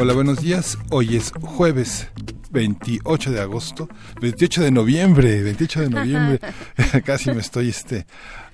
Hola, buenos días. Hoy es jueves 28 de agosto, 28 de noviembre, 28 de noviembre. Casi me estoy este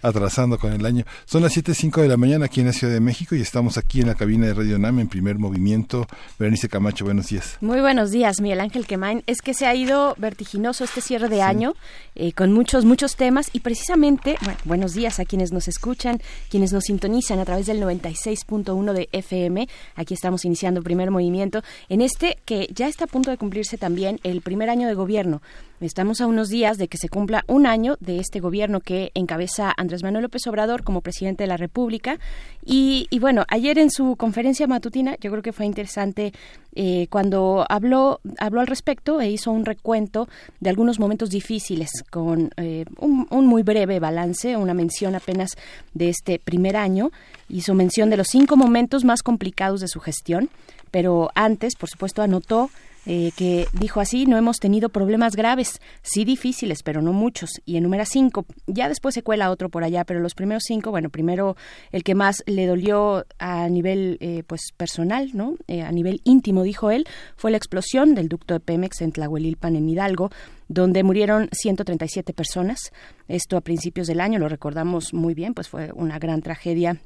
atrasando con el año. Son las 7.05 de la mañana aquí en la Ciudad de México y estamos aquí en la cabina de Radio NAM en primer movimiento. Berenice Camacho, buenos días. Muy buenos días, Miguel Ángel Quemain. Es que se ha ido vertiginoso este cierre de año eh, con muchos, muchos temas y precisamente, bueno, buenos días a quienes nos escuchan, quienes nos sintonizan a través del 96.1 de FM. Aquí estamos iniciando primer movimiento en este que ya está a punto de cumplirse también el primer año de gobierno Estamos a unos días de que se cumpla un año de este gobierno que encabeza Andrés Manuel López Obrador como presidente de la República. Y, bueno, ayer en su conferencia matutina, yo creo que fue interesante eh, cuando habló, habló al respecto e hizo un recuento de algunos momentos difíciles con eh, un muy breve balance, una mención apenas de este primer año. Hizo mención de los cinco momentos más complicados de su gestión, pero antes, por supuesto, anotó eh, que dijo así, no hemos tenido problemas graves, sí difíciles, pero no muchos, y enumera cinco. Ya después se cuela otro por allá, pero los primeros cinco, bueno, primero el que más le dolió a nivel eh, pues personal, ¿no? Eh, a nivel íntimo, dijo él, fue la explosión del ducto de Pemex en Tlahuelilpan, en Hidalgo, donde murieron 137 personas. Esto a principios del año, lo recordamos muy bien, pues fue una gran tragedia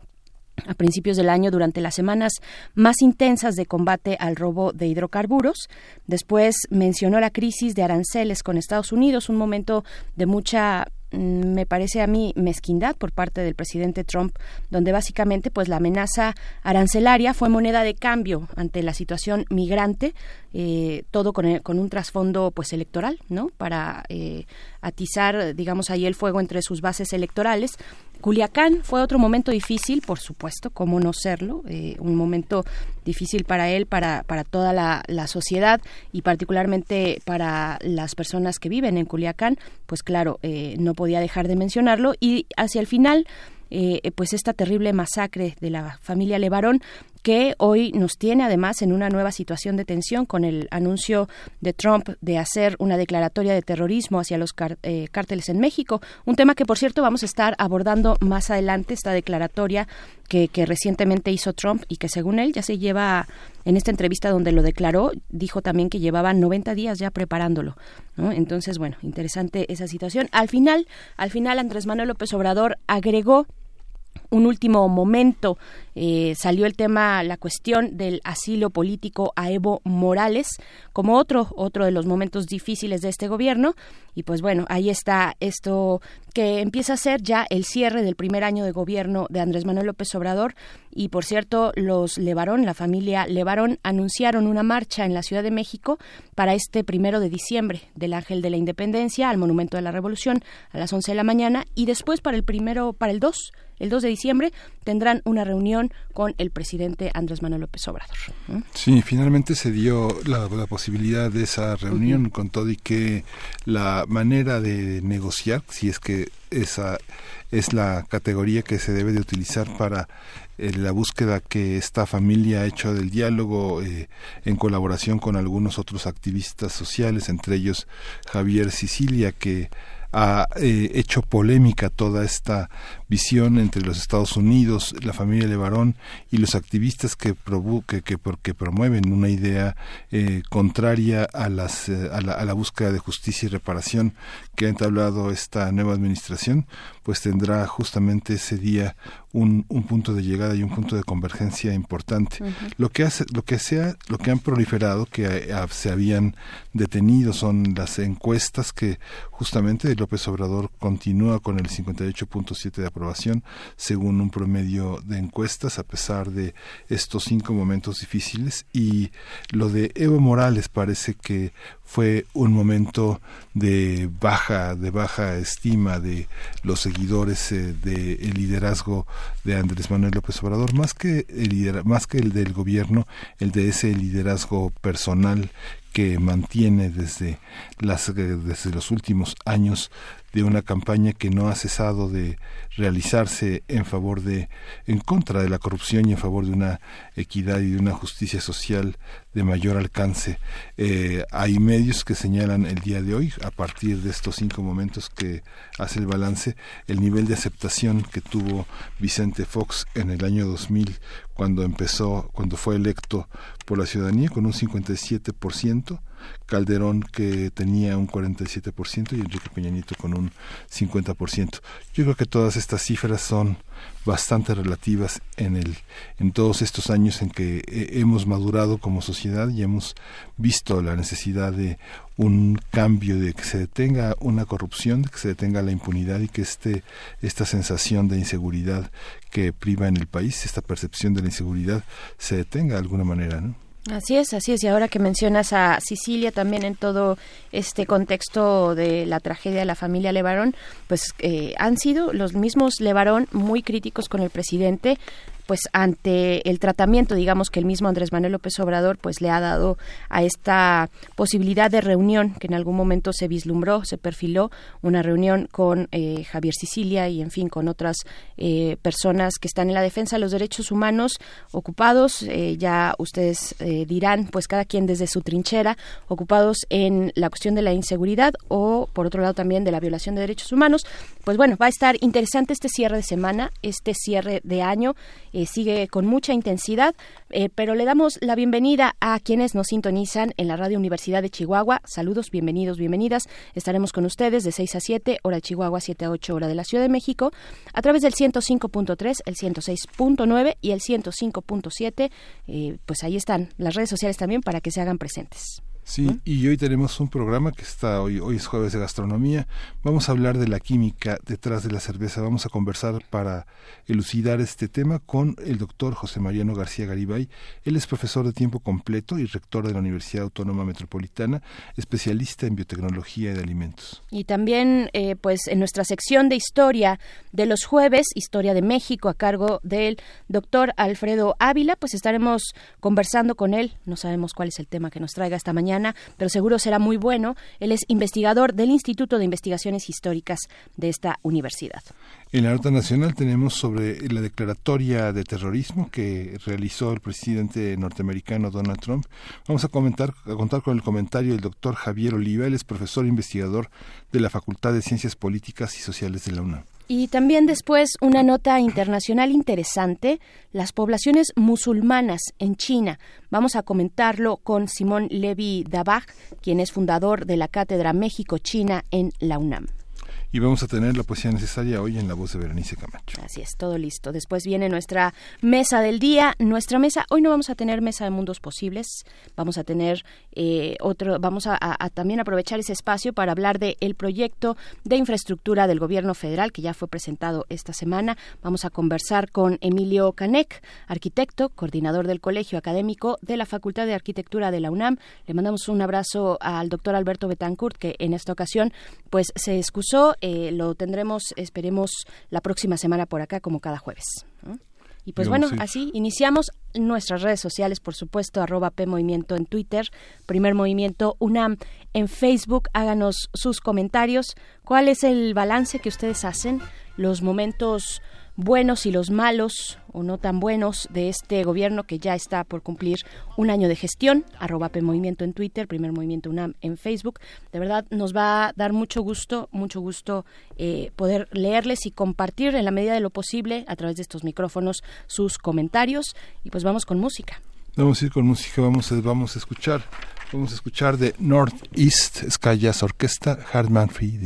a principios del año durante las semanas más intensas de combate al robo de hidrocarburos. Después mencionó la crisis de aranceles con Estados Unidos, un momento de mucha mm, me parece a mí mezquindad por parte del presidente Trump, donde básicamente pues la amenaza arancelaria fue moneda de cambio ante la situación migrante, eh, todo con, con, un trasfondo pues electoral, ¿no? Para eh, atizar, digamos, ahí el fuego entre sus bases electorales. Culiacán fue otro momento difícil, por supuesto, cómo no serlo, eh, un momento difícil para él, para, para toda la, sociedad y particularmente para las personas que viven en Culiacán, pues claro, eh, no podía dejar de mencionarlo. Y hacia el final eh, pues esta terrible masacre de la familia Levarón que hoy nos tiene además en una nueva situación de tensión con el anuncio de Trump de hacer una declaratoria de terrorismo hacia los eh, cárteles en México, un tema que por cierto vamos a estar abordando más adelante, esta declaratoria que, recientemente hizo Trump y que según él ya se lleva en esta entrevista donde lo declaró, dijo también que llevaba 90 días ya preparándolo. Entonces, bueno, interesante esa situación. Al final, al final Andrés Manuel López Obrador agregó un último momento eh, salió el tema, la cuestión del asilo político a Evo Morales como otro, otro de los momentos difíciles de este gobierno. Y pues bueno, ahí está esto que empieza a ser ya el cierre del primer año de gobierno de Andrés Manuel López Obrador. Y por cierto, los Levarón, la familia Levarón, anunciaron una marcha en la Ciudad de México para este primero de diciembre del Ángel de la Independencia al Monumento de la Revolución a las 11 de la mañana y después para el primero, para el 2 el 2 de diciembre tendrán una reunión con el presidente Andrés Manuel López Obrador. Sí, finalmente se dio la, posibilidad de esa reunión con todo y que la manera de negociar, si es que esa es la categoría que se debe de utilizar para eh, la búsqueda que esta familia ha hecho del diálogo eh, en colaboración con algunos otros activistas sociales, entre ellos Javier Sicilia, que ha eh, hecho polémica toda esta visión entre los Estados Unidos, la familia Levarón y los activistas que, que, que, promueven una idea eh, contraria a, las, eh, a, la, a la búsqueda de justicia y reparación que ha entablado esta nueva administración, pues tendrá justamente ese día un, un punto de llegada y un punto de convergencia importante. Lo que hace, lo que sea, lo que han proliferado, que se habían detenido, son las encuestas que justamente López Obrador continúa con el 58.7 de aprobación, según un promedio de encuestas, a pesar de estos cinco momentos difíciles. Y lo de Evo Morales parece que fue un momento de baja, de baja estima de los seguidores eh, del liderazgo de Andrés Manuel López Obrador, más que el más que el del gobierno, el de ese liderazgo personal que mantiene desde, las, desde los últimos años de una campaña que no ha cesado de realizarse en favor de en contra de la corrupción y en favor de una equidad y de una justicia social de mayor alcance. Eh, hay medios que señalan el día de hoy, a partir de estos cinco momentos que hace el balance, el nivel de aceptación que tuvo Vicente Fox en el año 2000 cuando empezó, cuando fue electo por la ciudadanía con un 57%, Calderón que tenía un 47% y Enrique Peña Nieto con un 50%. Yo creo que todas estas cifras son bastante relativas en el en todos estos años en que hemos madurado como sociedad y hemos visto la necesidad de un cambio de que se detenga una corrupción, de que se detenga la impunidad y que este esta sensación de inseguridad que priva en el país, esta percepción de la inseguridad se detenga de alguna manera, ¿no? Así es, así es. Y ahora que mencionas a Sicilia también en todo este contexto de la tragedia de la familia Levarón, pues eh, han sido los mismos Levarón muy críticos con el presidente, pues ante el tratamiento, digamos, que el mismo Andrés Manuel López Obrador pues le ha dado a esta posibilidad de reunión que en algún momento se vislumbró, se perfiló, una reunión con eh, Javier Sicilia y, en fin, con otras eh, personas que están en la defensa de los derechos humanos ocupados, eh, ya ustedes dirán, pues cada quien desde su trinchera, ocupados en la cuestión de la inseguridad o, por otro lado, también de la violación de derechos humanos. Pues bueno, va a estar interesante este cierre de semana, este cierre de año. Eh, sigue con mucha intensidad, eh, pero le damos la bienvenida a quienes nos sintonizan en la Radio Universidad de Chihuahua. Saludos, bienvenidos, bienvenidas. Estaremos con ustedes de 6 a 7, hora de Chihuahua, 7 a 8, hora de la Ciudad de México, a través del 105.3, el 106.9 y el 105.7. Eh, pues ahí están las redes sociales también para que se hagan presentes. Sí, y hoy tenemos un programa que está hoy, hoy es jueves de gastronomía. Vamos a hablar de la química detrás de la cerveza. Vamos a conversar para elucidar este tema con el doctor José Mariano García Garibay. Él es profesor de tiempo completo y rector de la Universidad Autónoma Metropolitana, especialista en biotecnología de alimentos. Y también, eh, pues, en nuestra sección de historia de los jueves, Historia de México, a cargo del doctor Alfredo Ávila, pues estaremos conversando con él. No sabemos cuál es el tema que nos traiga esta mañana pero seguro será muy bueno. Él es investigador del Instituto de Investigaciones Históricas de esta universidad. En la nota nacional tenemos sobre la declaratoria de terrorismo que realizó el presidente norteamericano Donald Trump. Vamos a comentar, a contar con el comentario del doctor Javier Oliva, él es profesor e investigador de la Facultad de Ciencias Políticas y Sociales de la UNAM. Y también después una nota internacional interesante, las poblaciones musulmanas en China. Vamos a comentarlo con Simón Levi Dabaj, quien es fundador de la Cátedra México-China en la UNAM y vamos a tener la poesía necesaria hoy en la voz de Berenice Camacho. Así es, todo listo. Después viene nuestra mesa del día. Nuestra mesa, hoy no vamos a tener mesa de mundos posibles, vamos a tener eh, otro, vamos a, también aprovechar ese espacio para hablar del el proyecto de infraestructura del gobierno federal que ya fue presentado esta semana. Vamos a conversar con Emilio Canek, arquitecto, coordinador del Colegio Académico de la Facultad de Arquitectura de la UNAM. Le mandamos un abrazo al doctor Alberto Betancourt, que en esta ocasión pues se excusó eh, lo tendremos, esperemos, la próxima semana por acá, como cada jueves. Y pues bueno, así iniciamos nuestras redes sociales, por supuesto, arroba P Movimiento en Twitter, Primer Movimiento UNAM en Facebook. Háganos sus comentarios. ¿Cuál es el balance que ustedes hacen? Los momentos buenos y los malos o no tan buenos de este gobierno que ya está por cumplir un año de gestión, arroba P Movimiento en Twitter, Primer Movimiento UNAM en Facebook. De verdad nos va a dar mucho gusto, mucho gusto eh, poder leerles y compartir en la medida de lo posible a través de estos micrófonos sus comentarios y pues vamos con música. Vamos a ir con música, vamos a, vamos a escuchar, vamos a escuchar de Northeast Sky Jazz Orquesta, Hardman Free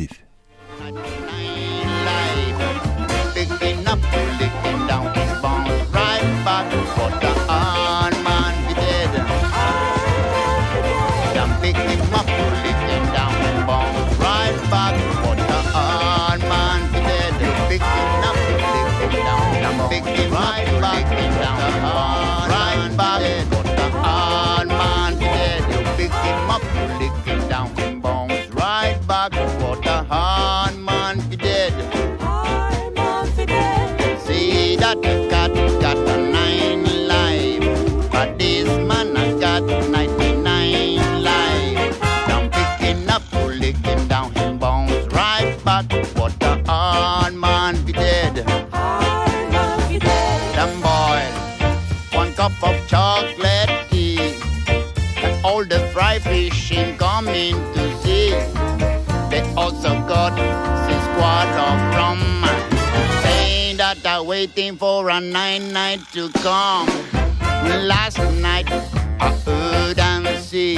fishing to see. They also got six squad of rum. Saying that they're waiting for a night night to come. Last night I heard and see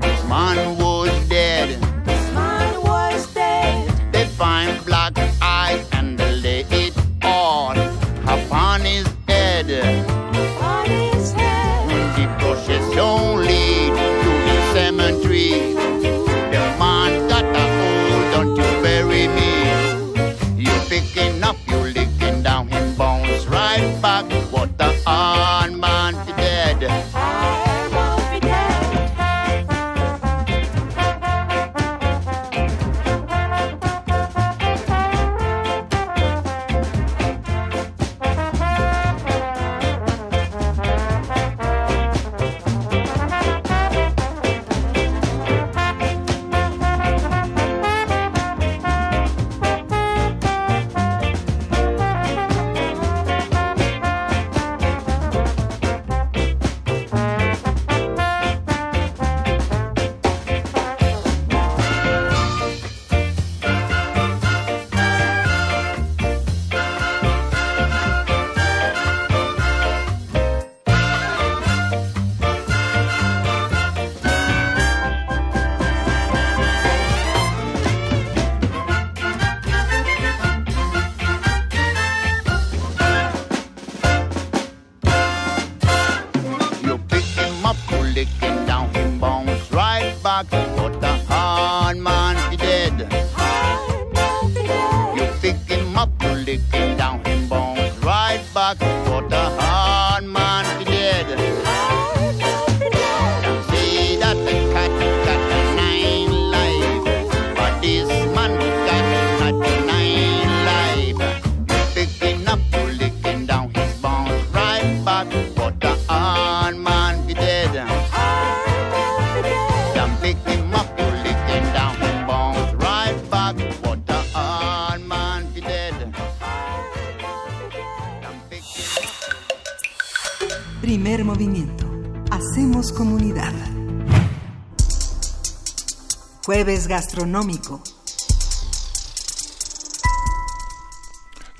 this man was dead. This man was dead. They find black eyes and the lay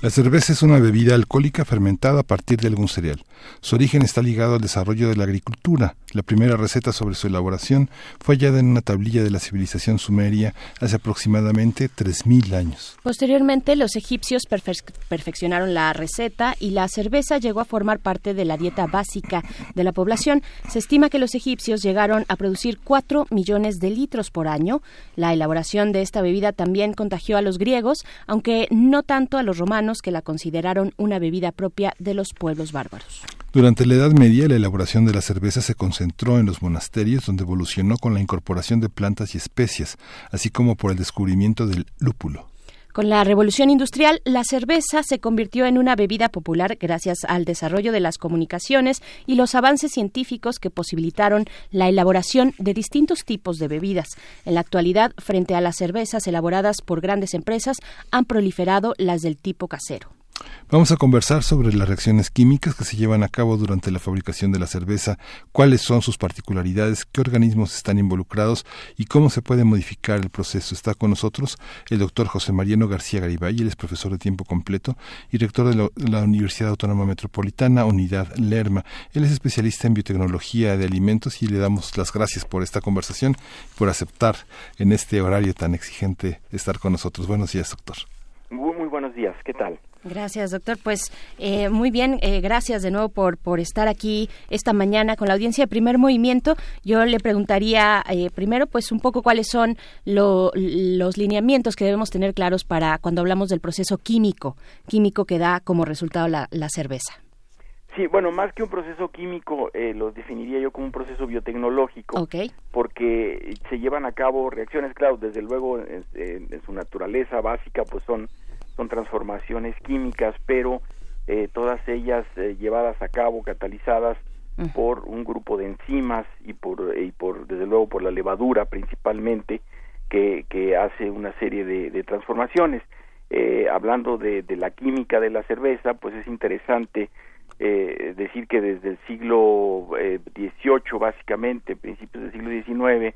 La cerveza es una bebida alcohólica fermentada a partir de algún cereal. Su origen está ligado al desarrollo de la agricultura. La primera receta sobre su elaboración fue hallada en una tablilla de la civilización sumeria hace aproximadamente 3.000 años. Posteriormente, los egipcios perfe- perfeccionaron la receta y la cerveza llegó a formar parte de la dieta básica de la población. Se estima que los egipcios llegaron a producir 4 millones de litros por año. La elaboración de esta bebida también contagió a los griegos, aunque no tanto a los romanos, que la consideraron una bebida propia de los pueblos bárbaros. Durante la Edad Media, la elaboración de la cerveza se concentró en los monasterios, donde evolucionó con la incorporación de plantas y especias, así como por el descubrimiento del lúpulo. Con la revolución industrial, la cerveza se convirtió en una bebida popular gracias al desarrollo de las comunicaciones y los avances científicos que posibilitaron la elaboración de distintos tipos de bebidas. En la actualidad, frente a las cervezas elaboradas por grandes empresas, han proliferado las del tipo casero. Vamos a conversar sobre las reacciones químicas que se llevan a cabo durante la fabricación de la cerveza, cuáles son sus particularidades, qué organismos están involucrados y cómo se puede modificar el proceso. Está con nosotros el doctor José Mariano García Garibay, él es profesor de tiempo completo y rector de la, Universidad Autónoma Metropolitana, Unidad Lerma. Él es especialista en biotecnología de alimentos y le damos las gracias por esta conversación, por aceptar en este horario tan exigente estar con nosotros. Buenos días, doctor. Muy buenos días, ¿qué tal? Gracias, doctor. Pues eh, muy bien, eh, gracias de nuevo por, por estar aquí esta mañana con la audiencia de Primer Movimiento. Yo le preguntaría eh, primero, pues un poco cuáles son lo- los lineamientos que debemos tener claros para cuando hablamos del proceso químico, químico que da como resultado la, la cerveza. Sí, bueno, más que un proceso químico, eh, lo definiría yo como un proceso biotecnológico, Ok. porque se llevan a cabo reacciones, claro, desde luego en, en- en su naturaleza básica, pues son, son transformaciones químicas, pero eh, todas ellas eh, llevadas a cabo, catalizadas por un grupo de enzimas y por, y por desde luego por la levadura principalmente que, que hace una serie de, de transformaciones. Eh, hablando de, de la química de la cerveza, pues es interesante eh, decir que desde el siglo eh, XVIII, básicamente, principios del siglo XIX,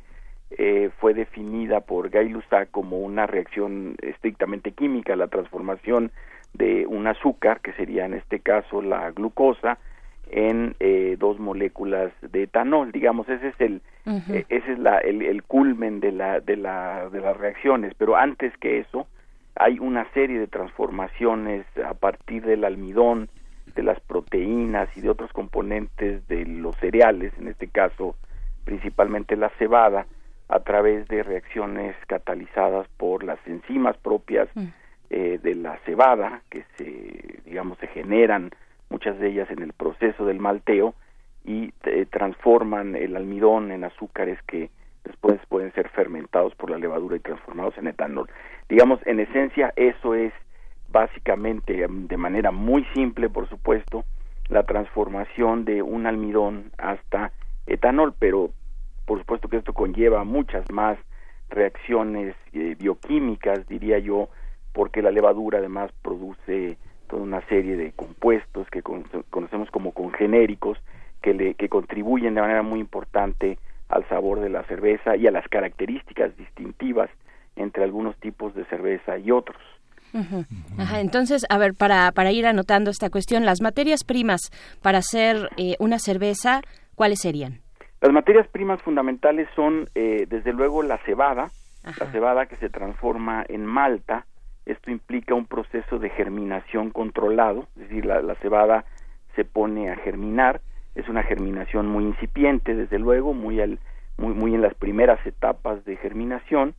eh, fue definida por Gay Lussac como una reacción estrictamente química, la transformación de un azúcar, que sería en este caso la glucosa, en eh, dos moléculas de etanol, digamos, ese es el, eh, ese es la, el, el culmen de la, de la, de las reacciones, pero antes que eso, hay una serie de transformaciones a partir del almidón, de las proteínas y de otros componentes de los cereales, en este caso principalmente la cebada, a través de reacciones catalizadas por las enzimas propias Mm. eh, de la cebada, que se, digamos, se generan muchas de ellas en el proceso del malteo y eh, transforman el almidón en azúcares que después pueden ser fermentados por la levadura y transformados en etanol. Digamos, en esencia, eso es básicamente, de manera muy simple, por supuesto, la transformación de un almidón hasta etanol, pero por supuesto que esto conlleva muchas más reacciones eh, bioquímicas, diría yo, porque la levadura además produce toda una serie de compuestos que con- conocemos como congenéricos que le que contribuyen de manera muy importante al sabor de la cerveza y a las características distintivas entre algunos tipos de cerveza y otros. Entonces, a ver, para, para ir anotando esta cuestión, las materias primas para hacer eh, una cerveza, ¿cuáles serían? Las materias primas fundamentales son, eh, desde luego, la cebada, Ajá. la cebada que se transforma en malta. Esto implica un proceso de germinación controlado, es decir, la, la cebada se pone a germinar. Es una germinación muy incipiente, desde luego, muy, al, muy, muy en las primeras etapas de germinación.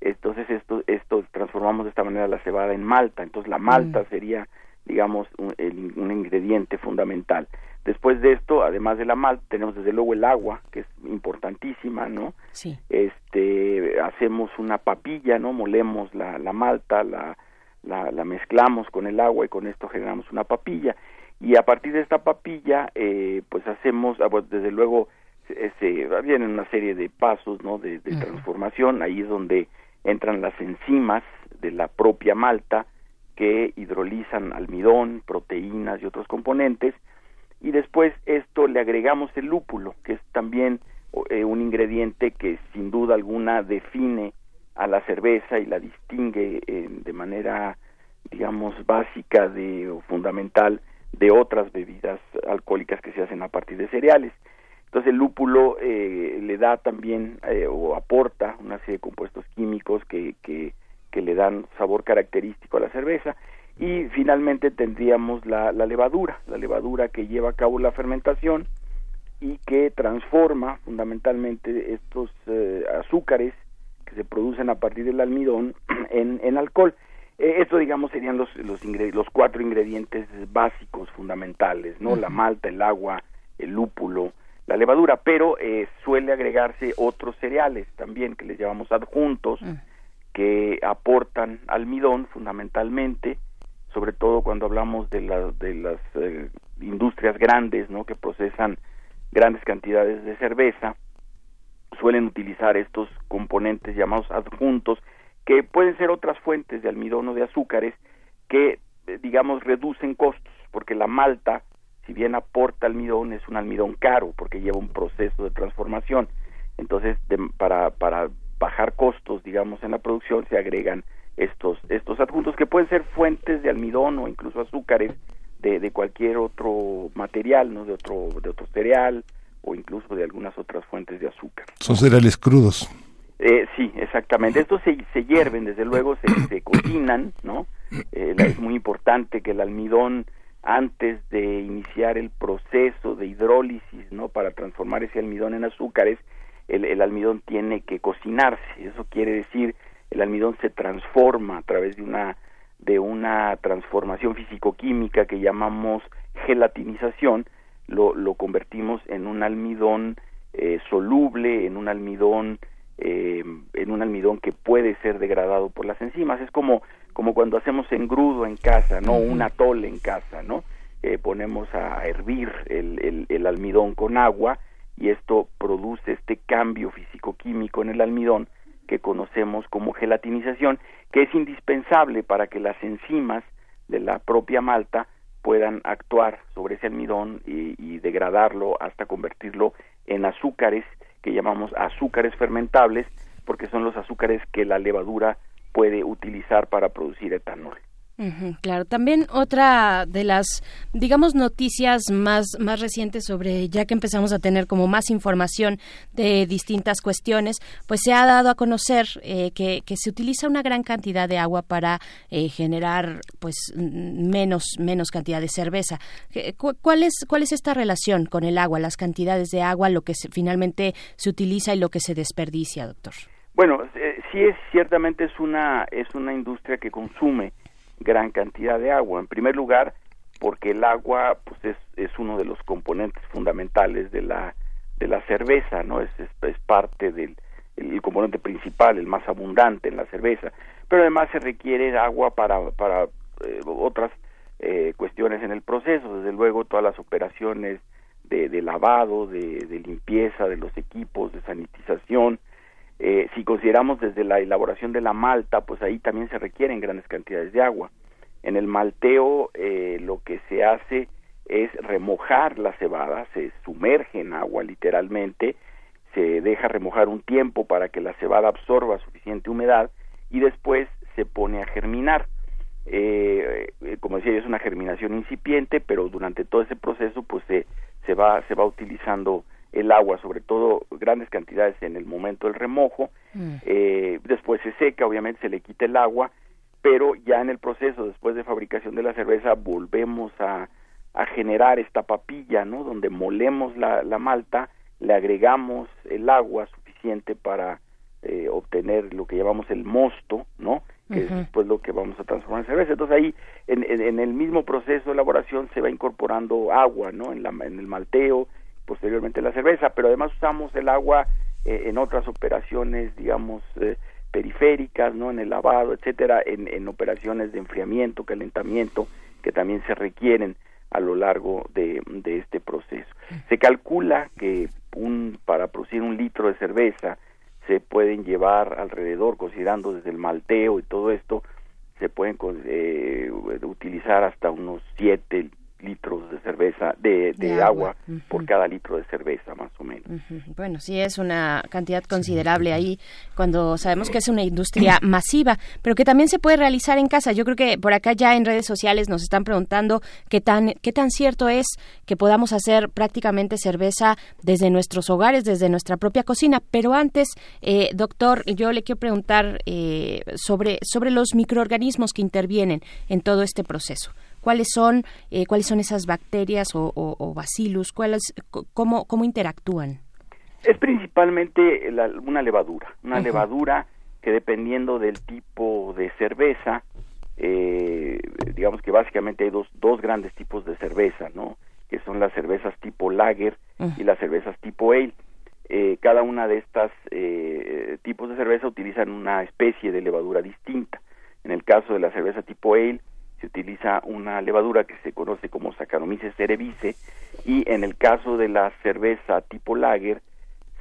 Entonces, esto, esto transformamos de esta manera la cebada en malta. Entonces, la malta sería, digamos, un, el- un ingrediente fundamental. Después de esto, además de la malta, tenemos desde luego el agua, que es importantísima, ¿no? Sí. este hacemos una papilla no molemos la, la malta la, la la mezclamos con el agua y con esto generamos una papilla y a partir de esta papilla eh, pues hacemos ah, pues, desde luego se, se- vienen una serie de pasos no de, de transformación ahí es donde entran las enzimas de la propia malta que hidrolizan almidón proteínas y otros componentes y después esto le agregamos el lúpulo, que es también eh, un ingrediente que sin duda alguna define a la cerveza y la distingue eh, de manera, digamos, básica de, o fundamental de otras bebidas alcohólicas que se hacen a partir de cereales. Entonces el lúpulo eh, le da también eh, o aporta una serie de compuestos químicos que, que, que le dan sabor característico a la cerveza y finalmente tendríamos la, la levadura, la levadura que lleva a cabo la fermentación y que transforma fundamentalmente estos eh, azúcares que se producen a partir del almidón en, en alcohol. Eh, esto, digamos, serían los, los, los cuatro ingredientes básicos fundamentales, ¿no? La malta, el agua, el lúpulo, la levadura, pero eh, suele agregarse otros cereales también que les llamamos adjuntos. Que aportan almidón fundamentalmente, sobre todo cuando hablamos de, la- de las eh, industrias grandes, ¿no? Que procesan grandes cantidades de cerveza, suelen utilizar estos componentes llamados adjuntos, que pueden ser otras fuentes de almidón o de azúcares, que, eh, digamos, reducen costos, porque la malta, si bien aporta almidón, es un almidón caro, porque lleva un proceso de transformación. Entonces, de- para, para bajar costos, digamos, en la producción, se agregan estos, estos adjuntos, que pueden ser fuentes de almidón o incluso azúcares de, de cualquier otro material, ¿no? De otro, de otro cereal o incluso de algunas otras fuentes de azúcar. Son cereales crudos. Eh, sí, exactamente. Estos se, se hierven, desde luego, se, se cocinan, ¿no? Eh, es muy importante que el almidón, antes de iniciar el proceso de hidrólisis, ¿no? Para transformar ese almidón en azúcares, el, el almidón tiene que cocinarse. Eso quiere decir, el almidón se transforma a través de una de una transformación físico-química que llamamos gelatinización, lo, lo convertimos en un almidón eh, soluble, en un almidón eh, en un almidón que puede ser degradado por las enzimas. Es como, como cuando hacemos engrudo en casa, ¿no? Un atole en casa, ¿no? Eh, ponemos a hervir el, el, el almidón con agua y esto produce este cambio físico-químico en el almidón que conocemos como gelatinización, que es indispensable para que las enzimas de la propia malta puedan actuar sobre ese almidón y, y degradarlo hasta convertirlo en azúcares que llamamos azúcares fermentables porque son los azúcares que la levadura puede utilizar para producir etanol. Claro, también otra de las, digamos, noticias más, más recientes sobre, ya que empezamos a tener como más información de distintas cuestiones, pues se ha dado a conocer eh, que, que se utiliza una gran cantidad de agua para eh, generar, pues, mm, menos, menos cantidad de cerveza. Eh, cu- ¿Cuál es, ¿Cuál es esta relación con el agua, las cantidades de agua, lo que se- finalmente se utiliza y lo que se desperdicia, doctor? Bueno, eh, sí es ciertamente es una es una industria que consume gran cantidad de agua. En primer lugar, porque el agua pues es, es uno de los componentes fundamentales de la de la cerveza, ¿no? Es, es, parte del el componente principal, el más abundante en la cerveza. Pero además se requiere agua para para eh, otras eh, cuestiones en el proceso, desde luego todas las operaciones de, de lavado, de, de limpieza de los equipos, de sanitización, eh, si consideramos desde la elaboración de la malta, pues ahí también se requieren grandes cantidades de agua. En el malteo eh, lo que se hace es remojar la cebada, se sumerge en agua literalmente, se deja remojar un tiempo para que la cebada absorba suficiente humedad y después se pone a germinar. Eh, eh, como decía, es una germinación incipiente, pero durante todo ese proceso pues se, va se va utilizando el agua, sobre todo grandes cantidades en el momento del remojo, eh, después se seca, obviamente se le quita el agua, pero ya en el proceso, después de fabricación de la cerveza, volvemos a, a generar esta papilla, ¿no? Donde molemos la, la malta, le agregamos el agua suficiente para eh, obtener lo que llamamos el mosto, ¿no? Que es después lo que vamos a transformar en cerveza. Entonces ahí, en, en- en el mismo proceso de elaboración, se va incorporando agua, ¿no? En, la, en el malteo, posteriormente la cerveza, pero además usamos el agua eh, en otras operaciones, digamos, eh, periféricas, ¿no? En el lavado, etcétera, en, en operaciones de enfriamiento, calentamiento, que también se requieren a lo largo de, este proceso. Se calcula que un, para producir un litro de cerveza se pueden llevar alrededor, considerando desde el malteo y todo esto, se pueden eh, utilizar hasta unos 7 litros de cerveza, de, de De agua, por cada litro de cerveza, más o menos. Bueno, sí es una cantidad considerable ahí cuando sabemos que es una industria masiva, pero que también se puede realizar en casa. Yo creo que por acá ya en redes sociales nos están preguntando qué tan qué tan cierto es que podamos hacer prácticamente cerveza desde nuestros hogares, desde nuestra propia cocina. Pero antes, eh, doctor, yo le quiero preguntar eh, sobre sobre los microorganismos que intervienen en todo este proceso. ¿Cuáles son, eh, cuáles son esas bacterias o, o, o bacillus? ¿Cuáles, cómo, ¿Cómo interactúan? Es principalmente la- una levadura, una levadura que dependiendo del tipo de cerveza, eh, digamos que básicamente hay dos, dos grandes tipos de cerveza, ¿no? Que son las cervezas tipo lager y las cervezas tipo ale. Eh, cada una de estas eh, tipos de cerveza utilizan una especie de levadura distinta. En el caso de la cerveza tipo ale se utiliza una levadura que se conoce como Saccharomyces cerevisiae y en el caso de la cerveza tipo lager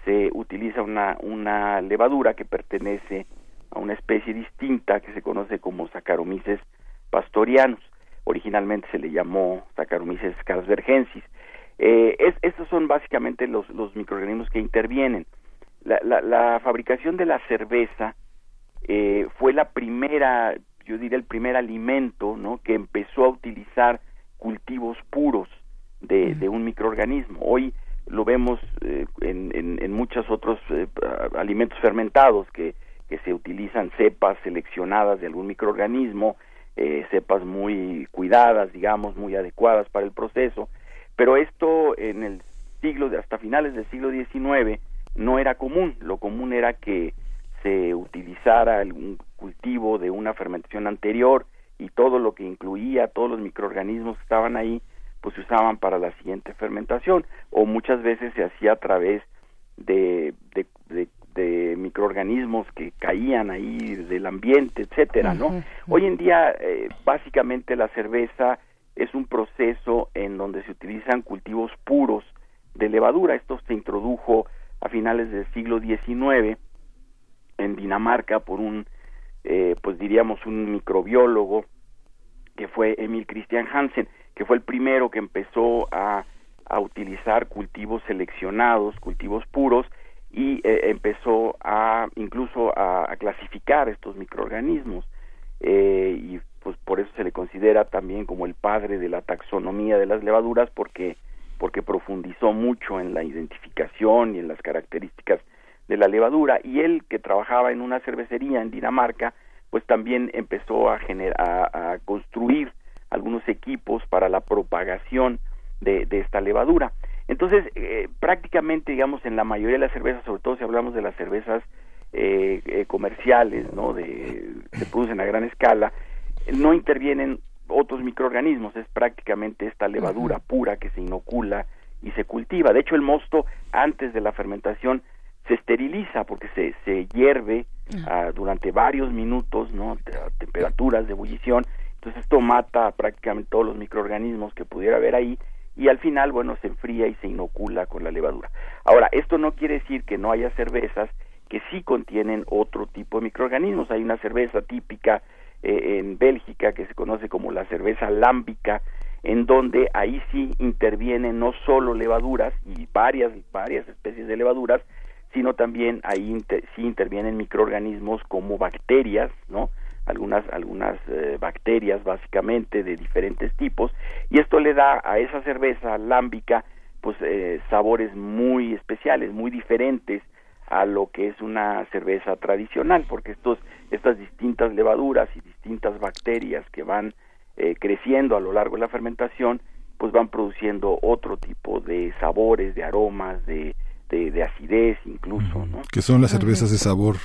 se utiliza una, una levadura que pertenece a una especie distinta que se conoce como Saccharomyces pastorianus. Originalmente se le llamó Saccharomyces carlsbergensis. Eh, es- estos son básicamente los, los microorganismos que intervienen. La, la, la fabricación de la cerveza eh, fue la primera, yo diría el primer alimento, ¿no? Que empezó a utilizar cultivos puros de, de un microorganismo. Hoy lo vemos eh, en, en, en muchos otros eh, alimentos fermentados que, que se utilizan cepas seleccionadas de algún microorganismo, eh, cepas muy cuidadas, digamos, muy adecuadas para el proceso, pero esto en el siglo, de- hasta finales del siglo XIX, no era común. Lo común era que se utilizara algún cultivo de una fermentación anterior y todo lo que incluía, todos los microorganismos que estaban ahí, pues se usaban para la siguiente fermentación o muchas veces se hacía a través de, de, de- de microorganismos que caían ahí del ambiente, etcétera, ¿no? Hoy en día, eh, básicamente la cerveza es un proceso en donde se utilizan cultivos puros de levadura. Esto se introdujo a finales del siglo XIX en Dinamarca por un, eh, pues diríamos, un microbiólogo que fue Emil Christian Hansen, que fue el primero que empezó a, a utilizar cultivos seleccionados, cultivos puros, y eh, empezó a incluso a, clasificar estos microorganismos. Eh, y pues por eso se le considera también como el padre de la taxonomía de las levaduras, porque, porque profundizó mucho en la identificación y en las características de la levadura. Y él, que trabajaba en una cervecería en Dinamarca, pues también empezó a, gener- a, a construir algunos equipos para la propagación de, de esta levadura. Entonces, eh, prácticamente, digamos, en la mayoría de las cervezas, sobre todo si hablamos de las cervezas eh, eh, comerciales, ¿no? De, se producen a gran escala, no intervienen otros microorganismos, es prácticamente esta levadura pura que se inocula y se cultiva. De hecho, el mosto antes de la fermentación se esteriliza porque se, se hierve ah, durante varios minutos, ¿no? A temperaturas de ebullición. Entonces esto mata prácticamente todos los microorganismos que pudiera haber ahí y al final, bueno, se enfría y se inocula con la levadura. Ahora, esto no quiere decir que no haya cervezas que sí contienen otro tipo de microorganismos. Hay una cerveza típica eh, en Bélgica que se conoce como la cerveza lámbica, en donde ahí sí intervienen no solo levaduras y varias varias especies de levaduras, sino también ahí inter- sí intervienen microorganismos como bacterias, ¿no? Algunas algunas eh, bacterias básicamente de diferentes tipos y esto le da a esa cerveza lámbica pues eh, sabores muy especiales, muy diferentes a lo que es una cerveza tradicional, porque estos estas distintas levaduras y distintas bacterias que van eh, creciendo a lo largo de la fermentación, pues van produciendo otro tipo de sabores, de aromas, de, de, de acidez incluso, ¿no? Que son las cervezas de sabor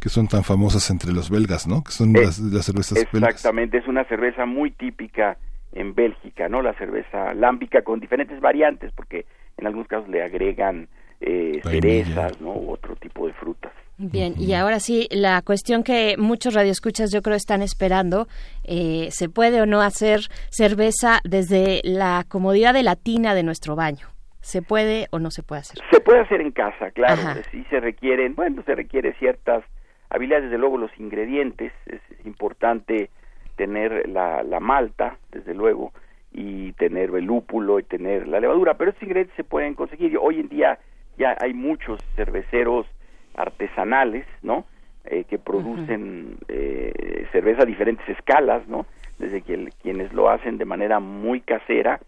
que son tan famosas entre los belgas, ¿no? Que son Eh, las, las cervezas belgas. Exactamente, es una cerveza muy típica en Bélgica, ¿no? La cerveza lámbica con diferentes variantes, porque en algunos casos le agregan eh, cerezas, ¿no? U otro tipo de frutas. Bien, y ahora sí, la cuestión que muchos radioescuchas yo creo están esperando, eh, ¿se puede o no hacer cerveza desde la comodidad de la tina de nuestro baño? ¿Se puede o no se puede hacer? Se puede hacer en casa, claro. Sí se requieren, bueno, se requiere ciertas habilidades, desde luego los ingredientes. Es, importante tener la, la malta, desde luego, y tener el lúpulo y tener la levadura, pero estos ingredientes se pueden conseguir. Hoy en día ya hay muchos cerveceros artesanales, ¿no? Eh, que producen eh, cerveza a diferentes escalas, ¿no? Desde que el- quienes lo hacen de manera muy casera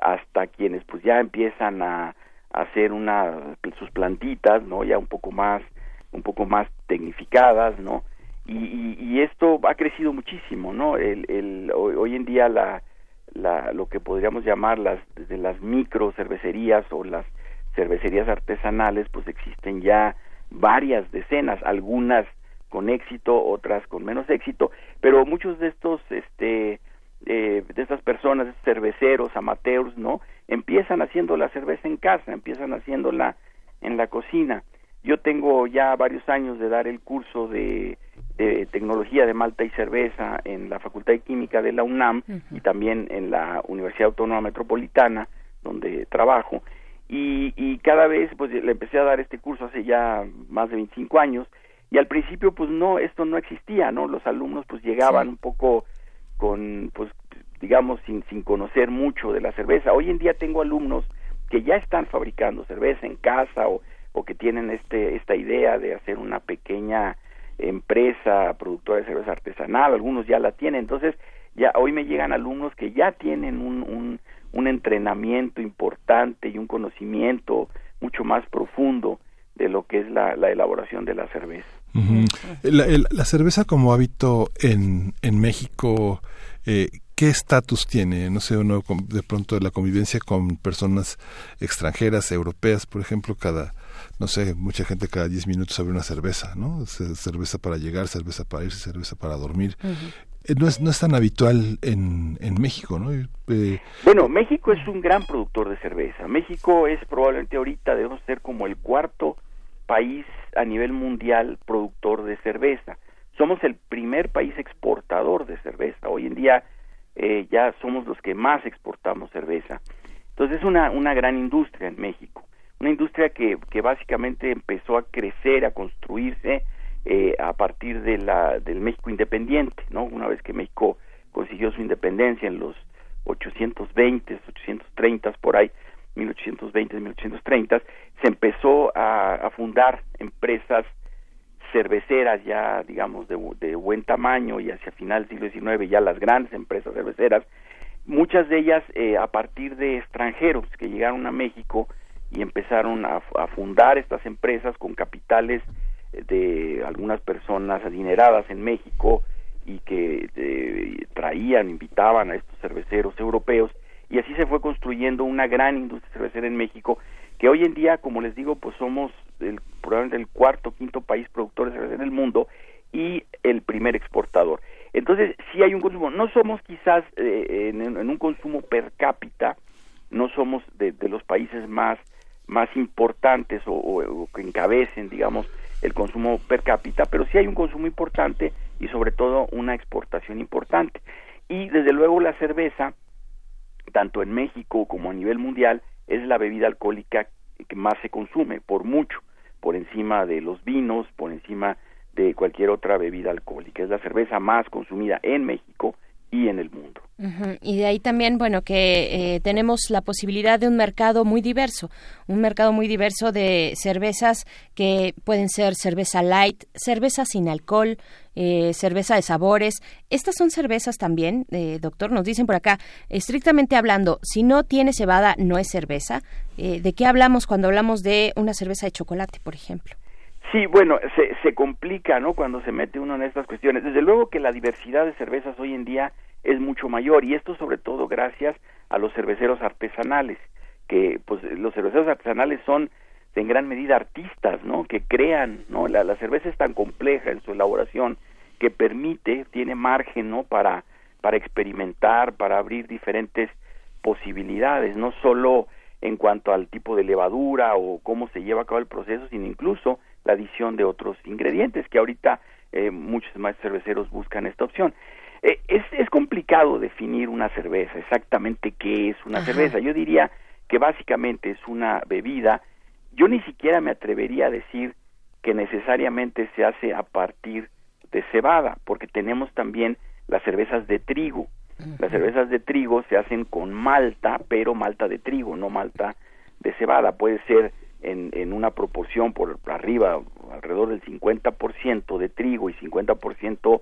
hasta quienes pues ya empiezan a, hacer una sus plantitas, ¿no? Ya un poco más un poco más tecnificadas, ¿no? Y, y, esto ha crecido muchísimo, ¿no? El, el, hoy, hoy en día la, la, lo que podríamos llamar las, desde las micro cervecerías o las cervecerías artesanales, pues existen ya varias decenas, algunas con éxito, otras con menos éxito, pero muchos de estos, este, eh, de estas personas, estos cerveceros, amateurs, ¿no? Empiezan haciendo la cerveza en casa, empiezan haciéndola en la cocina. Yo tengo ya varios años de dar el curso de, de tecnología de malta y cerveza en la Facultad de Química de la UNAM y también en la Universidad Autónoma Metropolitana, donde trabajo. Y, y cada vez, pues le empecé a dar este curso hace ya más de 25 años y al principio, pues no, esto no existía, ¿no? Los alumnos, pues llegaban un poco con, pues, digamos, sin, sin conocer mucho de la cerveza. Hoy en día tengo alumnos que ya están fabricando cerveza en casa o, o que tienen este, esta idea de hacer una pequeña empresa productora de cerveza artesanal, algunos ya la tienen, entonces ya hoy me llegan alumnos que ya tienen un, un, un entrenamiento importante y un conocimiento mucho más profundo de lo que es la, la elaboración de la cerveza. Ujú. la, el- la cerveza como hábito en, en México, eh, ¿qué estatus tiene? No sé, uno con- de pronto la convivencia con personas extranjeras, europeas, por ejemplo, cada, no sé, mucha gente cada 10 minutos abre una cerveza, ¿no? Ce- Cerveza para llegar, cerveza para irse, cerveza para dormir. Eh, no, es, no es tan habitual en, en México, ¿no? Eh, Bueno, México es un gran productor de cerveza. México es probablemente ahorita debemos ser como el cuarto país a nivel mundial productor de cerveza. Somos el primer país exportador de cerveza. Hoy en día eh, ya somos los que más exportamos cerveza. Entonces es una, una gran industria en México. Una industria que, que básicamente empezó a crecer, a construirse eh, a partir de la, del México independiente, ¿no? Una vez que México consiguió su independencia en los 820, 830 por ahí, 1820, 1830, se empezó a, fundar empresas cerveceras ya, digamos, de, de buen tamaño y hacia final del siglo XIX ya las grandes empresas cerveceras, muchas de ellas eh, a partir de extranjeros que llegaron a México y empezaron a, a fundar estas empresas con capitales de algunas personas adineradas en México y que eh, traían, invitaban a estos cerveceros europeos y así se fue construyendo una gran industria cervecera en México que hoy en día, como les digo, pues somos el, probablemente el cuarto, quinto país productor de cerveza en el mundo y el primer exportador. Entonces, sí hay un consumo. No somos quizás eh, en, un consumo per cápita, no somos de, de los países más más importantes o- o que encabecen, digamos, el consumo per cápita, pero sí hay un consumo importante y sobre todo una exportación importante. Y desde luego la cerveza, tanto en México como a nivel mundial, es la bebida alcohólica que más se consume, por mucho, por encima de los vinos, por encima de cualquier otra bebida alcohólica. Es la cerveza más consumida en México y en el mundo. Y de ahí también, bueno, que eh, tenemos la posibilidad de un mercado muy diverso, un mercado muy diverso de cervezas que pueden ser cerveza light, cerveza sin alcohol, eh, cerveza de sabores. Estas son cervezas también, eh, doctor, nos dicen por acá, estrictamente hablando, si no tiene cebada, no es cerveza. Eh, ¿De qué hablamos cuando hablamos de una cerveza de chocolate, por ejemplo? Sí, bueno, se, se complica, ¿no? Cuando se mete uno en estas cuestiones. Desde luego que la diversidad de cervezas hoy en día es mucho mayor y esto sobre todo gracias a los cerveceros artesanales, que pues los cerveceros artesanales son en gran medida artistas, ¿no? Que crean, ¿no? La, la cerveza es tan compleja en su elaboración que permite, tiene margen, ¿no? Para para experimentar, para abrir diferentes posibilidades, no solo en cuanto al tipo de levadura o cómo se lleva a cabo el proceso, sino incluso la adición de otros ingredientes que ahorita eh, muchos más cerveceros buscan esta opción. Eh, es, es complicado definir una cerveza, exactamente qué es una Ajá. cerveza. Yo diría que básicamente es una bebida. Yo ni siquiera me atrevería a decir que necesariamente se hace a partir de cebada, porque tenemos también las cervezas de trigo. Las cervezas de trigo se hacen con malta, pero malta de trigo, no malta de cebada. Puede ser en, en una proporción por arriba, alrededor del 50% de trigo y 50%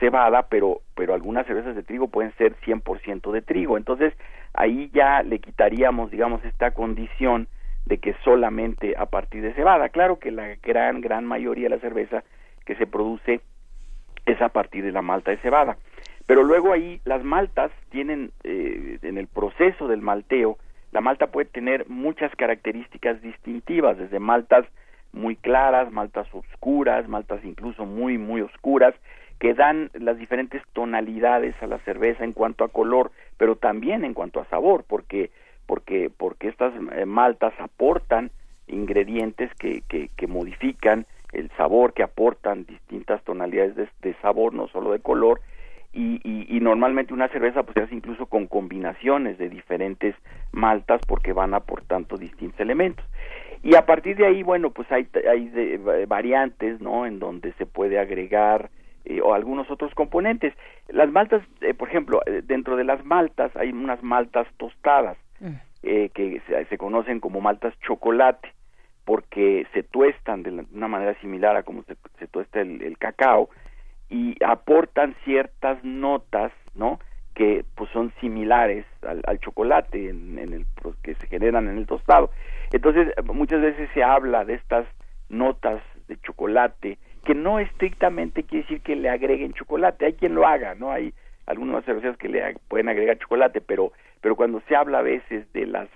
cebada, pero, pero algunas cervezas de trigo pueden ser 100% de trigo. Entonces, ahí ya le quitaríamos, digamos, esta condición de que solamente a partir de cebada. Claro que la gran, gran mayoría de la cerveza que se produce es a partir de la malta de cebada. Pero luego ahí las maltas tienen, eh, en el proceso del malteo, la malta puede tener muchas características distintivas, desde maltas muy claras, maltas oscuras, maltas incluso muy, muy oscuras, que dan las diferentes tonalidades a la cerveza en cuanto a color, pero también en cuanto a sabor, porque, porque, porque estas eh, maltas aportan ingredientes que, que, que modifican el sabor, que aportan distintas tonalidades de, de sabor, no solo de color, y, y, normalmente una cerveza pues se hace incluso con combinaciones de diferentes maltas porque van aportando distintos elementos. Y a partir de ahí bueno pues hay, hay de, variantes no en donde se puede agregar eh, o algunos otros componentes las maltas eh, por ejemplo dentro de las maltas hay unas maltas tostadas eh, que se, se, conocen como maltas chocolate porque se tuestan de, la, una manera similar a como se, se tuesta el, el cacao y aportan ciertas notas, ¿no? Que pues son similares al, al chocolate en, en el pues, que se generan en el tostado. Entonces muchas veces se habla de estas notas de chocolate que no estrictamente quiere decir que le agreguen chocolate. Hay quien lo haga, ¿no? Hay algunas cervezas que le pueden agregar chocolate, pero pero cuando se habla a veces de las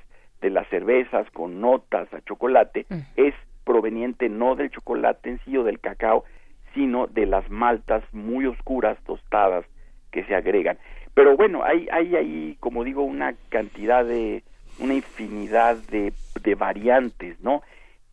de las cervezas con notas a chocolate mm. es proveniente no del chocolate en sí o del cacao, sino de las maltas muy oscuras tostadas que se agregan. Pero bueno, hay, hay ahí, como digo, una cantidad de, una infinidad de, de variantes, ¿no?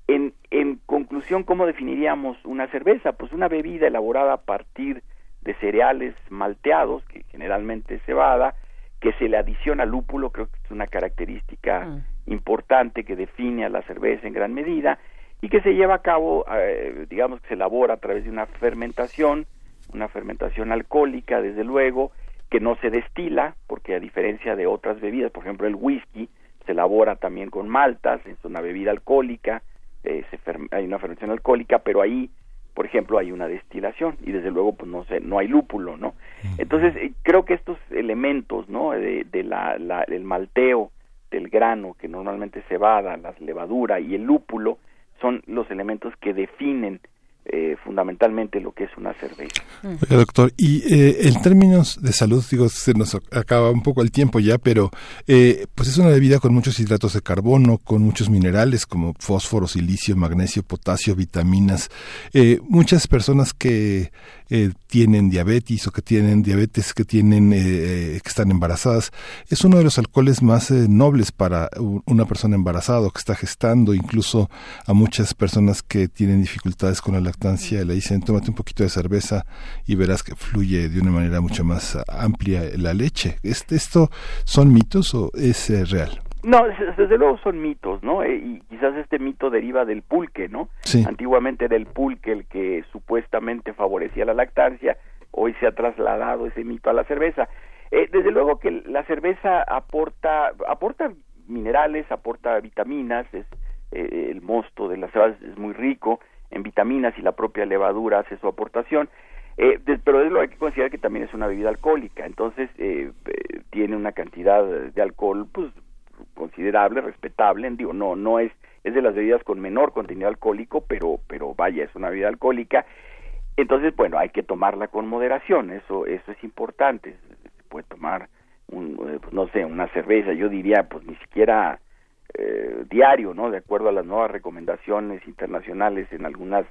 En, en conclusión, ¿cómo definiríamos una cerveza? Pues una bebida elaborada a partir de cereales malteados, que generalmente es cebada, que se le adiciona lúpulo, creo que es una característica mm. importante que define a la cerveza en gran medida, y que se lleva a cabo, eh, digamos que se elabora a través de una fermentación, una fermentación alcohólica, desde luego, que no se destila, porque a diferencia de otras bebidas, por ejemplo el whisky se elabora también con maltas, es una bebida alcohólica, eh, se hay una fermentación alcohólica, pero ahí, por ejemplo, hay una destilación y desde luego pues no sé, no hay lúpulo, ¿no? Entonces eh, creo que estos elementos, ¿no? De, de la, la- el malteo del grano, que normalmente cebada, la levadura y el lúpulo, son los elementos que definen eh, fundamentalmente lo que es una cerveza. Doctor, y eh, en términos de salud, digo, se nos acaba un poco el tiempo ya, pero eh, pues es una bebida con muchos hidratos de carbono, con muchos minerales como fósforo, silicio, magnesio, potasio, vitaminas. Eh, muchas personas que eh, tienen diabetes o que tienen diabetes, que tienen, eh, que están embarazadas, es uno de los alcoholes más nobles para una persona embarazada o que está gestando, incluso a muchas personas que tienen dificultades con la lactancia, le dicen, tómate un poquito de cerveza y verás que fluye de una manera mucho más amplia la leche. ¿Este, ¿Esto son mitos o es eh, real? No, des- desde luego son mitos, ¿no? Eh, y quizás este mito deriva del pulque, ¿no? Sí. Antiguamente era el pulque el que supuestamente favorecía la lactancia, hoy se ha trasladado ese mito a la cerveza. Eh, desde luego que la cerveza aporta aporta minerales, aporta vitaminas, es eh, el mosto de la cerveza es muy rico en vitaminas y la propia levadura hace su aportación. Eh, pero desde luego hay que considerar que también es una bebida alcohólica, entonces eh, eh, tiene una cantidad de alcohol pues considerable, respetable, digo, no, no es, es de las bebidas con menor contenido alcohólico, pero, pero vaya, es una bebida alcohólica. Entonces, bueno, hay que tomarla con moderación, eso, eso es importante. Se puede tomar, un, eh, pues, no sé, una cerveza, yo diría, pues ni siquiera eh, diario, ¿no? De acuerdo a las nuevas recomendaciones internacionales en algunas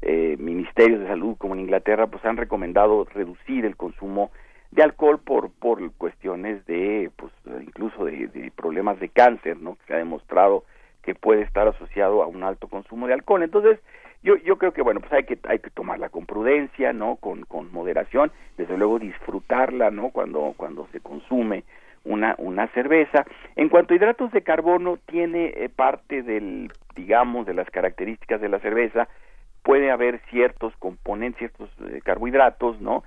eh, ministerios de salud, como en Inglaterra, pues han recomendado reducir el consumo de alcohol por por cuestiones de pues incluso de, de problemas de cáncer no que se ha demostrado que puede estar asociado a un alto consumo de alcohol. Entonces yo yo creo que bueno pues hay que hay que tomarla con prudencia no con con moderación. Desde luego disfrutarla no cuando cuando se consume una una cerveza. En cuanto a hidratos de carbono tiene eh, parte del digamos de las características de la cerveza. Puede haber ciertos componentes ciertos eh, carbohidratos no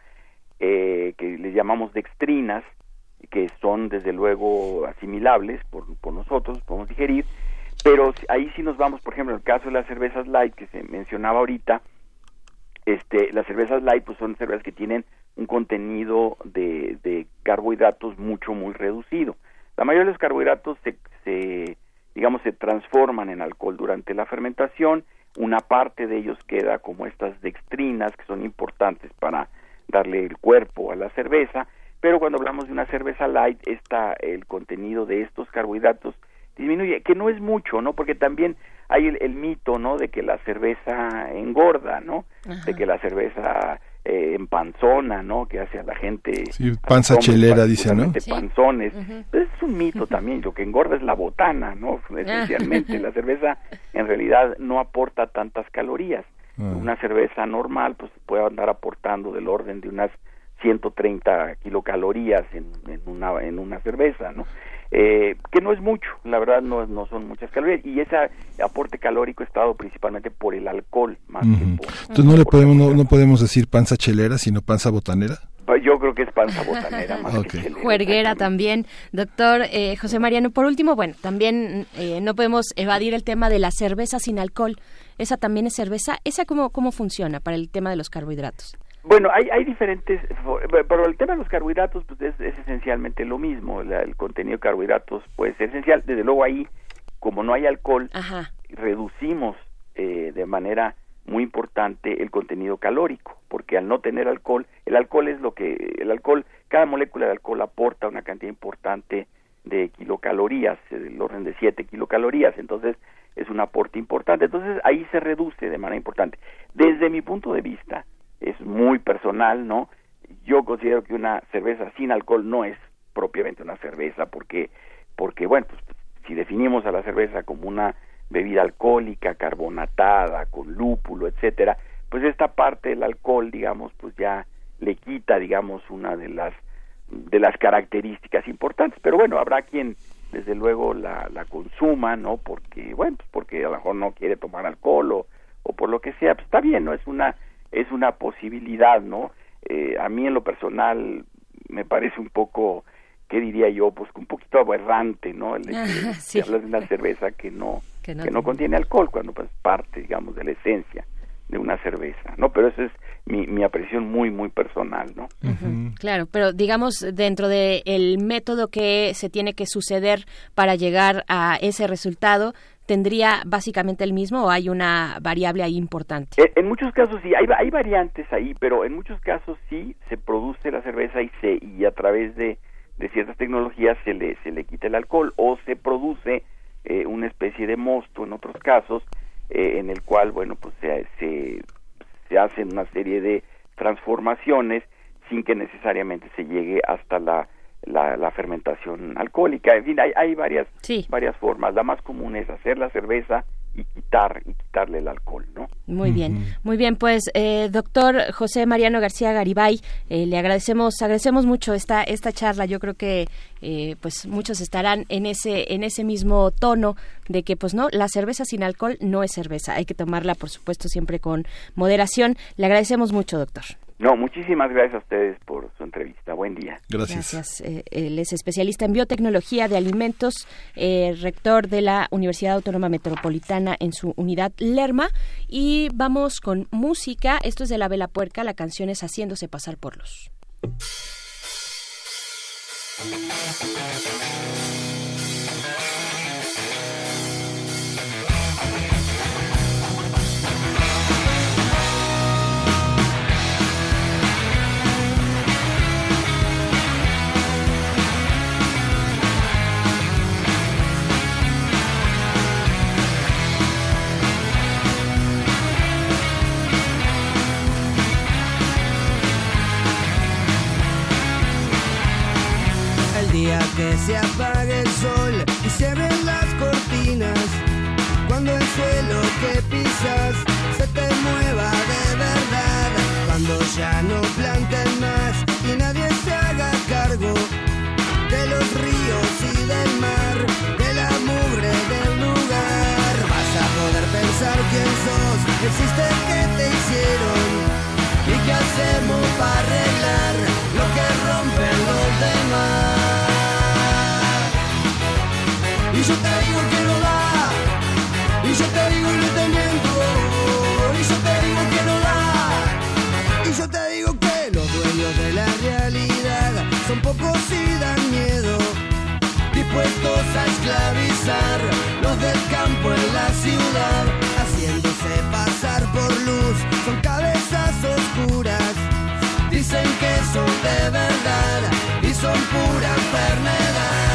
eh, que les llamamos dextrinas, que son desde luego asimilables por, por nosotros, podemos digerir, pero ahí sí nos vamos, por ejemplo, en el caso de las cervezas light que se mencionaba ahorita, este, las cervezas light pues son cervezas que tienen un contenido de, de carbohidratos mucho muy reducido. La mayoría de los carbohidratos se, se digamos se transforman en alcohol durante la fermentación, una parte de ellos queda como estas dextrinas que son importantes para darle el cuerpo a la cerveza, pero cuando hablamos de una cerveza light, está el contenido de estos carbohidratos disminuye, que no es mucho, ¿no? Porque también hay el, el mito, ¿no? De que la cerveza engorda, ¿no? De que la cerveza eh, empanzona, ¿no? Que hace a la gente... Sí, panza hombres chelera, dice, ¿no? Sí. panzones. Pues es un mito también, lo que engorda es la botana, ¿no? Esencialmente, la cerveza en realidad no aporta tantas calorías. Ah. Una cerveza normal pues puede andar aportando del orden de unas 130 kilocalorías en, en una en una cerveza, ¿no? Eh, que no es mucho, la verdad no, no son muchas calorías y ese aporte calórico está dado principalmente por el alcohol más que por Entonces no le podemos, no, no podemos decir panza chelera, sino panza botanera. Yo creo que es panza botanera más Ok. que chelera, Juerguera también. Doctor eh, José Mariano, por último, bueno, también eh, no podemos evadir el tema de la cerveza sin alcohol. ¿Esa también es cerveza? ¿Esa cómo, cómo funciona para el tema de los carbohidratos? Bueno, hay, hay diferentes, pero el tema de los carbohidratos pues es, es esencialmente lo mismo, la- el contenido de carbohidratos puede ser esencial, desde luego ahí, como no hay alcohol, Ajá. reducimos eh, de manera muy importante el contenido calórico, porque al no tener alcohol, el alcohol es lo que, el alcohol, cada molécula de alcohol aporta una cantidad importante de kilocalorías, eh, del orden de 7 kilocalorías, entonces es un aporte importante, entonces ahí se reduce de manera importante. Desde mi punto de vista, es muy personal, ¿no? Yo considero que una cerveza sin alcohol no es propiamente una cerveza, porque, porque bueno, pues, si definimos a la cerveza como una bebida alcohólica, carbonatada, con lúpulo, etcétera, pues esta parte del alcohol, digamos, pues ya le quita, digamos, una de las de las características importantes. Pero bueno, habrá quien desde luego la, la consuma, ¿no? Porque, bueno, pues porque a lo mejor no quiere tomar alcohol o, o por lo que sea, pues está bien, ¿no? Es una, es una posibilidad, ¿no? Eh, a mí en lo personal me parece un poco, ¿qué diría yo? Pues un poquito aberrante, ¿no? El de- Sí. de hablar de una cerveza que no, Que no que no tiene- contiene alcohol, cuando pues parte, digamos, de la esencia de una cerveza, ¿no? Pero eso es mi, mi apreciación muy, muy personal, ¿no? Claro, pero digamos dentro del el método que se tiene que suceder para llegar a ese resultado, ¿tendría básicamente el mismo o hay una variable ahí importante? Eh, En muchos casos sí, hay, hay variantes ahí, pero en muchos casos sí se produce la cerveza y se y a través de, de ciertas tecnologías se le se le quita el alcohol o se produce eh, una especie de mosto en otros casos eh, en el cual bueno pues se, se se hacen una serie de transformaciones sin que necesariamente se llegue hasta la la, la fermentación alcohólica. En fin, hay, hay varias Sí. varias formas. La más común es hacer la cerveza y quitar y quitarle el alcohol, ¿no? Muy bien, muy bien. Pues, eh, doctor José Mariano García Garibay, eh, le agradecemos, agradecemos mucho esta esta charla. Yo creo que, eh, pues, muchos estarán en ese en ese mismo tono de que, pues, no, la cerveza sin alcohol no es cerveza. Hay que tomarla, por supuesto, siempre con moderación. Le agradecemos mucho, doctor. No, muchísimas gracias a ustedes por su entrevista. Buen día. Gracias. Eh, él es especialista en biotecnología de alimentos, eh, rector de la Universidad Autónoma Metropolitana en su unidad Lerma. Y vamos con música. Esto es de la Vela Puerca. La canción es Haciéndose pasar por los. Que se apague el sol y se abren las cortinas, cuando el suelo que pisas se te mueva de verdad, cuando ya no planten más y nadie se haga cargo de los ríos y del mar, de la mugre del lugar, vas a poder pensar quién sos, existe que te hicieron y qué hacemos para arreglar lo que rompen los demás. Yo te digo que no da, y yo te digo y no te miento, y yo te digo que no da, y yo te digo que los dueños de la realidad son pocos y dan miedo, dispuestos a esclavizar los del campo en la ciudad, haciéndose pasar por luz, son cabezas oscuras. Dicen que son de verdad y son pura enfermedad.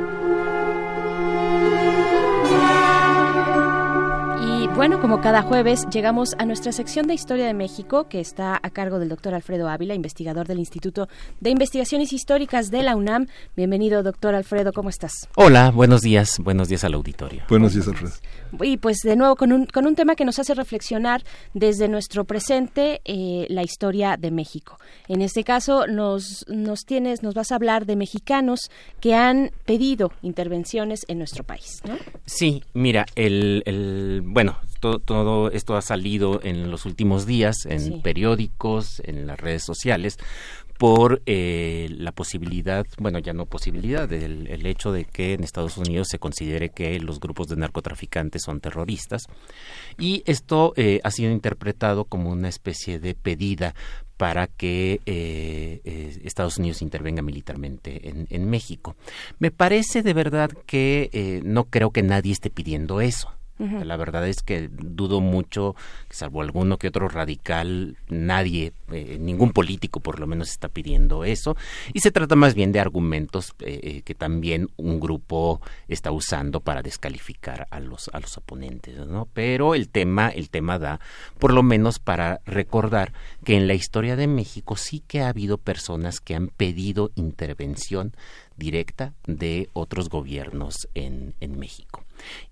Bueno, como cada jueves, llegamos a nuestra sección de Historia de México, que está a cargo del doctor Alfredo Ávila, investigador del Instituto de Investigaciones Históricas de la UNAM. Bienvenido, doctor Alfredo, ¿cómo estás? Hola, buenos días, buenos días al auditorio. Buenos días, Alfredo. Y pues de nuevo con un, con un tema que nos hace reflexionar desde nuestro presente eh, la historia de México. En este caso nos, nos tienes, nos vas a hablar de mexicanos que han pedido intervenciones en nuestro país, ¿no? Sí, mira, el, el bueno, todo, todo esto ha salido en los últimos días en Sí. periódicos, en las redes sociales, por eh, la posibilidad, bueno, ya no posibilidad, el, el hecho de que en Estados Unidos se considere que los grupos de narcotraficantes son terroristas. Y esto eh, ha sido interpretado como una especie de pedida para que eh, eh, Estados Unidos intervenga militarmente en, en México. Me parece de verdad que eh, no creo que nadie esté pidiendo eso. La verdad es que dudo mucho, salvo alguno que otro radical, nadie, eh, ningún político por lo menos está pidiendo eso. Y se trata más bien de argumentos eh, eh, que también un grupo está usando para descalificar a los a los oponentes, ¿no? Pero el tema el tema da, por lo menos para recordar que en la historia de México sí que ha habido personas que han pedido intervención directa de otros gobiernos en, en México.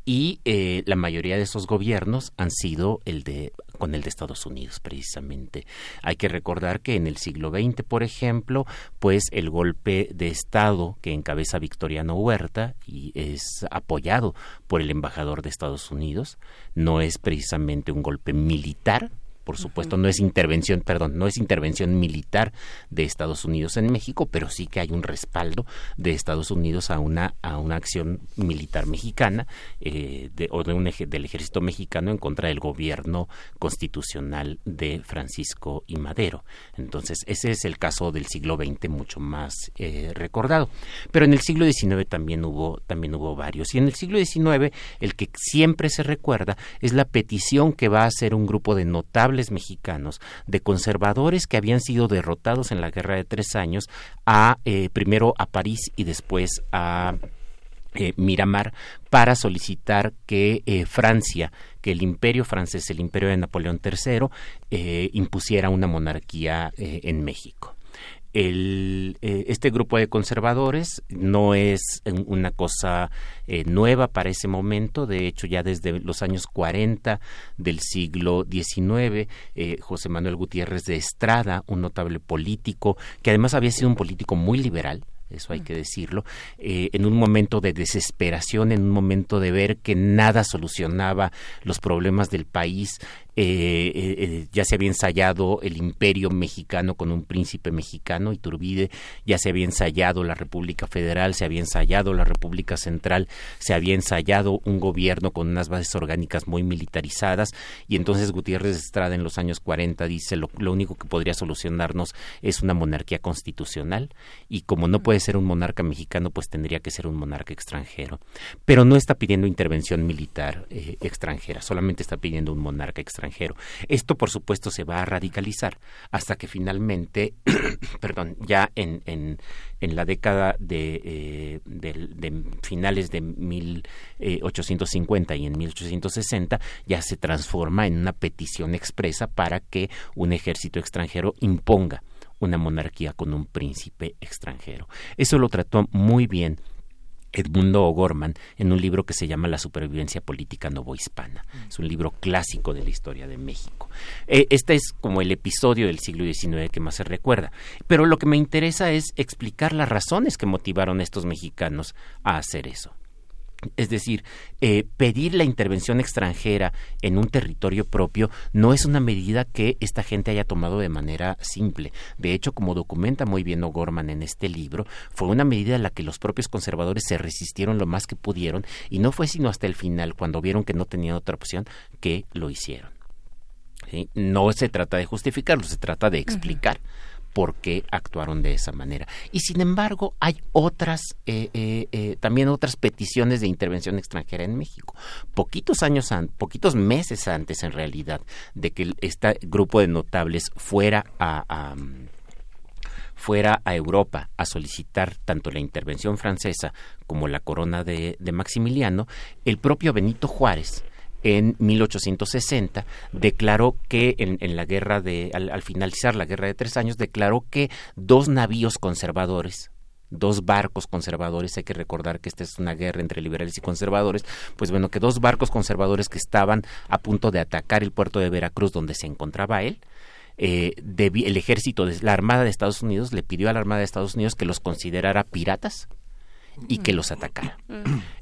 Y eh, la mayoría de esos gobiernos han sido el de con el de Estados Unidos, precisamente. Hay que recordar que en el siglo XX, por ejemplo, pues el golpe de Estado que encabeza Victoriano Huerta y es apoyado por el embajador de Estados Unidos, no es precisamente un golpe militar, por supuesto, no es intervención, perdón, no es intervención militar de Estados Unidos en México, pero sí que hay un respaldo de Estados Unidos a una a una acción militar mexicana eh, de, o de un eje- del ejército mexicano en contra del gobierno constitucional de Francisco y Madero. Entonces, ese es el caso del siglo XX mucho más eh, recordado. Pero en el siglo XIX también hubo también hubo varios. Y en el siglo XIX el que siempre se recuerda es la petición que va a hacer un grupo de notables mexicanos, de conservadores que habían sido derrotados en la Guerra de Tres Años, a eh, primero a París y después a eh, Miramar para solicitar que eh, Francia, que el imperio francés, el imperio de Napoleón III, impusiera una monarquía en México. El, eh, este grupo de conservadores no es una cosa eh, nueva para ese momento, de hecho ya desde los años 40 del siglo XIX, eh, José Manuel Gutiérrez de Estrada, un notable político, que además había sido un político muy liberal, eso hay que decirlo, eh, en un momento de desesperación, en un momento de ver que nada solucionaba los problemas del país, eh, eh, ya se había ensayado el imperio mexicano con un príncipe mexicano, Iturbide, ya se había ensayado la República Federal, se había ensayado la República Central, se había ensayado un gobierno con unas bases orgánicas muy militarizadas, y entonces Gutiérrez Estrada en los años 40 dice lo, lo único que podría solucionarnos es una monarquía constitucional, y como no puede ser un monarca mexicano, pues tendría que ser un monarca extranjero. Pero no está pidiendo intervención militar eh, extranjera, solamente está pidiendo un monarca extranjero. Esto, por supuesto, se va a radicalizar hasta que finalmente, perdón, ya en, en, la década de, eh, del- de finales de 1850 y en 1860, ya se transforma en una petición expresa para que un ejército extranjero imponga una monarquía con un príncipe extranjero. Eso lo trató muy bien Edmundo O'Gorman en un libro que se llama La supervivencia política novohispana. Es un libro clásico de la historia de México. Eh, este es como el episodio del siglo XIX que más se recuerda. Pero lo que me interesa es explicar las razones que motivaron a estos mexicanos a hacer eso. Es decir, eh, pedir la intervención extranjera en un territorio propio no es una medida que esta gente haya tomado de manera simple. De hecho, como documenta muy bien O'Gorman en este libro, fue una medida a la que los propios conservadores se resistieron lo más que pudieron y no fue sino hasta el final, cuando vieron que no tenían otra opción, que lo hicieron. ¿Sí? No se trata de justificarlo, se trata de explicar por qué actuaron de esa manera. Y sin embargo, hay otras, eh, eh, eh, también otras peticiones de intervención extranjera en México. Poquitos años poquitos meses antes, en realidad, de que este grupo de notables fuera a, mm, fuera a Europa a solicitar tanto la intervención francesa como la corona de Maximiliano, el propio Benito Juárez en 1860 declaró que en, la guerra de al, al finalizar la guerra de tres años declaró que dos navíos conservadores dos barcos conservadores, hay que recordar que esta es una guerra entre liberales y conservadores, pues bueno, que dos barcos conservadores que estaban a punto de atacar el puerto de Veracruz donde se encontraba él, eh, el ejército, de, la Armada de Estados Unidos le pidió a la Armada de Estados Unidos que los considerara piratas y que los atacara.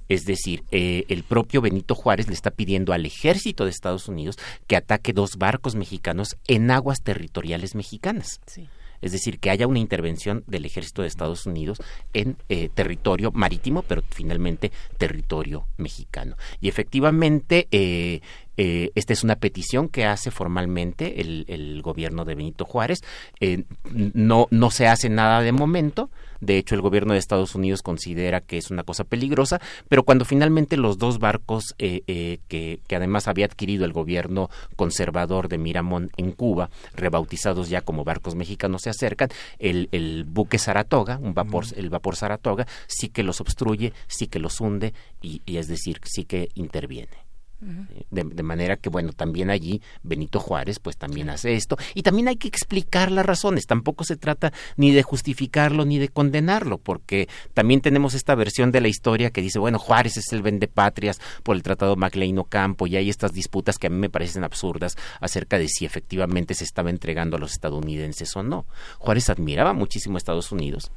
Es decir, eh, el propio Benito Juárez le está pidiendo al ejército de Estados Unidos que ataque dos barcos mexicanos en aguas territoriales mexicanas. Sí. Es decir, que haya una intervención del ejército de Estados Unidos en eh, territorio marítimo, pero finalmente territorio mexicano. Y efectivamente, eh, eh, esta es una petición que hace formalmente el, el gobierno de Benito Juárez. Eh, no, no se hace nada de momento. De hecho, el gobierno de Estados Unidos considera que es una cosa peligrosa, pero cuando finalmente los dos barcos eh, eh, que, que además había adquirido el gobierno conservador de Miramón en Cuba, rebautizados ya como barcos mexicanos, se acercan, el, el buque Saratoga, un vapor, el vapor Saratoga, sí que los obstruye, sí que los hunde y, y es decir, sí que interviene. De, de manera que, bueno, también allí Benito Juárez pues también hace esto. Y también hay que explicar las razones, tampoco se trata ni de justificarlo ni de condenarlo, porque también tenemos esta versión de la historia que dice, bueno, Juárez es el vendepatrias por el Tratado MacLean Ocampo y hay estas disputas que a mí me parecen absurdas acerca de si efectivamente se estaba entregando a los estadounidenses o no. Juárez admiraba muchísimo a Estados Unidos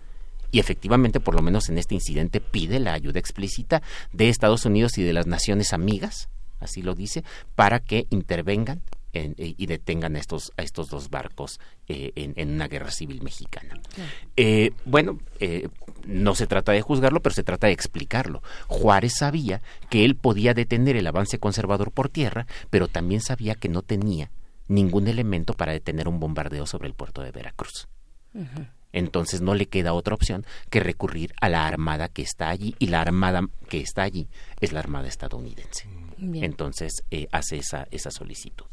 y efectivamente, por lo menos en este incidente, pide la ayuda explícita de Estados Unidos y de las naciones amigas, así lo dice, para que intervengan en- eh, y detengan a estos, a estos dos barcos eh, en, en una guerra civil mexicana. Eh, bueno, eh, no se trata de juzgarlo, pero se trata de explicarlo. Juárez sabía que él podía detener el avance conservador por tierra, pero también sabía que no tenía ningún elemento para detener un bombardeo sobre el puerto de Veracruz. Entonces no le queda otra opción que recurrir a la armada que está allí y la armada que está allí es la armada estadounidense. Bien. Entonces eh, hace esa, esa solicitud.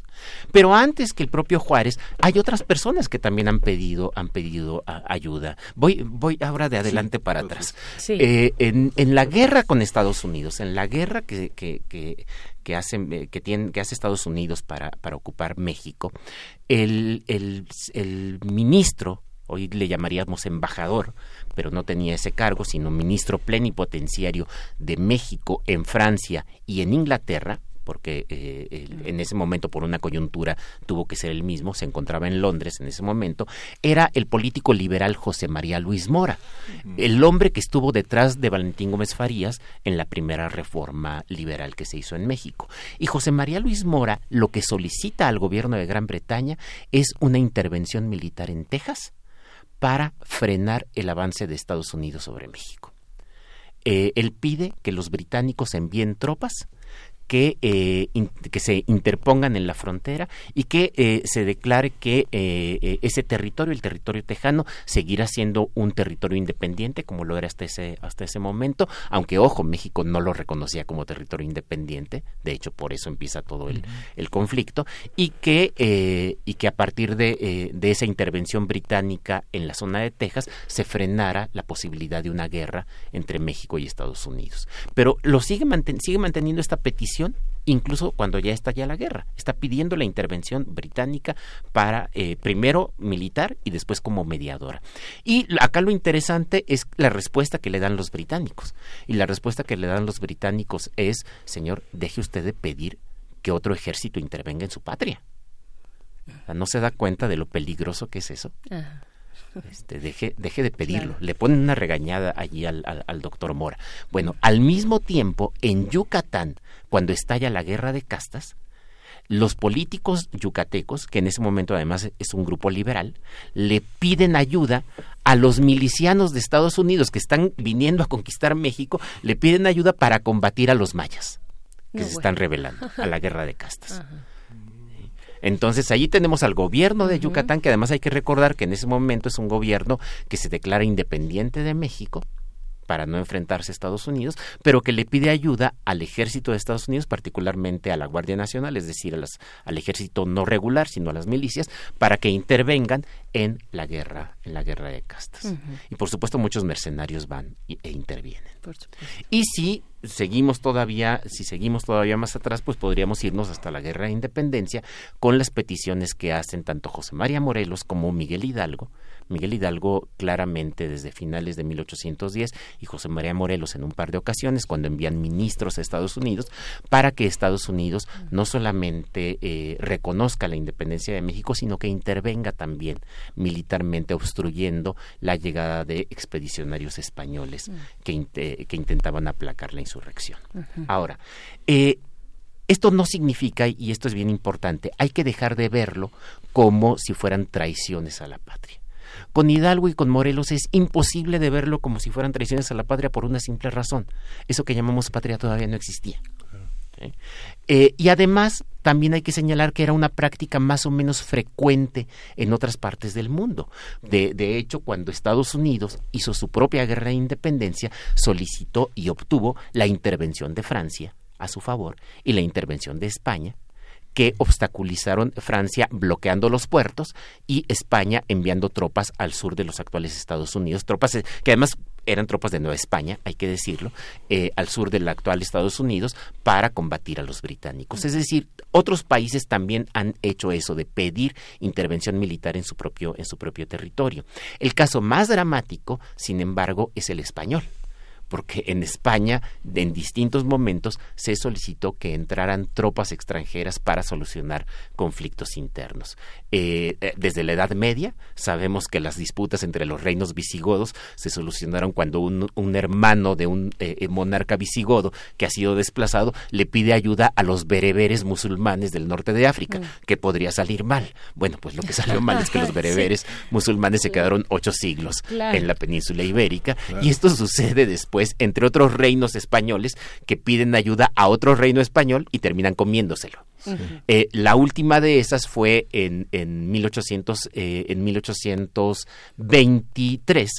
Pero antes que el propio Juárez, hay otras personas que también han pedido, han pedido ayuda. Voy, voy ahora de adelante para atrás. Sí. Eh, en, en la guerra con Estados Unidos, en la guerra que, que, que, que hace, eh, que, tiene, que hace Estados Unidos para, para ocupar México, el, el, el ministro, hoy le llamaríamos embajador, pero no tenía ese cargo, sino ministro plenipotenciario de México en Francia y en Inglaterra, porque eh, en ese momento por una coyuntura tuvo que ser el mismo, se encontraba en Londres en ese momento, era el político liberal José María Luis Mora, el hombre que estuvo detrás de Valentín Gómez Farías en la primera reforma liberal que se hizo en México. Y José María Luis Mora lo que solicita al gobierno de Gran Bretaña es una intervención militar en Texas para frenar el avance de Estados Unidos sobre México. Eh, él pide que los británicos envíen tropas que, eh, in- que se interpongan en la frontera y que eh, se declare que eh, eh, ese territorio, el territorio tejano, seguirá siendo un territorio independiente como lo era hasta ese, hasta ese momento, aunque ojo, México no lo reconocía como territorio independiente, de hecho por eso empieza todo el, el conflicto, y que, eh, y que a partir de, eh, de esa intervención británica en la zona de Texas se frenara la posibilidad de una guerra entre México y Estados Unidos. Pero lo sigue, manten- sigue manteniendo esta petición incluso cuando ya está ya la guerra. Está pidiendo la intervención británica para eh, primero militar y después como mediadora. Y acá lo interesante es la respuesta que le dan los británicos. Y la respuesta que le dan los británicos es, señor, deje usted de pedir que otro ejército intervenga en su patria. No se da cuenta de lo peligroso que es eso. Ajá. Este, deje, deje de pedirlo. Claro. Le ponen una regañada allí al, al, al doctor Mora. Bueno, al mismo tiempo, en Yucatán, cuando estalla la guerra de castas, los políticos yucatecos, que en ese momento además es un grupo liberal, le piden ayuda a los milicianos de Estados Unidos que están viniendo a conquistar México, le piden ayuda para combatir a los mayas, que No, se bueno. están rebelando a la guerra de castas. Ajá. Entonces allí tenemos al gobierno de Yucatán, que además hay que recordar que en ese momento es un gobierno que se declara independiente de México para no enfrentarse a Estados Unidos, pero que le pide ayuda al ejército de Estados Unidos, particularmente a la Guardia Nacional, es decir, a las- al ejército no regular, sino a las milicias, para que intervengan en la guerra, en la guerra de castas. Y por supuesto muchos mercenarios van y- e intervienen. Por. Y si seguimos todavía, si seguimos todavía más atrás, pues podríamos irnos hasta la Guerra de Independencia con las peticiones que hacen tanto José María Morelos como Miguel Hidalgo. Miguel Hidalgo claramente desde finales de 1810 y José María Morelos en un par de ocasiones cuando envían ministros a Estados Unidos para que Estados Unidos no solamente eh, reconozca la independencia de México, sino que intervenga también militarmente obstruyendo la llegada de expedicionarios españoles que, que intentaban aplacar la insurrección. Ahora, eh, esto no significa, y esto es bien importante, hay que dejar de verlo como si fueran traiciones a la patria. Con Hidalgo y con Morelos es imposible de verlo como si fueran traiciones a la patria por una simple razón. Eso que llamamos patria todavía no existía. ¿Eh? Eh, y además también hay que señalar que era una práctica más o menos frecuente en otras partes del mundo. De, de hecho, cuando Estados Unidos hizo su propia guerra de independencia, solicitó y obtuvo la intervención de Francia a su favor y la intervención de España que obstaculizaron Francia bloqueando los puertos y España enviando tropas al sur de los actuales Estados Unidos, tropas eh, que además eran tropas de Nueva España, hay que decirlo, eh, al sur del actual Estados Unidos para combatir a los británicos. Es decir, otros países también han hecho eso de pedir intervención militar en su propio en su propio territorio. El caso más dramático, sin embargo, es el español porque en España en distintos momentos se solicitó que entraran tropas extranjeras para solucionar conflictos internos. Eh, eh, desde la Edad Media sabemos que las disputas entre los reinos visigodos se solucionaron cuando un, un hermano de un eh, eh, monarca visigodo que ha sido desplazado le pide ayuda a los bereberes musulmanes del norte de África, que podría salir mal. Bueno, pues lo que salió mal es que los Sí. bereberes musulmanes se quedaron ocho siglos Claro. en la península ibérica y esto sucede después entre otros reinos españoles que piden ayuda a otro reino español y terminan comiéndoselo. Eh, la última de esas fue en, en, 1800, eh, en 1823,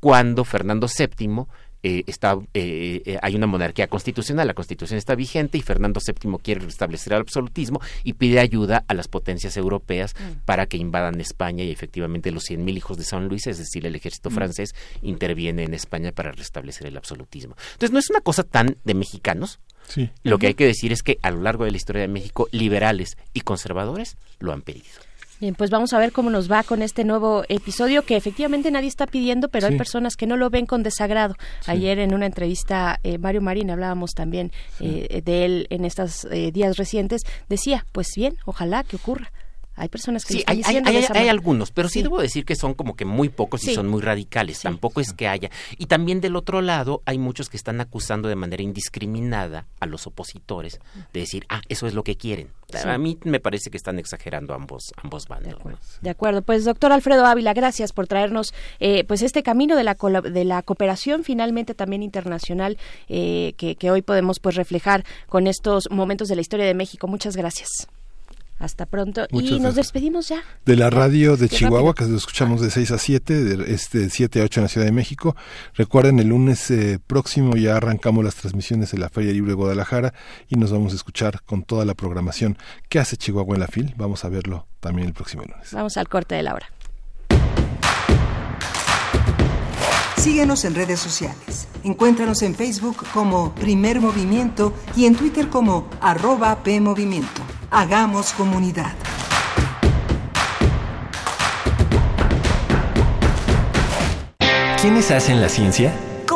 cuando Fernando VII eh, está, eh, eh, hay una monarquía constitucional, la constitución está vigente y Fernando VII quiere restablecer el absolutismo y pide ayuda a las potencias europeas para que invadan España y efectivamente los 100.000 hijos de San Luis, es decir, el ejército Mm. francés, interviene en España para restablecer el absolutismo. Entonces no es una cosa tan de mexicanos, Sí. lo que hay que decir es que a lo largo de la historia de México, liberales y conservadores lo han pedido. Bien, pues vamos a ver cómo nos va con este nuevo episodio que efectivamente nadie está pidiendo, pero hay personas que no lo ven con desagrado. Ayer en una entrevista, eh, Mario Marín, hablábamos también eh, de él en estos eh, días recientes, decía, pues bien, ojalá que ocurra. Hay personas que Sí, están hay, diciendo hay- hay algunos, pero sí, Sí. debo decir que son como que muy pocos y Sí. son muy radicales. Tampoco es que haya. Y también del otro lado hay muchos que están acusando de manera indiscriminada a los opositores de decir, ah, eso es lo que quieren. Sí. A mí me parece que están exagerando ambos, ambos bandos. ¿no? De acuerdo, pues doctor Alfredo Ávila, gracias por traernos eh, pues este camino de la de la cooperación finalmente también internacional eh, que, que hoy podemos pues reflejar con estos momentos de la historia de México. Muchas gracias. Hasta pronto Muchas y nos gracias. despedimos ya. de la radio de Qué Chihuahua, rápido. que lo escuchamos de 6 a 7, de este 7 a 8 en la Ciudad de México. Recuerden, el lunes eh, próximo ya arrancamos las transmisiones de la Feria Libre de Guadalajara y nos vamos a escuchar con toda la programación que hace Chihuahua en la FIL. Vamos a verlo también el próximo lunes. Vamos al corte de la hora. Síguenos en redes sociales. Encuéntranos en Facebook como Primer Movimiento y en Twitter como arroba PMovimiento. Hagamos comunidad. ¿Quiénes hacen la ciencia?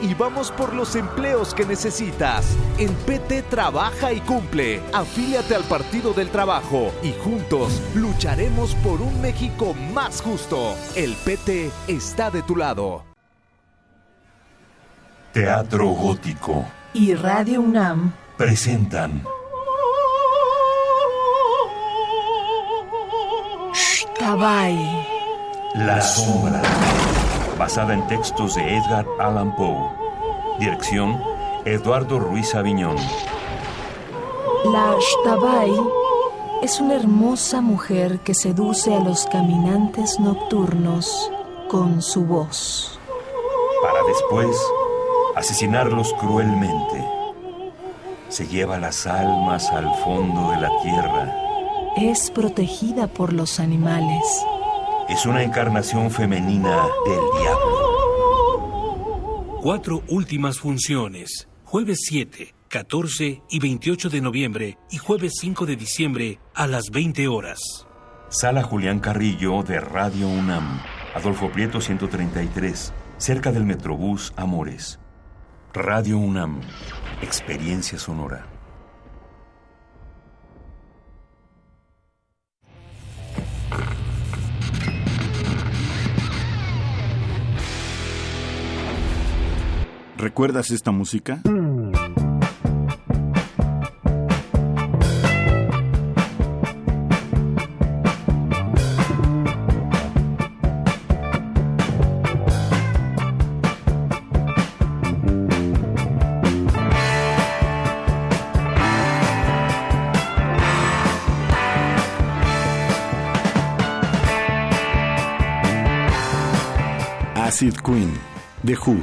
y vamos por los empleos que necesitas. En PT trabaja y cumple. Afíliate al Partido del Trabajo y juntos lucharemos por un México más justo. El PT está de tu lado. Teatro Gótico Y Radio UNAM presentan Tabay. La Sombra, basada en textos de Edgar Allan Poe. Dirección, Eduardo Ruiz Aviñón. La Shtabay es una hermosa mujer que seduce a los caminantes nocturnos con su voz. Para después asesinarlos cruelmente. Se lleva las almas al fondo de la tierra. es protegida por los animales. Es una encarnación femenina del diablo. Cuatro últimas funciones. Jueves 7, 14 y 28 de noviembre y jueves 5 de diciembre a las 20 horas. Sala Julián Carrillo de Radio UNAM. Adolfo Prieto 133, cerca del Metrobús Amores. Radio UNAM. Experiencia sonora. ¿Recuerdas esta música? Acid Queen, The Who,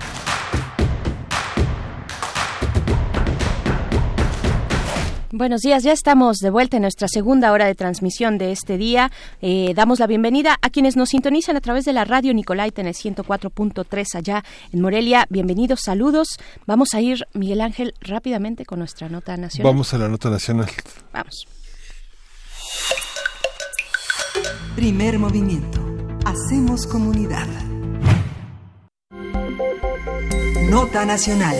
Buenos días, ya estamos de vuelta en nuestra segunda hora de transmisión de este día. Eh, damos la bienvenida a quienes nos sintonizan a través de la radio Nicolaita en el 104.3 allá en Morelia. Bienvenidos, saludos. Vamos a ir, Miguel Ángel, rápidamente con nuestra nota nacional. Vamos a la nota nacional. Vamos. Primer movimiento. Hacemos comunidad. Nota nacional.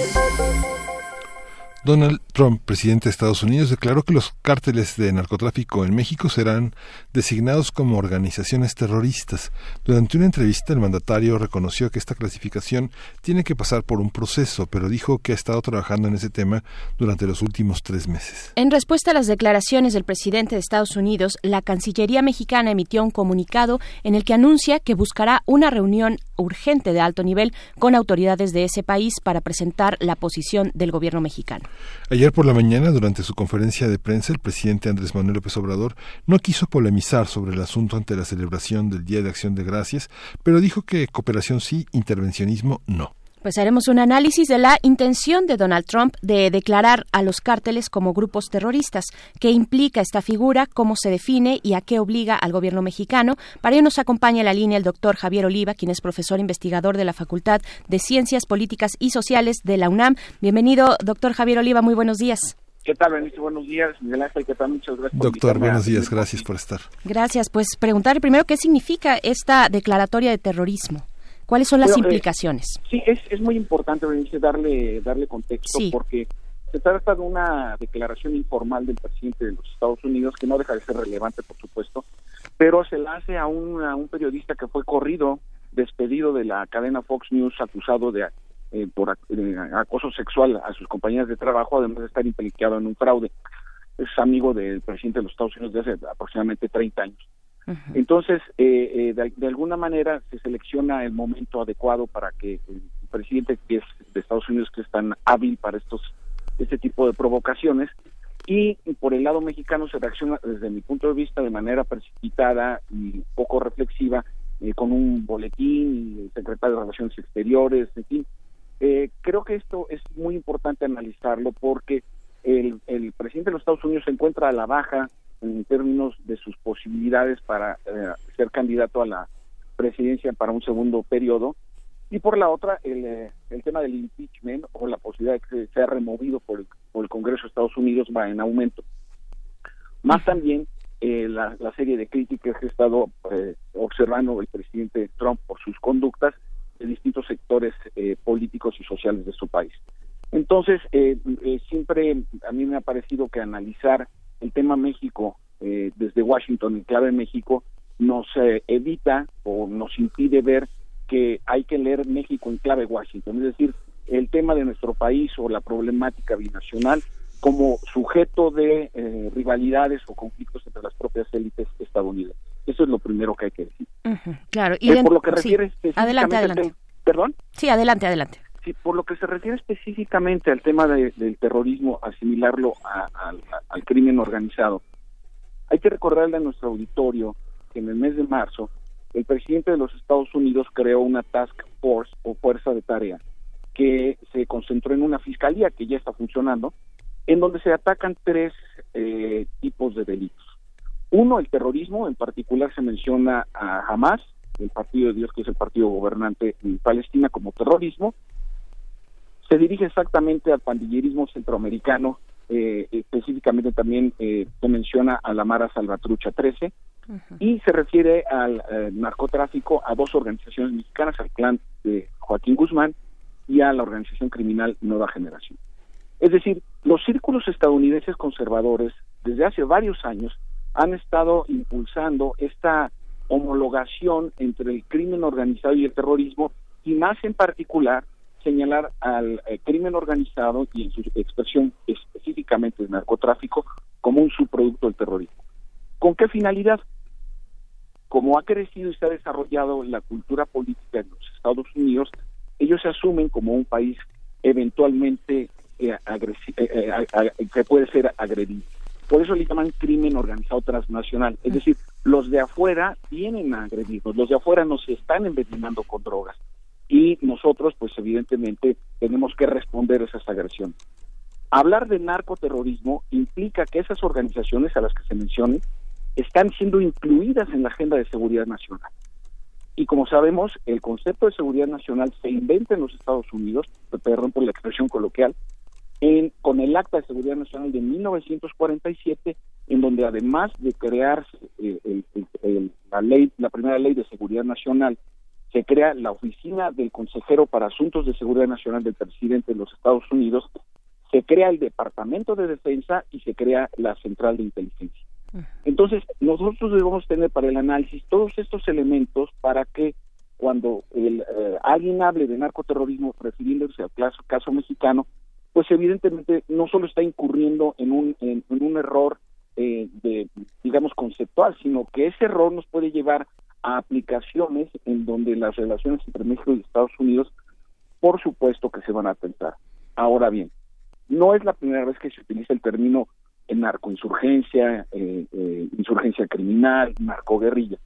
Donald Trump, presidente de Estados Unidos, declaró que los cárteles de narcotráfico en México serán designados como organizaciones terroristas. Durante una entrevista, el mandatario reconoció que esta clasificación tiene que pasar por un proceso, pero dijo que ha estado trabajando en ese tema durante los últimos tres meses. En respuesta a las declaraciones del presidente de Estados Unidos, la Cancillería mexicana emitió un comunicado en el que anuncia que buscará una reunión urgente de alto nivel con autoridades de ese país para presentar la posición del gobierno mexicano. Ayer por la mañana, durante su conferencia de prensa, el presidente Andrés Manuel López Obrador no quiso polemizar sobre el asunto ante la celebración del Día de Acción de Gracias, pero dijo que cooperación sí, intervencionismo no. Pues haremos un análisis de la intención de Donald Trump de declarar a los cárteles como grupos terroristas, qué implica esta figura, cómo se define y a qué obliga al gobierno mexicano. Para ello nos acompaña en la línea el doctor Javier Oliva, quien es profesor investigador de la Facultad de Ciencias Políticas y Sociales de la UNAM. Bienvenido, doctor Javier Oliva, muy buenos días. ¿Qué tal, Benicio? Buenos días, Miguel Ángel, ¿qué tal? Muchas gracias. por Doctor, buenos días, gracias por estar. Gracias. Pues preguntar primero qué significa esta declaratoria de terrorismo. ¿Cuáles son las Pero, eh, implicaciones? Sí, es, es muy importante, Berenice, darle, darle contexto Sí. porque se trata de una declaración informal del presidente de los Estados Unidos que no deja de ser relevante, por supuesto, pero se la hace a un, a un periodista que fue corrido, despedido de la cadena Fox News, acusado de eh, por eh, acoso sexual a sus compañeras de trabajo, además de estar implicado en un fraude. Es amigo del presidente de los Estados Unidos desde hace aproximadamente 30 años. Entonces, eh, eh, de, alguna manera se selecciona el momento adecuado para que el presidente que es de Estados Unidos, que es tan hábil para estos este tipo de provocaciones, y por el lado mexicano se reacciona desde mi punto de vista de manera precipitada y poco reflexiva eh, con un boletín, el secretario de Relaciones Exteriores, en fin. Eh, creo que esto es muy importante analizarlo porque el, el presidente de los Estados Unidos se encuentra a la baja en términos de sus posibilidades para eh, ser candidato a la presidencia para un segundo periodo y por la otra el, eh, el tema del impeachment o la posibilidad de que sea removido por el, por el Congreso de Estados Unidos va en aumento. Más también eh, la, la serie de críticas que ha estado eh, observando el presidente Trump por sus conductas de distintos sectores políticos y sociales de su país. Entonces, siempre a mí me ha parecido que analizar el tema México eh, desde Washington en clave México nos eh, evita o nos impide ver que hay que leer México en clave Washington. Es decir, el tema de nuestro país o la problemática binacional como sujeto de eh, rivalidades o conflictos entre las propias élites estadounidenses. Eso es lo primero que hay que decir. Claro. Eh, den- por lo que sí. refiere específicamente Adelante, adelante. ¿Perdón? Sí, adelante, adelante. Sí, por lo que se refiere específicamente al tema de- del terrorismo, asimilarlo a- al- crimen organizado, hay que recordarle a nuestro auditorio que en el mes de marzo el presidente de los Estados Unidos creó una task force o fuerza de tarea que se concentró en una fiscalía que ya está funcionando, en donde se atacan tres eh, tipos de delitos. Uno, el terrorismo, en particular se menciona a Hamas, el Partido de Dios, que es el partido gobernante en Palestina, como terrorismo. Se dirige exactamente al pandillerismo centroamericano, eh, específicamente también eh, se menciona a la Mara Salvatrucha 13, y se refiere al eh, narcotráfico a dos organizaciones mexicanas, al clan de Joaquín Guzmán y a la organización criminal Nueva Generación. Es decir, los círculos estadounidenses conservadores desde hace varios años han estado impulsando esta homologación entre el crimen organizado y el terrorismo y más en particular señalar al eh, crimen organizado y en su expresión específicamente el narcotráfico como un subproducto del terrorismo. ¿Con qué finalidad? Como ha crecido y se ha desarrollado la cultura política en los Estados Unidos, ellos se asumen como un país eventualmente eh, eh, que puede ser agredido. Por eso le llaman crimen organizado transnacional. Es decir, los de afuera vienen a agredirnos, los de afuera nos están envenenando con drogas. Y nosotros, pues evidentemente, tenemos que responder a esas agresiones. Hablar de narcoterrorismo implica que esas organizaciones a las que se mencionen están siendo incluidas en la agenda de seguridad nacional. Y como sabemos, el concepto de seguridad nacional se inventa en los Estados Unidos, perdón por la expresión coloquial, en, con el Acta de Seguridad Nacional de 1947, en donde además de crearse eh, el- el- la ley, la primera ley de seguridad nacional, se crea la oficina del consejero para asuntos de seguridad nacional del presidente de los Estados Unidos, se crea el departamento de defensa y se crea la central de inteligencia. Entonces, nosotros debemos tener para el análisis todos estos elementos para que cuando el, eh, alguien hable de narcoterrorismo refiriéndose al caso, caso mexicano, pues evidentemente no solo está incurriendo en un, en, en un error eh, de, digamos, conceptual, sino que ese error nos puede llevar a aplicaciones en donde las relaciones entre México y Estados Unidos, por supuesto que se van a tentar. Ahora bien, no es la primera vez que se utiliza el término eh, narcoinsurgencia, eh, eh, insurgencia criminal, narcoguerrilla.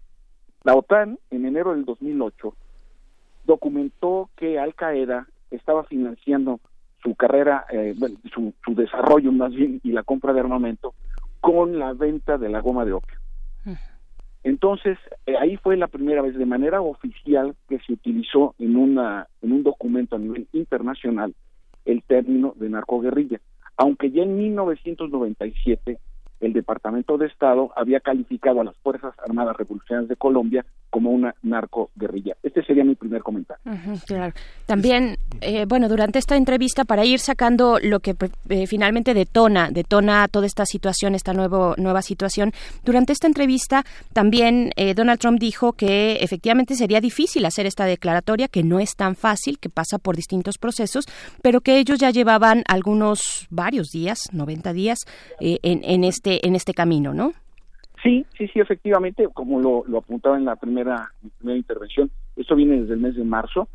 La OTAN, en enero del 2008, documentó que Al Qaeda estaba financiando su carrera, eh, bueno, su, su desarrollo más bien y la compra de armamento con la venta de la goma de opio. Entonces, eh, ahí fue la primera vez de manera oficial que se utilizó en, una, en un documento a nivel internacional el término de narcoguerrilla, aunque ya en 1997 el Departamento de Estado había calificado a las Fuerzas Armadas Revolucionarias de Colombia como una narcoguerrilla. Este sería mi primer comentario. Ujú, claro. También, eh, bueno, durante esta entrevista, para ir sacando lo que eh, finalmente detona, detona toda esta situación, esta nuevo, nueva situación, durante esta entrevista también eh, Donald Trump dijo que efectivamente sería difícil hacer esta declaratoria, que no es tan fácil, que pasa por distintos procesos, pero que ellos ya llevaban algunos, varios días, 90 días, eh, en, en, este, en este camino, ¿no? Sí, sí, sí, efectivamente, como lo, lo apuntaba en la primera, en la primera intervención, esto viene desde el mes de marzo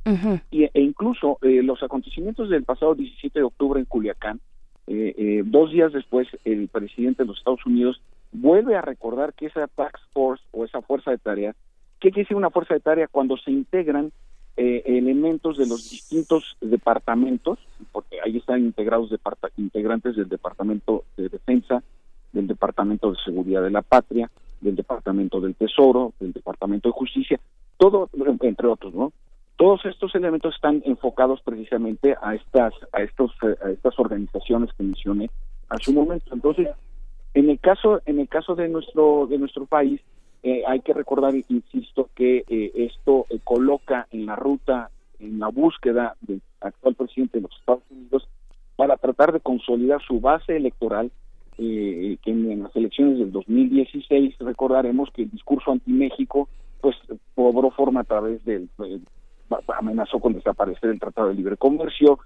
y, e incluso eh, los acontecimientos del pasado 17 de octubre en Culiacán, eh, eh, dos días después el presidente de los Estados Unidos vuelve a recordar que esa task force o esa fuerza de tarea, ¿qué quiere decir una fuerza de tarea? Cuando se integran eh, elementos de los distintos departamentos, porque ahí están integrados departa- integrantes del Departamento de Defensa, del Departamento de Seguridad de la Patria, del Departamento del Tesoro, del Departamento de Justicia, todo, entre otros, ¿no? Todos estos elementos están enfocados precisamente a estas, a estos, a estas organizaciones que mencioné a su momento. Entonces, en el caso, en el caso de nuestro, de nuestro país, eh, hay que recordar, insisto, que eh, esto eh, coloca en la ruta, en la búsqueda del actual presidente de los Estados Unidos para tratar de consolidar su base electoral eh, que en, las elecciones del 2016 recordaremos que el discurso anti-México pues cobró forma a través del amenazó con desaparecer el Tratado de Libre Comercio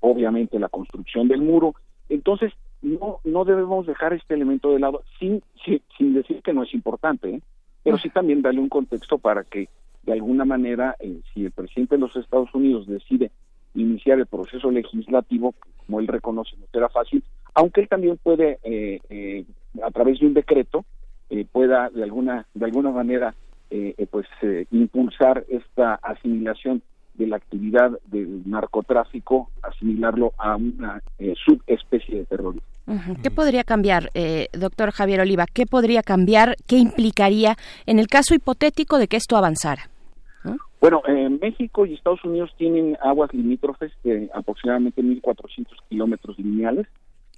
obviamente la construcción del muro. Entonces, no, no debemos dejar este elemento de lado, sin, sin, sin decir que no es importante, ¿eh? pero sí también darle un contexto para que, de alguna manera, eh, si el presidente de los Estados Unidos decide iniciar el proceso legislativo, como él reconoce, no será fácil, aunque él también puede, eh, eh, a través de un decreto, eh, pueda de alguna, de alguna manera, pues, eh, impulsar esta asimilación de la actividad del narcotráfico, asimilarlo a una subespecie de terrorismo. ¿Qué podría cambiar, eh, doctor Javier Oliva? ¿Qué podría cambiar? ¿Qué implicaría en el caso hipotético de que esto avanzara? Bueno, eh, México y Estados Unidos tienen aguas limítrofes de aproximadamente 1.400 kilómetros lineales,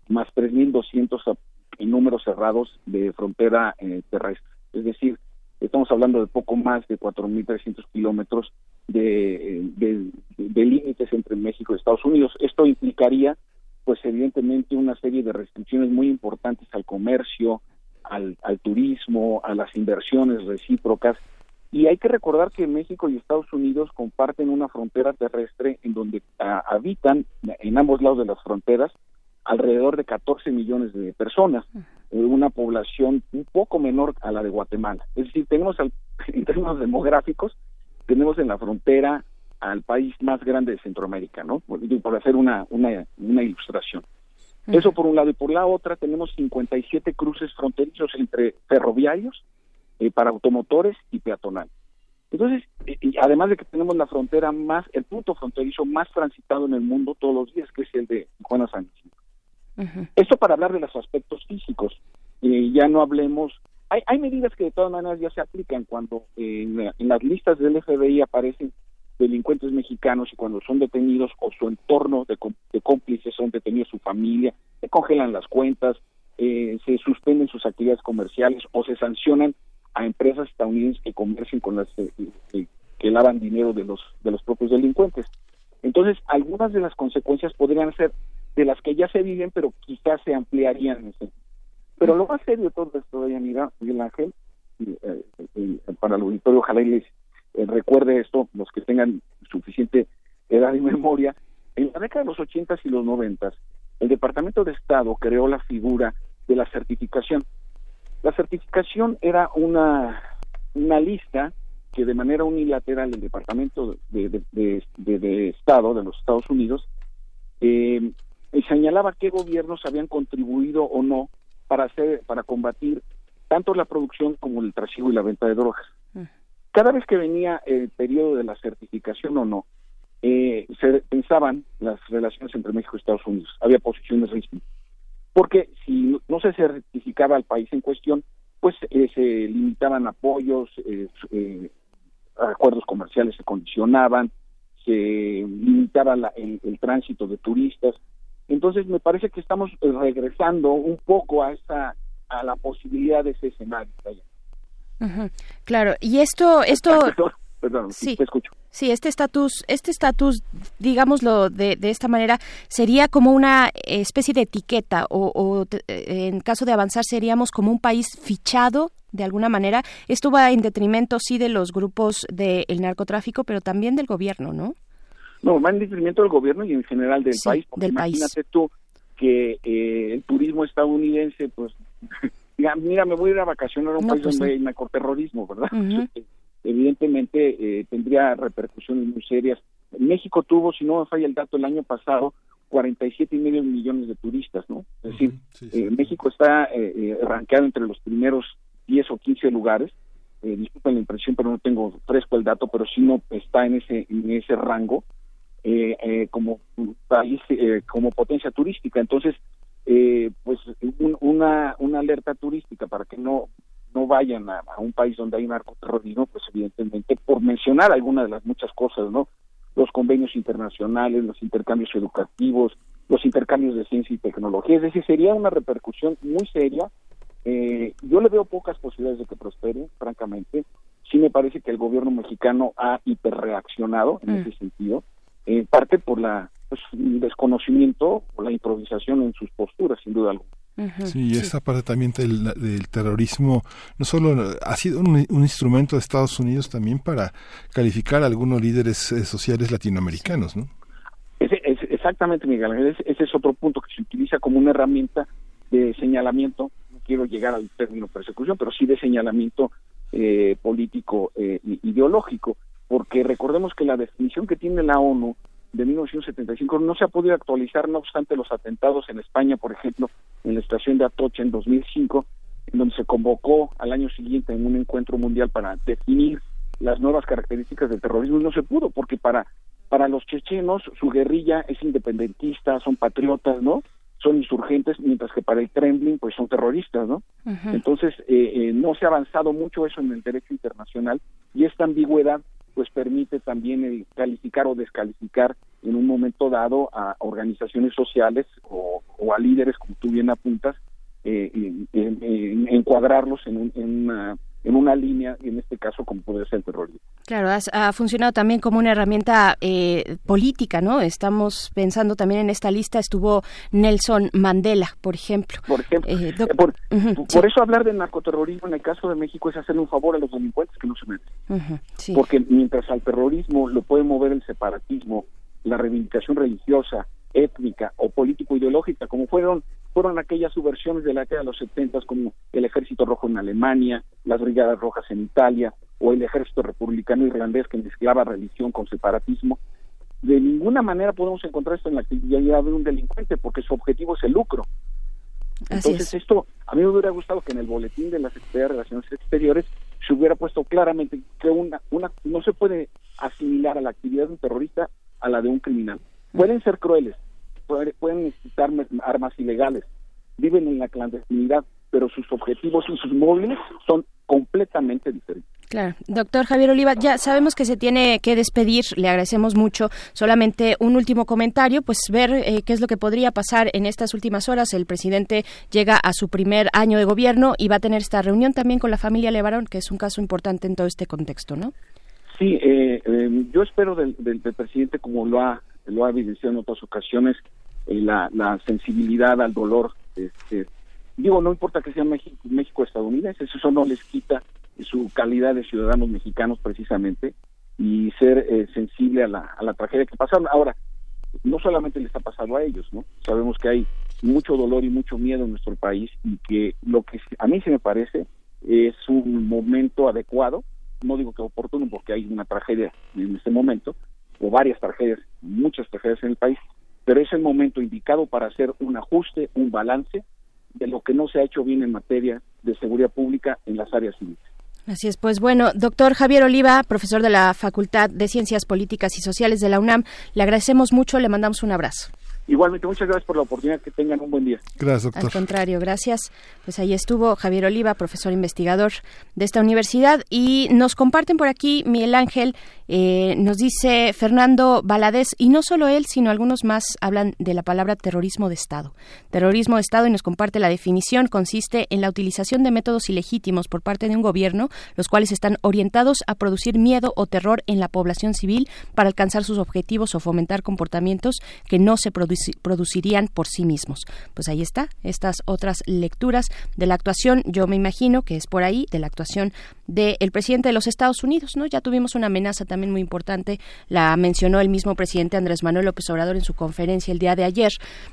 más 3.200 a- en números cerrados de frontera eh, terrestre. Es decir, estamos hablando de poco más de 4.300 kilómetros de, eh, de, límites entre México y Estados Unidos. Esto implicaría, pues evidentemente, una serie de restricciones muy importantes al comercio, al, al turismo, a las inversiones recíprocas. Y hay que recordar que México y Estados Unidos comparten una frontera terrestre en donde ah, habitan en ambos lados de las fronteras alrededor de 14 millones de personas, eh, una población un poco menor a la de Guatemala. Es decir, tenemos al- en términos demográficos, tenemos en la frontera al país más grande de Centroamérica, ¿no? Por, hacer una, una, una ilustración. Eso por un lado. Y por la otra tenemos 57 cruces fronterizos entre ferroviarios, eh, para automotores y peatonales. Entonces, eh, y además de que tenemos la frontera más, el punto fronterizo más transitado en el mundo todos los días, que es el de Tijuana San Isidro. Esto para hablar de los aspectos físicos. Eh, ya no hablemos. Hay, hay medidas que de todas maneras ya se aplican cuando eh, en, la- en las listas del FBI aparecen delincuentes mexicanos y cuando son detenidos o su entorno de cómplices son detenidos su familia, se congelan las cuentas, eh, se suspenden sus actividades comerciales o se sancionan a empresas estadounidenses que comercien con las eh, eh, que lavan dinero de los de los propios delincuentes. Entonces, algunas de las consecuencias podrían ser de las que ya se viven, pero quizás se ampliarían. ese- Pero lo más serio de todo esto, mira, Miguel Ángel, eh, eh, para el auditorio, ojalá y les eh, recuerde esto, los que tengan suficiente edad y memoria, en la década de los 80 y los 90, el Departamento de Estado creó la figura de la certificación. La certificación era una, una lista que de manera unilateral el Departamento de, de- de- de- de Estado de los Estados Unidos eh, señalaba qué gobiernos habían contribuido o no para hacer para combatir tanto la producción como el trasiego y la venta de drogas. Cada vez que venía el periodo de la certificación o no, eh, se pensaban las relaciones entre México y Estados Unidos. Había posiciones rígidas. Porque si no se certificaba al país en cuestión, pues eh, se limitaban apoyos, eh, eh, acuerdos comerciales se condicionaban, se limitaba la- el, el tránsito de turistas. Entonces me parece que estamos regresando un poco a esa a la posibilidad de ese escenario. Claro, y esto, esto, Perdón, Sí. te escucho. sí, este estatus, este estatus, digámoslo de, de esta manera, sería como una especie de etiqueta o, o te- en caso de avanzar seríamos como un país fichado de alguna manera. Esto va en detrimento sí de los grupos del narcotráfico, pero también del gobierno, ¿no? No, va en detrimento del gobierno y en general del Sí, país. porque del país. imagínate tú que eh, el turismo estadounidense, pues, diga, mira, me voy a ir a vacacionar a un No, país pues donde no. hay narcoterrorismo, ¿verdad? Ujú. Evidentemente eh, tendría repercusiones muy serias. México tuvo, si no me falla el dato, el año pasado 47 y medio millones de turistas, ¿no? Es decir, eh, México está eh, eh, rankeado entre los primeros 10 o 15 lugares. Eh, disculpen la impresión, pero no tengo fresco el dato, pero sí no está en ese en ese rango eh, eh, como país, eh, como potencia turística. Entonces, eh, pues un- una, una alerta turística para que no no vayan a, a un país donde hay narcoterrorismo, pues evidentemente, por mencionar algunas de las muchas cosas, ¿no? Los convenios internacionales, los intercambios educativos, los intercambios de ciencia y tecnología, es decir, sería una repercusión muy seria. Eh, yo le veo pocas posibilidades de que prospere, francamente. Sí me parece que el gobierno mexicano ha hiperreaccionado en Mm. ese sentido, en parte por la pues, el desconocimiento o la improvisación en sus posturas, sin duda alguna. Sí, y esa parte también del, del terrorismo no solo ha sido un, un instrumento de Estados Unidos también para calificar a algunos líderes eh, sociales latinoamericanos, ¿no? Ese- ese- Exactamente, Miguel Ángel. Ese, ese es otro punto que se utiliza como una herramienta de señalamiento. No quiero llegar al término persecución, pero sí de señalamiento eh, político eh, ideológico, porque recordemos que la definición que tiene la ONU de 1975 no se ha podido actualizar, no obstante los atentados en España, por ejemplo, en la estación de Atocha en 2005, en donde se convocó al año siguiente en un encuentro mundial para definir las nuevas características del terrorismo y no se pudo, porque para, para los chechenos su guerrilla es independentista, son patriotas, ¿no? Son insurgentes, mientras que para el Kremlin pues son terroristas, ¿no? Entonces, eh, eh, no se ha avanzado mucho eso en el derecho internacional y esta ambigüedad pues permite también el calificar o descalificar en un momento dado a organizaciones sociales o, o a líderes, como tú bien apuntas, eh, encuadrarlos en, un- en una, en una línea, en este caso como puede ser el terrorismo. Claro, has- ha funcionado también como una herramienta eh, política, ¿no? Estamos pensando también en esta lista, estuvo Nelson Mandela, por ejemplo. Por ejemplo, Eh, Eh, por, Ujú, por eso hablar de narcoterrorismo en el caso de México es hacerle un favor a los delincuentes que no se merecen. Ujú, sí. Porque mientras al terrorismo lo puede mover el separatismo, la reivindicación religiosa, étnica o político-ideológica, como fueron fueron aquellas subversiones de la década de los 70 como el Ejército Rojo en Alemania, las Brigadas Rojas en Italia o el Ejército Republicano Irlandés que mezclaba religión con separatismo. De ninguna manera podemos encontrar esto en la actividad de un delincuente porque su objetivo es el lucro. Así Entonces es. esto, a mí me hubiera gustado que en el boletín de la Secretaría de Relaciones Exteriores se hubiera puesto claramente que una, una no se puede asimilar a la actividad de un terrorista a la de un criminal. Pueden ser crueles, pueden, necesitar armas ilegales, viven en la clandestinidad, pero sus objetivos y sus móviles son completamente diferentes. Claro. Doctor Javier Oliva, ya sabemos que se tiene que despedir, le agradecemos mucho. Solamente un último comentario, pues ver eh, qué es lo que podría pasar en estas últimas horas. El presidente llega a su primer año de gobierno y va a tener esta reunión también con la familia Levarón, que es un caso importante en todo este contexto, ¿no? Sí, eh, eh, yo espero del, del- del presidente, como lo ha, lo ha evidenciado en otras ocasiones, eh, la, la sensibilidad al dolor. Este, digo, no importa que sea México, México estadounidense, eso no les quita su calidad de ciudadanos mexicanos precisamente y ser eh, sensible a la, a la tragedia que pasaron. Ahora, no solamente le está pasando a ellos, ¿no? Sabemos que hay mucho dolor y mucho miedo en nuestro país y que lo que a mí se me parece es un momento adecuado, no digo que oportuno porque hay una tragedia en este momento, o varias tragedias, muchas tragedias en el país, pero es el momento indicado para hacer un ajuste, un balance de lo que no se ha hecho bien en materia de seguridad pública en las áreas civiles. Así es, pues bueno, doctor Javier Oliva, profesor de la Facultad de Ciencias Políticas y Sociales de la UNAM, le agradecemos mucho, le mandamos un abrazo. Igualmente, muchas gracias por la oportunidad, que tengan un buen día. Gracias, Al contrario, gracias. Pues ahí estuvo Javier Oliva, profesor investigador de esta universidad. Y nos comparten por aquí, Miguel Ángel, eh, nos dice Fernando Valadez, y no solo él, sino algunos más hablan de la palabra terrorismo de Estado. Terrorismo de Estado, y nos comparte la definición, consiste en la utilización de métodos ilegítimos por parte de un gobierno, los cuales están orientados a producir miedo o terror en la población civil para alcanzar sus objetivos o fomentar comportamientos que no se produci- producirían por sí mismos. Pues ahí está, estas otras lecturas de la actuación, yo me imagino que es por ahí, de la actuación del presidente de los Estados Unidos, ¿no? Ya tuvimos una amenaza también muy importante, la mencionó el mismo presidente Andrés Manuel López Obrador en su conferencia el día de ayer,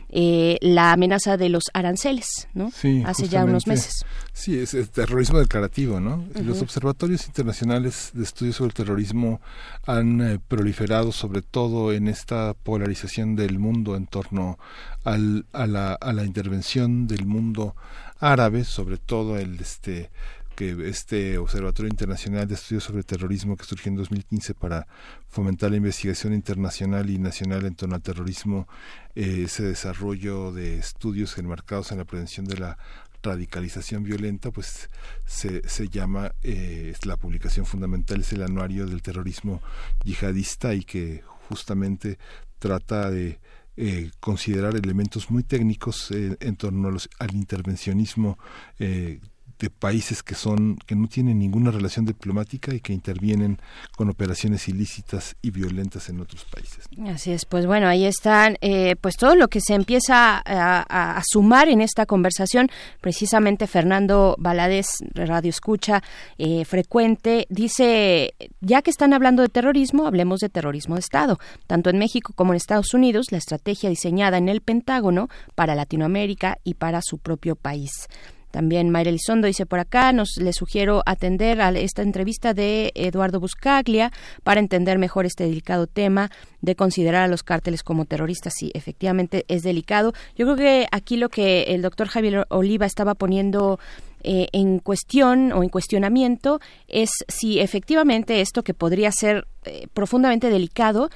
eh, la amenaza de los aranceles, ¿no? Sí, Hace ya unos meses. Sí, es, es terrorismo declarativo, ¿no? Los Ujú. observatorios internacionales de estudios sobre el terrorismo han eh, proliferado sobre todo en esta polarización del mundo en torno al, a, la, a la intervención del mundo árabe, sobre todo el este que este Observatorio Internacional de Estudios sobre Terrorismo que surgió en 2015 para fomentar la investigación internacional y nacional en torno al terrorismo, eh, ese desarrollo de estudios enmarcados en la prevención de la radicalización violenta, pues se, se llama, eh, la publicación fundamental es el anuario del terrorismo yihadista y que justamente trata de eh, considerar elementos muy técnicos eh, en torno al intervencionismo eh, de países que son que no tienen ninguna relación diplomática y que intervienen con operaciones ilícitas y violentas en otros países. Así es, pues bueno, ahí están, eh, pues todo lo que se empieza a, sumar en esta conversación. Precisamente Fernando Valadez, Radio Escucha eh, frecuente, dice, ya que están hablando de terrorismo, hablemos de terrorismo de Estado. Tanto en México como en Estados Unidos, la estrategia diseñada en el Pentágono para Latinoamérica y para su propio país. También Mayra Elizondo dice por acá, nos le sugiero atender a esta entrevista de Eduardo Buscaglia para entender mejor este delicado tema de considerar a los cárteles como terroristas. Sí, efectivamente es delicado. Yo creo que aquí lo que el doctor Javier Oliva estaba poniendo eh, en cuestión o en cuestionamiento es si efectivamente esto que podría ser eh, profundamente delicado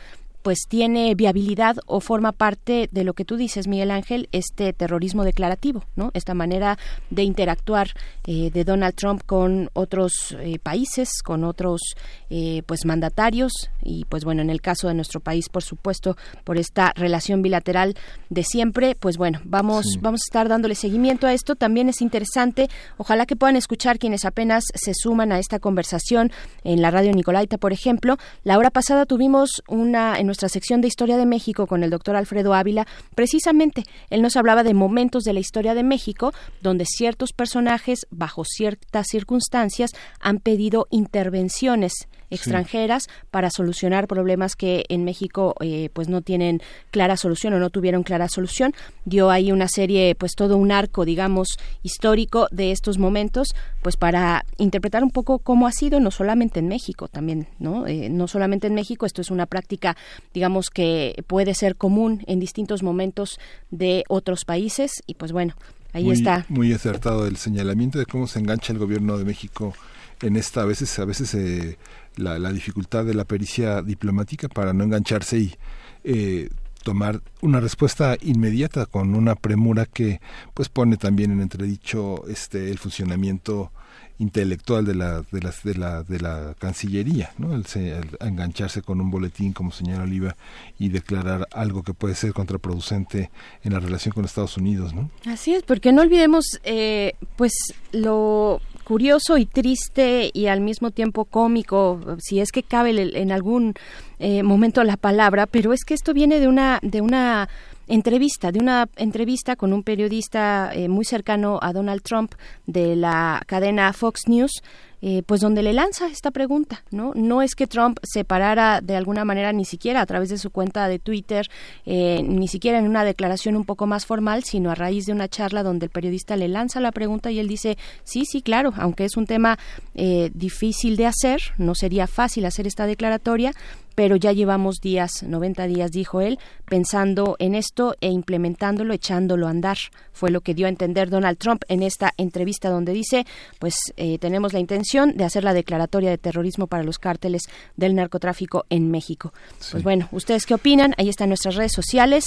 pues tiene viabilidad o forma parte de lo que tú dices, Miguel Ángel, este terrorismo declarativo, ¿no? Esta manera de interactuar eh, de Donald Trump con otros eh, países, con otros eh, pues mandatarios y pues bueno, en el caso de nuestro país, por supuesto, por esta relación bilateral de siempre, pues bueno, vamos Sí. vamos a estar dándole seguimiento a esto. También es interesante, ojalá que puedan escuchar quienes apenas se suman a esta conversación en la radio Nicolaita, por ejemplo. La hora pasada tuvimos una en nuestra sección de Historia de México con el doctor Alfredo Ávila. Precisamente, él nos hablaba de momentos de la historia de México donde ciertos personajes, bajo ciertas circunstancias, han pedido intervenciones extranjeras para solucionar problemas que en México eh, pues no tienen clara solución o no tuvieron clara solución. Dio ahí una serie pues todo un arco digamos histórico de estos momentos pues para interpretar un poco cómo ha sido no solamente en México también no Eh, no solamente en México esto es una práctica digamos que puede ser común en distintos momentos de otros países y pues bueno ahí muy, está. Muy acertado el señalamiento de cómo se engancha el gobierno de México en esta, a veces, a veces eh, la, dificultad de la pericia diplomática para no engancharse y eh, tomar una respuesta inmediata con una premura que pues pone también en entredicho este el funcionamiento intelectual de la de las de la de la Cancillería, ¿no? El, el engancharse con un boletín como señala Oliva y declarar algo que puede ser contraproducente en la relación con Estados Unidos, ¿no? Así es, porque no olvidemos, eh, pues, lo curioso y triste y al mismo tiempo cómico, si es que cabe en algún eh, momento la palabra, pero es que esto viene de una de una entrevista, de una entrevista con un periodista eh, muy cercano a Donald Trump de la cadena Fox News. Eh, pues donde le lanza esta pregunta, ¿no? No es que Trump se parara de alguna manera ni siquiera a través de su cuenta de Twitter, eh, ni siquiera en una declaración un poco más formal, sino a raíz de una charla donde el periodista le lanza la pregunta y él dice, sí, sí, claro, aunque es un tema eh, difícil de hacer, no sería fácil hacer esta declaratoria, pero ya llevamos días, 90 días, dijo él, pensando en esto e implementándolo, echándolo a andar. Fue lo que dio a entender Donald Trump en esta entrevista donde dice, pues eh, tenemos la intención de hacer la declaratoria de terrorismo para los cárteles del narcotráfico en México. Pues bueno, ¿ustedes qué opinan? Ahí están nuestras redes sociales.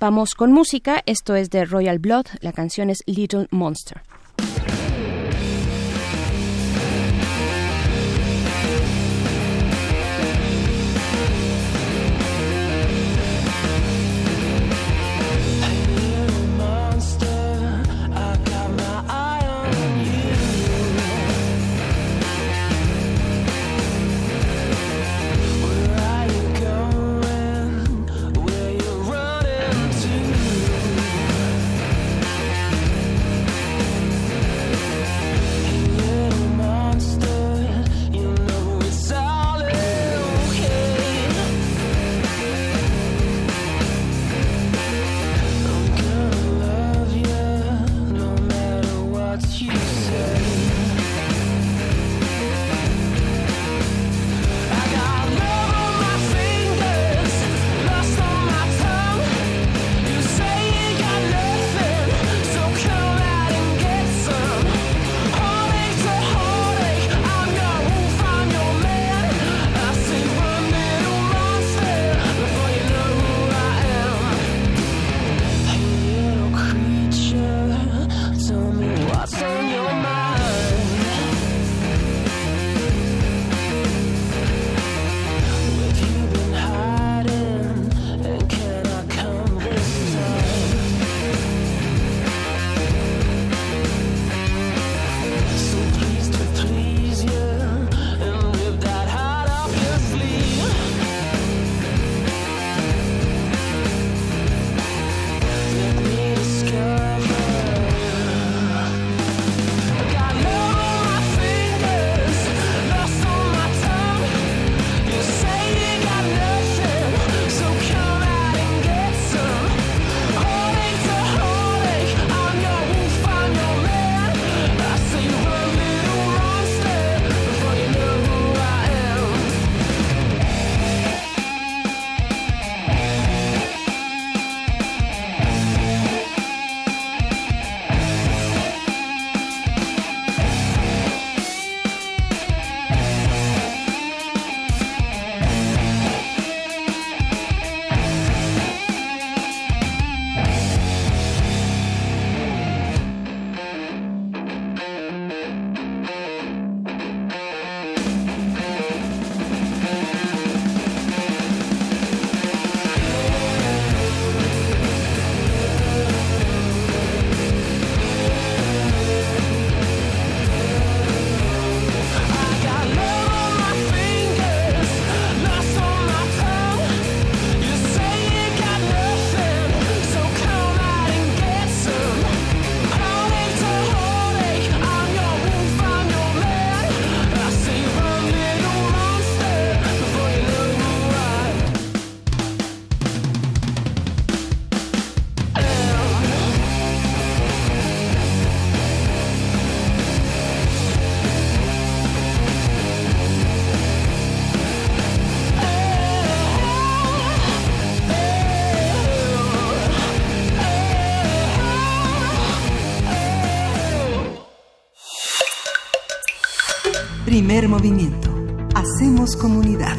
Vamos con música. Esto es de Royal Blood. La canción es Little Monster. monster. Movimiento. Hacemos comunidad.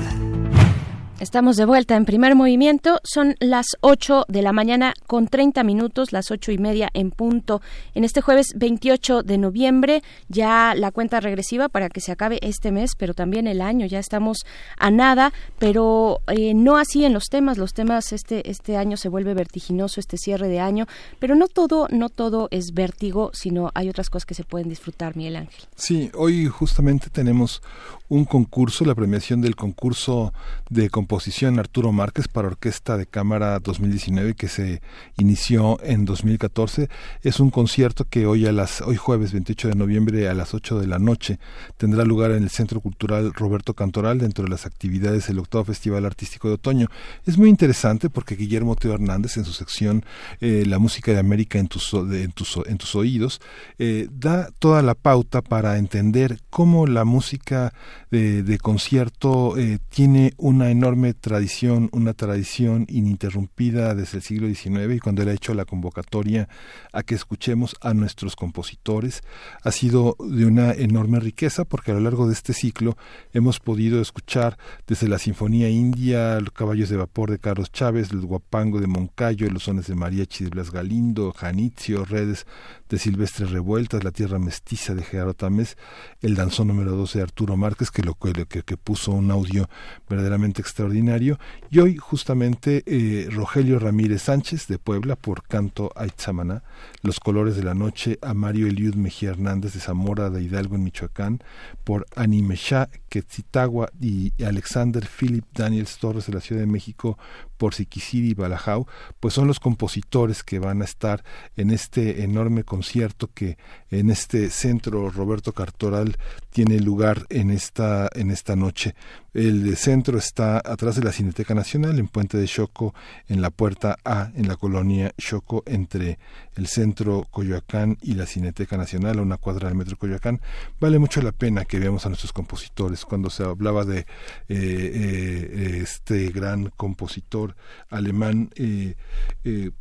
Estamos de vuelta en primer movimiento. Son las 8 de la mañana con 30 minutos, las ocho y media en punto. En este jueves 28 de noviembre, ya la cuenta regresiva para que se acabe este mes, pero también el año. Ya estamos a nada, pero eh, no así en los temas. Los temas este, este año se vuelve vertiginoso, este cierre de año, pero no todo, no todo es vértigo, sino hay otras cosas que se pueden disfrutar, Miguel Ángel. Sí, hoy justamente tenemos un concurso, la premiación del concurso de composición Arturo Márquez para Orquesta de Cámara 2019 que se inició en 2014. Es un concierto que hoy a las hoy jueves 28 de noviembre a las 8 de la noche tendrá lugar en el Centro Cultural Roberto Cantoral dentro de las actividades del octavo Festival Artístico de Otoño. Es muy interesante porque Guillermo Teo Hernández en su sección eh, La música de América en tus, de- en tus, en tus oídos eh, da toda la pauta para entender cómo la música de, concierto eh, tiene una enorme tradición, una tradición ininterrumpida desde el siglo XIX y cuando él ha hecho la convocatoria a que escuchemos a nuestros compositores ha sido de una enorme riqueza porque a lo largo de este ciclo hemos podido escuchar desde la Sinfonía India, los caballos de vapor de Carlos Chávez, el guapango de Moncayo, los sones de mariachi de Blas Galindo, Janitzio, redes de Silvestre Revueltas, La Tierra Mestiza de Gerardo Tamés, el danzón número 12 de Arturo Márquez, que, lo, que puso un audio verdaderamente extraordinario, y hoy justamente eh, Rogelio Ramírez Sánchez de Puebla por Canto Aitzamaná, Los Colores de la Noche a Mario Eliud Mejía Hernández de Zamora de Hidalgo en Michoacán, por Animeshá Quetzitagua y Alexander Philip Daniels Torres de la Ciudad de México por Siquisiri y Balajau, pues son los compositores que van a estar en este enorme concierto que en este centro Roberto Cartoral tiene lugar en esta en esta noche. El centro está atrás de la Cineteca Nacional en Puente de Choco, en la puerta A, en la colonia Choco, entre el centro Coyoacán y la Cineteca Nacional, a una cuadra del metro Coyoacán. Vale mucho la pena que veamos a nuestros compositores. Cuando se hablaba de eh, eh, este gran compositor alemán, eh, eh,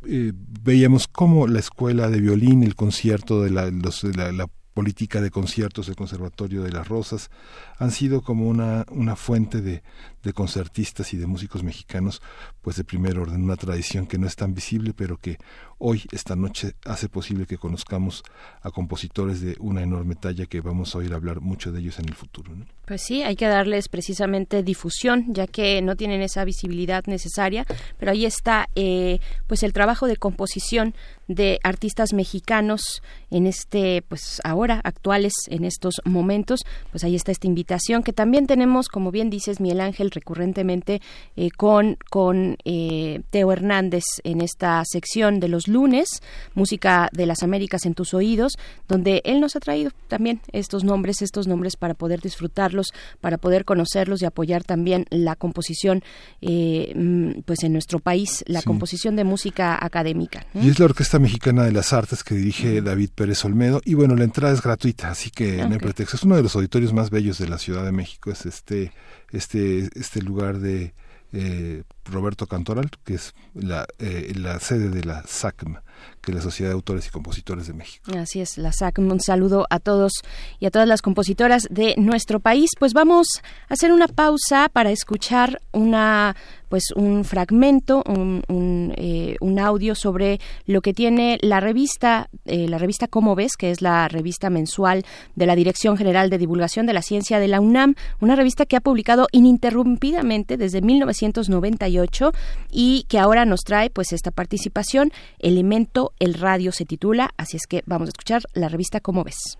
veíamos cómo la escuela de violín, el concierto de la, los- de la política de conciertos del Conservatorio de las Rosas han sido como una, una fuente de, de concertistas y de músicos mexicanos pues de primer orden, una tradición que no es tan visible pero que hoy, esta noche, hace posible que conozcamos a compositores de una enorme talla que vamos a oír hablar mucho de ellos en el futuro. Pues sí, hay que darles precisamente difusión, ya que no tienen esa visibilidad necesaria, pero ahí está eh, pues el trabajo de composición de artistas mexicanos en este pues ahora actuales en estos momentos pues ahí está esta invitación que también tenemos como bien dices Miguel Ángel recurrentemente eh, con con eh, Teo Hernández en esta sección de los lunes música de las Américas en tus oídos donde él nos ha traído también estos nombres estos nombres para poder disfrutarlos para poder conocerlos y apoyar también la composición eh, mm, pues en nuestro país la Sí. composición de música académica. Y es la Orquesta Mexicana de las Artes que dirige David Pérez Olmedo. Y bueno, la entrada es gratuita, así que no hay pretexto. Es uno de los auditorios más bellos de la Ciudad de México. Es este, este, este lugar de eh, Roberto Cantoral, que es la, eh, la sede de la SACM, que es la Sociedad de Autores y Compositores de México. Así es, la SAC. Un saludo a todos y a todas las compositoras de nuestro país. Pues vamos a hacer una pausa para escuchar una pues un fragmento, un, eh, un audio sobre lo que tiene la revista, eh, la revista Cómo ves, que es la revista mensual de la Dirección General de Divulgación de la Ciencia de la UNAM, una revista que ha publicado ininterrumpidamente desde 1998 y que ahora nos trae pues esta participación, Elemento el Radio se titula, así es que vamos a escuchar la revista Cómo ves.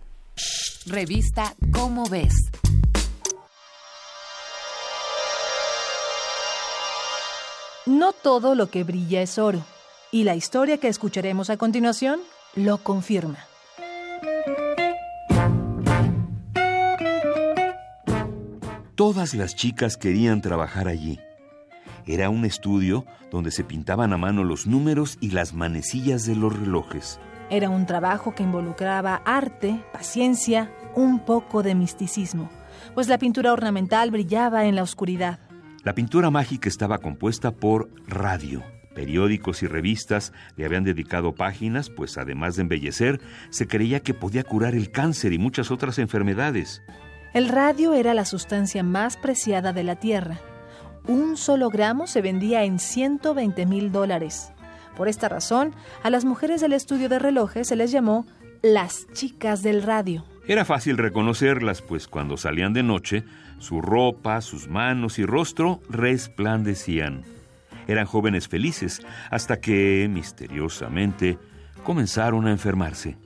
Revista Cómo ves. No todo lo que brilla es oro, y la historia que escucharemos a continuación lo confirma. Todas las chicas querían trabajar allí. Era un estudio donde se pintaban a mano los números y las manecillas de los relojes. Era un trabajo que involucraba arte, paciencia, un poco de misticismo, pues la pintura ornamental brillaba en la oscuridad. La pintura mágica estaba compuesta por radio. Periódicos y revistas le habían dedicado páginas, pues además de embellecer, se creía que podía curar el cáncer y muchas otras enfermedades. El radio era la sustancia más preciada de la Tierra. Un solo gramo se vendía en 120 mil dólares. Por esta razón, a las mujeres del estudio de relojes se les llamó las chicas del radio. Era fácil reconocerlas, pues cuando salían de noche, su ropa, sus manos y rostro resplandecían. Eran jóvenes felices hasta que, misteriosamente, comenzaron a enfermarse.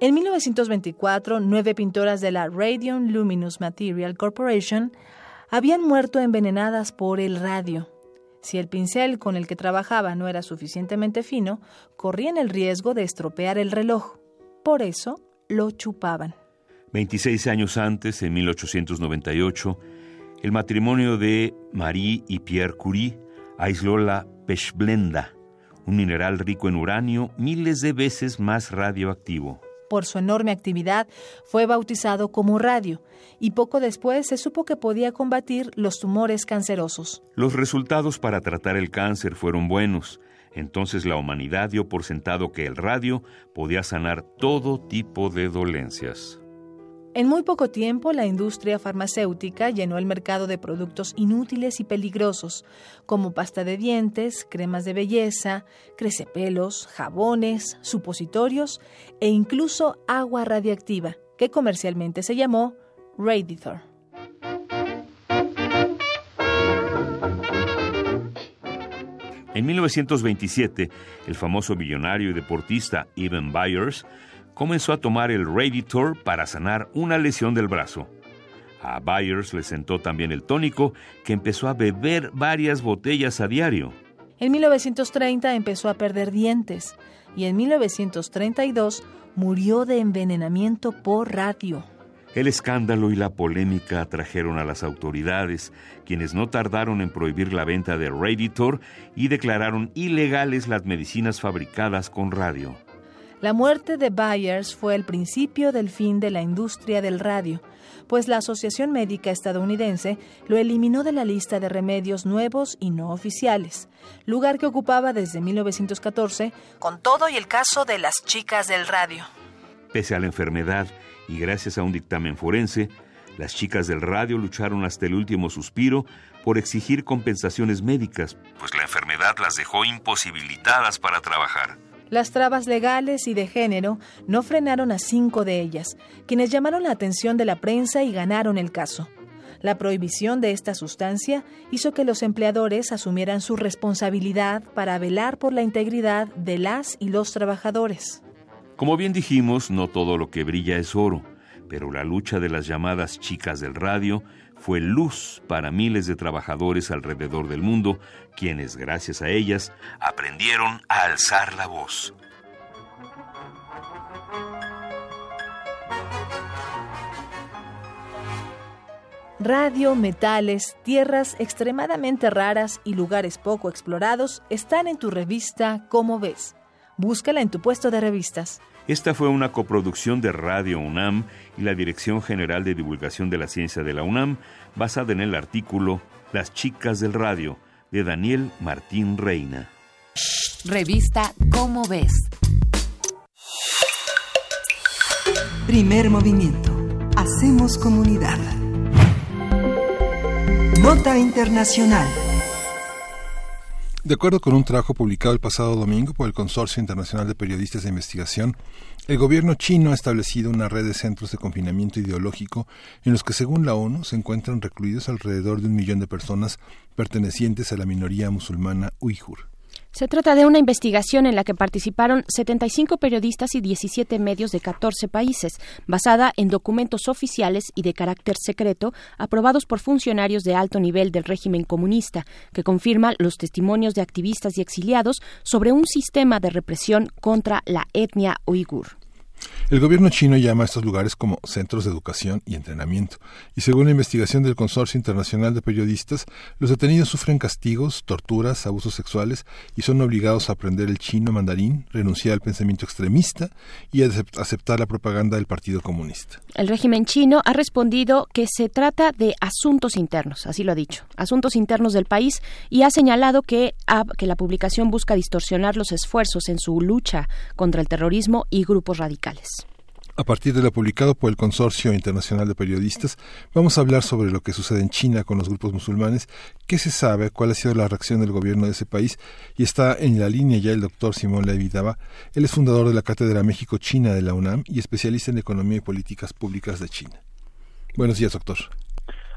En 1924, nueve pintoras de la Radion Luminous Material Corporation habían muerto envenenadas por el radio. Si el pincel con el que trabajaba no era suficientemente fino, corrían el riesgo de estropear el reloj. Por eso lo chupaban. 26 años antes, en 1898, el matrimonio de Marie y Pierre Curie aisló la pechblenda, un mineral rico en uranio miles de veces más radioactivo. Por su enorme actividad, fue bautizado como radio y poco después se supo que podía combatir los tumores cancerosos. Los resultados para tratar el cáncer fueron buenos. Entonces la humanidad dio por sentado que el radio podía sanar todo tipo de dolencias. En muy poco tiempo, la industria farmacéutica llenó el mercado de productos inútiles y peligrosos, como pasta de dientes, cremas de belleza, crecepelos, jabones, supositorios e incluso agua radiactiva, que comercialmente se llamó Radiator. En 1927, el famoso millonario y deportista Evan Byers comenzó a tomar el Radiator para sanar una lesión del brazo. A Byers le sentó también el tónico, que empezó a beber varias botellas a diario. En 1930 empezó a perder dientes y en 1932 murió de envenenamiento por radio. El escándalo y la polémica atrajeron a las autoridades, quienes no tardaron en prohibir la venta de Radiator y declararon ilegales las medicinas fabricadas con radio. La muerte de Byers fue el principio del fin de la industria del radio, pues la Asociación Médica Estadounidense lo eliminó de la lista de remedios nuevos y no oficiales, lugar que ocupaba desde 1914 con todo y el caso de las chicas del radio. Pese a la enfermedad y gracias a un dictamen forense, las chicas del radio lucharon hasta el último suspiro por exigir compensaciones médicas, pues la enfermedad las dejó imposibilitadas para trabajar. Las trabas legales y de género no frenaron a cinco de ellas, quienes llamaron la atención de la prensa y ganaron el caso. La prohibición de esta sustancia hizo que los empleadores asumieran su responsabilidad para velar por la integridad de las y los trabajadores. Como bien dijimos, no todo lo que brilla es oro, pero la lucha de las llamadas chicas del radio fue luz para miles de trabajadores alrededor del mundo, quienes, gracias a ellas, aprendieron a alzar la voz. Radio, metales, tierras extremadamente raras y lugares poco explorados están en tu revista Cómo ves. Búscala en tu puesto de revistas. Esta fue una coproducción de Radio UNAM y la Dirección General de Divulgación de la Ciencia de la UNAM, basada en el artículo Las chicas del radio, de Daniel Martín Reina. Revista Cómo ves. Primer movimiento. Hacemos comunidad. Nota Internacional. De acuerdo con un trabajo publicado el pasado domingo por el Consorcio Internacional de Periodistas de Investigación, el gobierno chino ha establecido una red de centros de confinamiento ideológico en los que, según la ONU, se encuentran recluidos alrededor de un millón de personas pertenecientes a la minoría musulmana uigur. Se trata de una investigación en la que participaron 75 periodistas y 17 medios de 14 países, basada en documentos oficiales y de carácter secreto aprobados por funcionarios de alto nivel del régimen comunista, que confirma los testimonios de activistas y exiliados sobre un sistema de represión contra la etnia uigur. El gobierno chino llama a estos lugares como centros de educación y entrenamiento, y según la investigación del Consorcio Internacional de Periodistas, los detenidos sufren castigos, torturas, abusos sexuales y son obligados a aprender el chino mandarín, renunciar al pensamiento extremista y a aceptar la propaganda del Partido Comunista. El régimen chino ha respondido que se trata de asuntos internos, así lo ha dicho, asuntos internos del país y ha señalado que, que la publicación busca distorsionar los esfuerzos en su lucha contra el terrorismo y grupos radicales. A partir de lo publicado por el Consorcio Internacional de Periodistas, vamos a hablar sobre lo que sucede en China con los grupos musulmanes, qué se sabe, cuál ha sido la reacción del gobierno de ese país, y está en la línea ya el doctor Simón Levi Daba. Él es fundador de la Cátedra México-China de la UNAM y especialista en Economía y Políticas Públicas de China. Buenos días, doctor.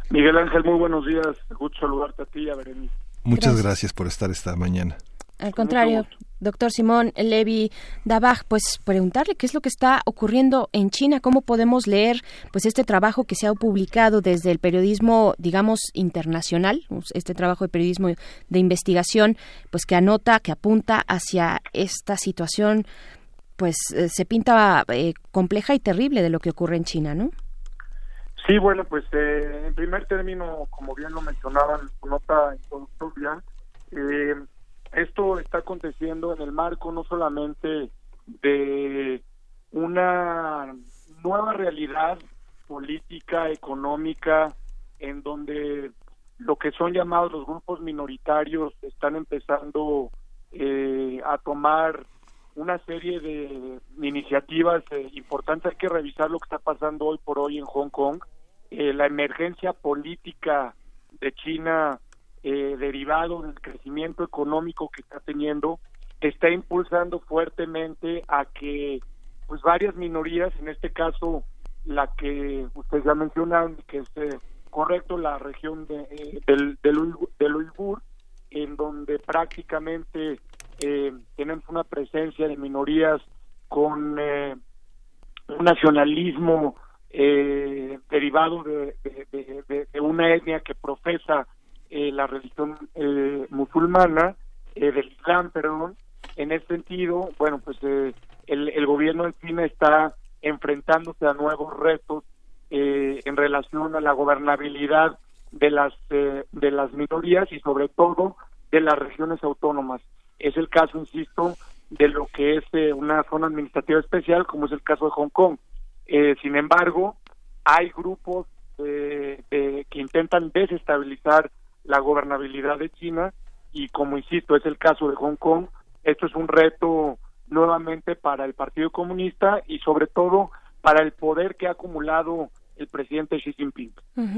Miguel Ángel, muy buenos días. Gusto saludarte a ti y a Berenice. Muchas Gracias. gracias por estar esta mañana. Al contrario, doctor Simón Levi Dabaj, pues preguntarle qué es lo que está ocurriendo en China, cómo podemos leer pues este trabajo que se ha publicado desde el periodismo, digamos, internacional, este trabajo de periodismo de investigación, pues que anota, que apunta hacia esta situación, pues eh, se pinta eh, compleja y terrible de lo que ocurre en China, ¿no? Sí, bueno, pues eh, en primer término, como bien lo mencionaban nota introductoria, eh, esto está aconteciendo en el marco no solamente de una nueva realidad política, económica, en donde lo que son llamados los grupos minoritarios están empezando eh, a tomar una serie de iniciativas eh, importantes. Hay que revisar lo que está pasando hoy por hoy en Hong Kong. Eh, la emergencia política de China eh, derivado del crecimiento económico que está teniendo está impulsando fuertemente a que pues varias minorías, en este caso la que ustedes ya mencionaron, que es eh, correcto la región de, eh, del, del, Uigu- del Uigur, en donde prácticamente eh, tenemos una presencia de minorías con un nacionalismo derivado de, de- de- de- de una etnia que profesa eh, la religión eh, musulmana, eh, del Islam, perdón. En ese sentido, bueno, pues eh, el, el gobierno de China está enfrentándose a nuevos retos eh, en relación a la gobernabilidad de las de las minorías y sobre todo de las regiones autónomas. Es el caso, insisto, de lo que es una zona administrativa especial, como es el caso de Hong Kong. Sin embargo, hay grupos que intentan desestabilizar la gobernabilidad de China y como insisto es el caso de Hong Kong, esto es un reto nuevamente para el Partido Comunista y sobre todo para el poder que ha acumulado el presidente Xi Jinping.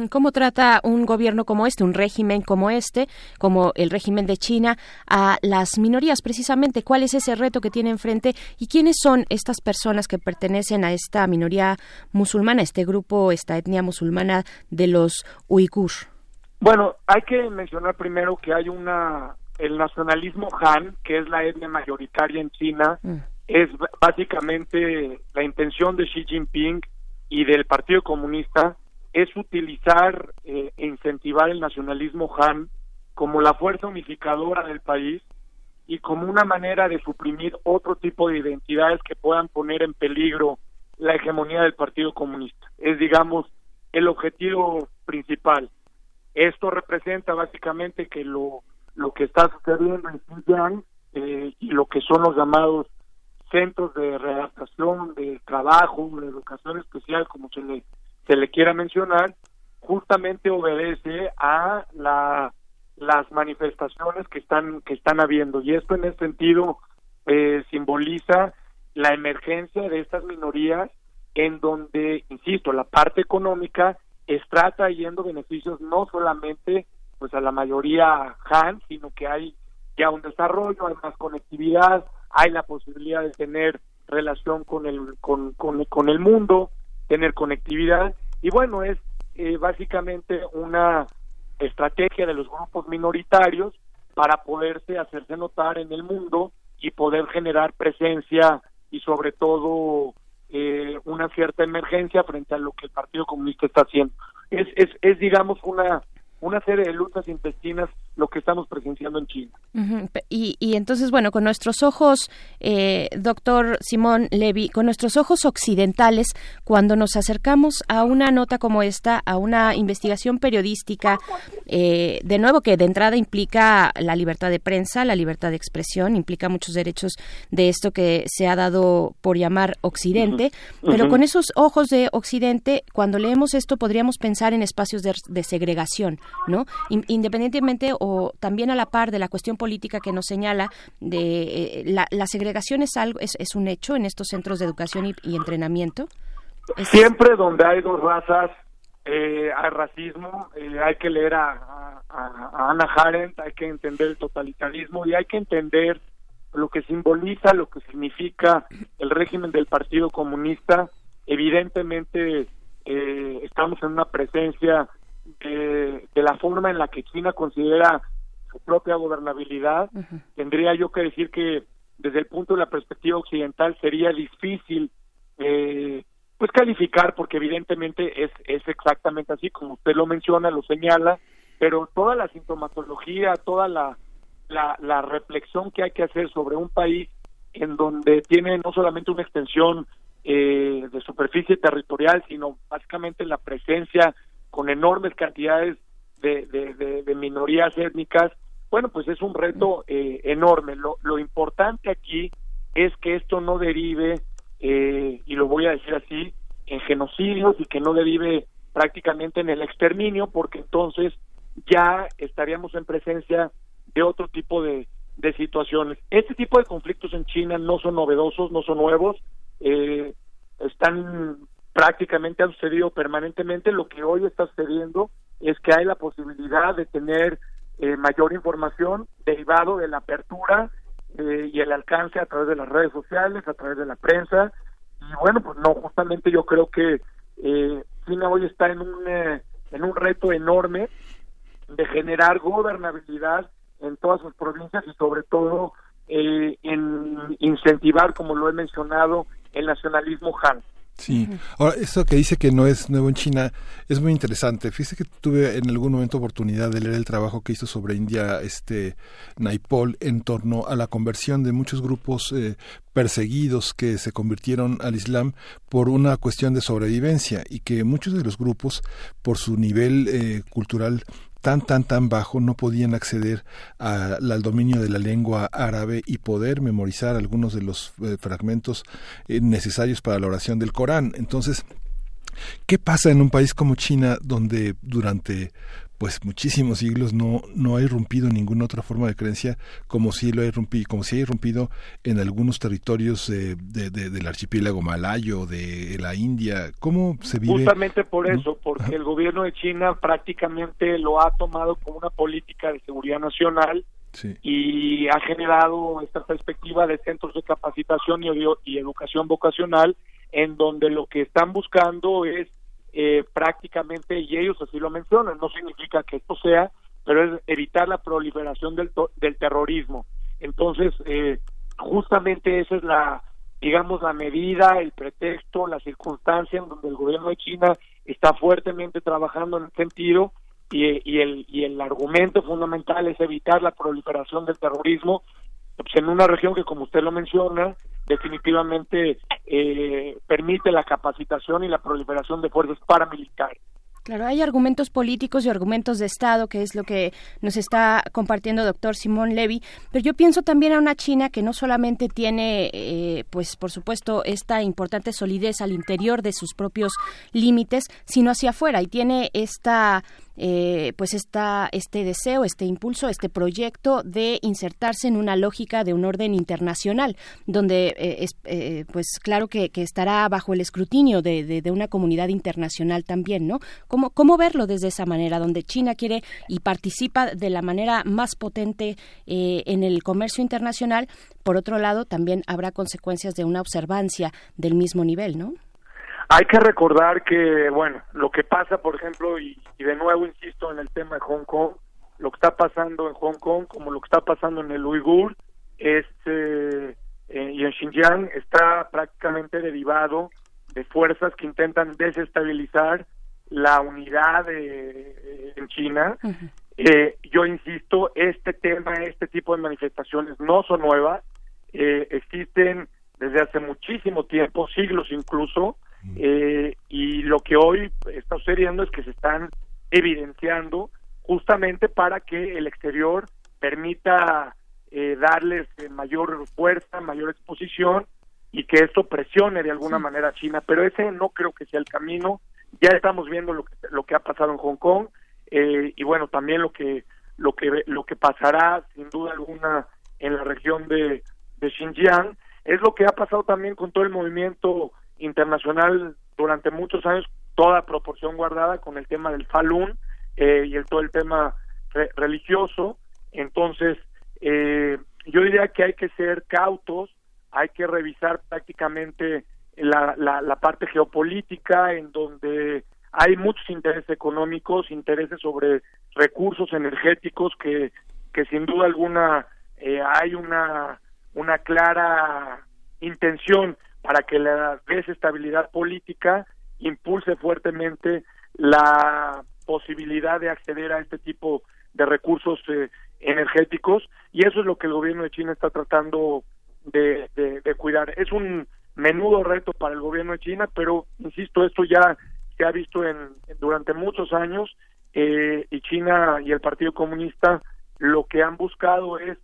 ¿Cómo trata un gobierno como este, un régimen como este, como el régimen de China, a las minorías precisamente? ¿Cuál es ese reto que tiene enfrente y quiénes son estas personas que pertenecen a esta minoría musulmana, este grupo, esta etnia musulmana de los uigur? Bueno, hay que mencionar primero que hay una el nacionalismo Han, que es la etnia mayoritaria en China, es b- básicamente la intención de Xi Jinping y del Partido Comunista es utilizar eh, e incentivar el nacionalismo Han como la fuerza unificadora del país y como una manera de suprimir otro tipo de identidades que puedan poner en peligro la hegemonía del Partido Comunista. Es, digamos, el objetivo principal. Esto representa básicamente que lo, lo que está sucediendo en Xinjiang eh, y lo que son los llamados centros de readaptación, de trabajo, de educación especial, como se le, se le quiera mencionar, justamente obedece a la, las manifestaciones que están, que están habiendo. Y esto en ese sentido eh, simboliza la emergencia de estas minorías en donde, insisto, la parte económica está trayendo beneficios no solamente pues a la mayoría Han, sino que hay ya un desarrollo, hay más conectividad, hay la posibilidad de tener relación con el con, con, con el mundo, tener conectividad. Y bueno, es eh, básicamente una estrategia de los grupos minoritarios para poderse hacerse notar en el mundo y poder generar presencia y sobre todo eh, una cierta emergencia frente a lo que el Partido Comunista está haciendo. Es, es, es digamos, una, una serie de luchas intestinas lo que estamos presenciando en China. Y, y entonces, bueno, con nuestros ojos, eh, doctor Simón Levy, con nuestros ojos occidentales, cuando nos acercamos a una nota como esta, a una investigación periodística, eh, de nuevo que de entrada implica la libertad de prensa, la libertad de expresión, implica muchos derechos de esto que se ha dado por llamar Occidente, pero con esos ojos de Occidente, cuando leemos esto podríamos pensar en espacios de, de segregación, ¿no? In- independientemente o también a la par de la cuestión política que nos señala de eh, la, segregación es algo es, un hecho en estos centros de educación y, entrenamiento. Siempre donde hay dos razas eh, hay racismo, eh, hay que leer a, a, a Ana Arendt, hay que entender el totalitarismo y hay que entender lo que simboliza, lo que significa el régimen del Partido Comunista. Evidentemente estamos en una presencia de, de la forma en la que China considera su propia gobernabilidad. Tendría yo que decir que desde el punto de la perspectiva occidental sería difícil eh, pues calificar porque evidentemente es, es exactamente así como usted lo menciona, lo señala, pero toda la sintomatología, toda la, la, la reflexión que hay que hacer sobre un país en donde tiene no solamente una extensión eh, de superficie territorial, sino básicamente la presencia con enormes cantidades de, de, minorías étnicas, bueno, pues es un reto eh, enorme. Lo, lo importante aquí es que esto no derive, eh, y lo voy a decir así, en genocidios y que no derive prácticamente en el exterminio, porque entonces ya estaríamos en presencia de otro tipo de, de situaciones. Este tipo de conflictos en China no son novedosos, no son nuevos, eh, están prácticamente han sucedido permanentemente. Lo que hoy está sucediendo es que hay la posibilidad de tener eh, mayor información derivado de la apertura eh, y el alcance a través de las redes sociales, a través de la prensa. Y bueno, pues no, justamente yo creo que eh, China hoy está en un, eh, en un reto enorme de generar gobernabilidad en todas sus provincias y sobre todo eh, en incentivar, como lo he mencionado, el nacionalismo Han. Sí. Ahora, eso que dice que no es nuevo en China es muy interesante. Fíjese que tuve en algún momento oportunidad de leer el trabajo que hizo sobre India este Naipol en torno a la conversión de muchos grupos eh, perseguidos que se convirtieron al Islam por una cuestión de sobrevivencia y que muchos de los grupos por su nivel eh, cultural tan tan tan bajo no podían acceder al dominio de la lengua árabe y poder memorizar algunos de los eh, fragmentos eh, necesarios para la oración del Corán. Entonces, ¿qué pasa en un país como China donde durante pues muchísimos siglos no no ha irrumpido ninguna otra forma de creencia como si lo ha irrumpido como si ha irrumpido en algunos territorios eh, de- de- del archipiélago malayo de la India. Cómo se vive Justamente por eso, porque el gobierno de China prácticamente lo ha tomado como una política de seguridad nacional Sí. y ha generado esta perspectiva de centros de capacitación y, y educación vocacional en donde lo que están buscando es eh, prácticamente, y ellos así lo mencionan, no significa que esto sea, pero es evitar la proliferación del, del terrorismo. Entonces, eh, justamente esa es la, digamos, la medida, el pretexto, la circunstancia en donde el gobierno de China está fuertemente trabajando en el sentido y, y el, y el argumento fundamental es evitar la proliferación del terrorismo pues, en una región que, como usted lo menciona, definitivamente eh, permite la capacitación y la proliferación de fuerzas paramilitares. Claro, hay argumentos políticos y argumentos de Estado, que es lo que nos está compartiendo doctor Simón Levy, pero yo pienso también a una China que no solamente tiene, eh, pues por supuesto, esta importante solidez al interior de sus propios límites, sino hacia afuera, y tiene esta eh, pues esta, este deseo, este impulso, este proyecto de insertarse en una lógica de un orden internacional, donde eh, es, eh, pues claro que, estará bajo el escrutinio de, de- de una comunidad internacional también, ¿no? ¿Cómo, ¿Cómo verlo desde esa manera, donde China quiere y participa de la manera más potente eh, en el comercio internacional? Por otro lado, también habrá consecuencias de una observancia del mismo nivel, ¿no? Hay que recordar que, bueno, lo que pasa, por ejemplo, y, y de nuevo insisto en el tema de Hong Kong, lo que está pasando en Hong Kong, como lo que está pasando en el Uigur, es, eh, eh, y en Xinjiang, está prácticamente derivado de fuerzas que intentan desestabilizar la unidad de- en China. Eh, yo insisto, este tema, este tipo de manifestaciones no son nuevas, eh, existen desde hace muchísimo tiempo, siglos incluso, eh, y lo que hoy está sucediendo es que se están evidenciando justamente para que el exterior permita eh, darles eh, mayor fuerza, mayor exposición y que esto presione de alguna manera a China, pero ese no creo que sea el camino. Ya estamos viendo lo que, lo que ha pasado en Hong Kong eh, y bueno, también lo que lo que lo que pasará sin duda alguna en la región de, de Xinjiang. Es lo que ha pasado también con todo el movimiento internacional durante muchos años toda proporción guardada con el tema del Falun eh, y el todo el tema re- religioso. Entonces, eh, yo diría que hay que ser cautos, hay que revisar prácticamente la, la, la parte geopolítica en donde hay muchos intereses económicos, intereses sobre recursos energéticos que, que sin duda alguna eh, hay una, una clara intención para que la desestabilidad política impulse fuertemente la posibilidad de acceder a este tipo de recursos eh, energéticos y eso es lo que el gobierno de China está tratando de, cuidar. Es un menudo reto para el gobierno de China, pero insisto, esto ya se ha visto en, durante muchos años eh, y China y el Partido Comunista lo que han buscado es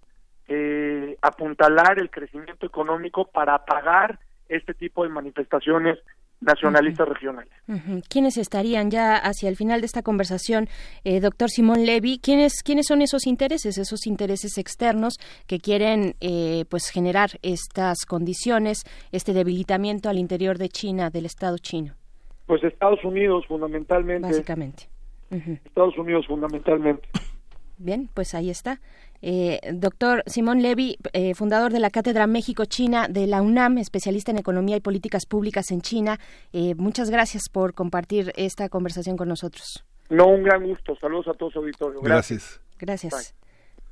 eh, apuntalar el crecimiento económico para apagar este tipo de manifestaciones nacionalistas regionales. Ujú. ¿Quiénes estarían ya hacia el final de esta conversación, eh, doctor Simón Levy? ¿Quiénes, ¿Quiénes son esos intereses, esos intereses externos que quieren eh, pues generar estas condiciones, este debilitamiento al interior de China, del Estado chino, Pues Estados Unidos fundamentalmente. básicamente? Estados Unidos fundamentalmente. Bien, pues ahí está. Eh, doctor Simón Levy, eh, fundador de la Cátedra México-China de la UNAM, especialista en Economía y Políticas Públicas en China, eh, muchas gracias por compartir esta conversación con nosotros. No, un gran gusto. Saludos a todos, auditorio. Gracias. Gracias.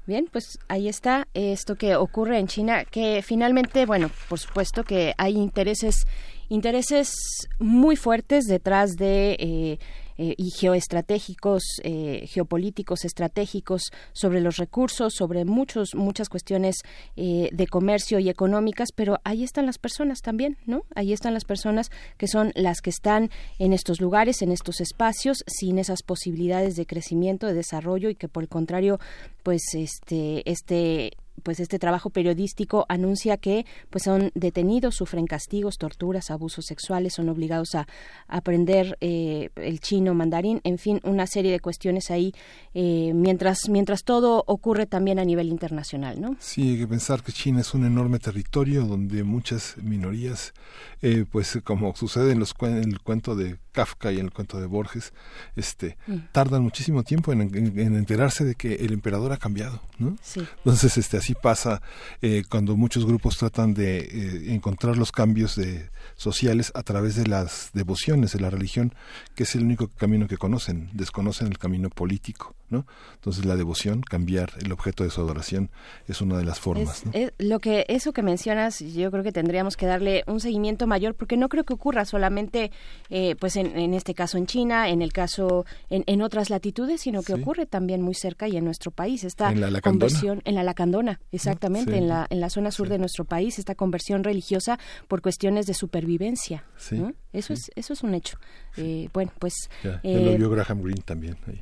Bien, pues ahí está esto que ocurre en China, que finalmente, bueno, por supuesto que hay intereses, intereses muy fuertes detrás de eh, eh, y geoestratégicos, eh, geopolíticos, estratégicos sobre los recursos, sobre muchos, muchas cuestiones eh, de comercio y económicas, pero ahí están las personas también, ¿no? Ahí están las personas que son las que están en estos lugares, en estos espacios, sin esas posibilidades de crecimiento, de desarrollo y que por el contrario, pues este, este pues este trabajo periodístico anuncia que pues son detenidos, sufren castigos, torturas, abusos sexuales, son obligados a, aprender eh, el chino, mandarín, en fin, una serie de cuestiones ahí eh, mientras mientras todo ocurre también a nivel internacional, ¿no? Sí, hay que pensar que China es un enorme territorio donde muchas minorías, eh, pues como sucede en, los, en el cuento de Kafka y en el cuento de Borges, este, Mm. tardan muchísimo tiempo en, en- en enterarse de que el emperador ha cambiado, ¿no? Sí. Entonces, este, así pasa eh, cuando muchos grupos tratan de eh, encontrar los cambios de, sociales a través de las devociones, de la religión, que es el único camino que conocen, desconocen el camino político, ¿no? Entonces, la devoción, cambiar el objeto de su adoración, es una de las formas, Es- ¿no? es lo que eso que mencionas, yo creo que tendríamos que darle un seguimiento mayor porque no creo que ocurra solamente, eh, pues en, en este caso en China, en el caso en, en otras latitudes, sino que Sí. ocurre también muy cerca y en nuestro país esta En la Lacandona. conversión en la Lacandona, exactamente, Sí. en la en la zona sur de nuestro país, esta conversión religiosa por cuestiones de supervivencia. Sí, ¿no? Eso sí. es eso es un hecho. Eh, bueno, pues Ya, eh, lo vio Graham Greene también. ahí, ¿no?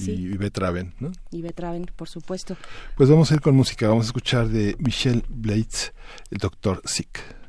Sí. Y, y Beth Raven, ¿no? y Betraven, por supuesto. Pues vamos a ir con música. Vamos a escuchar de Michelle Blades, el Doctor Sick.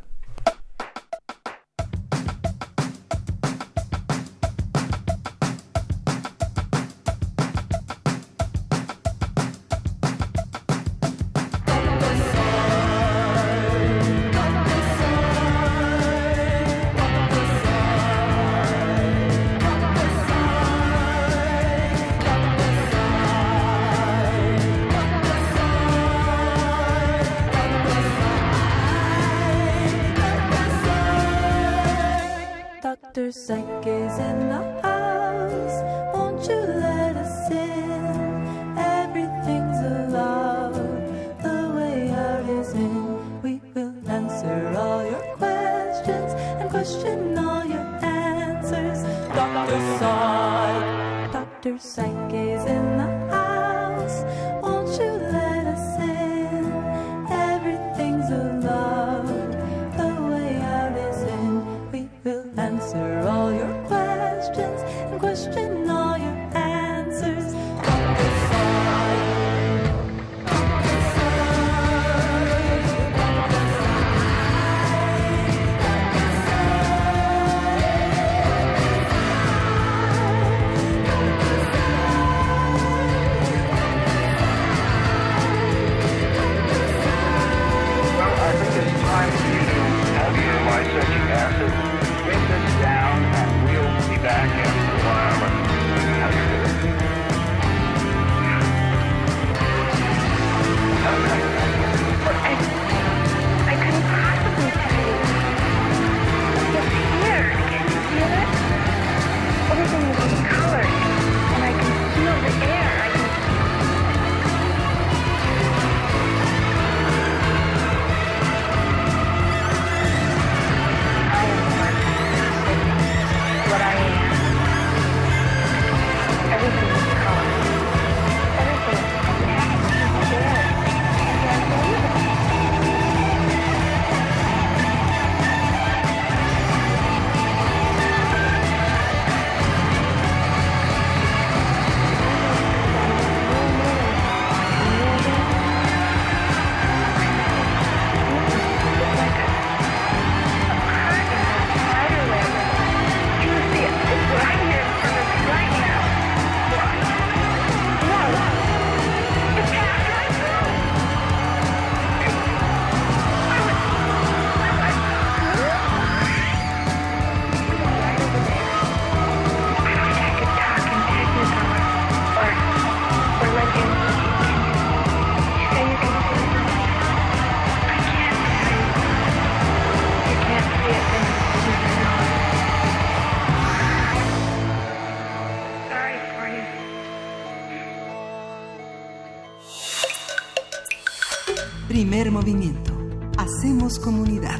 Movimiento. Hacemos comunidad.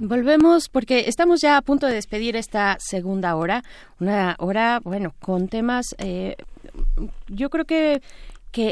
Volvemos porque estamos ya a punto de despedir esta segunda hora, una hora, bueno, con temas, eh, yo creo que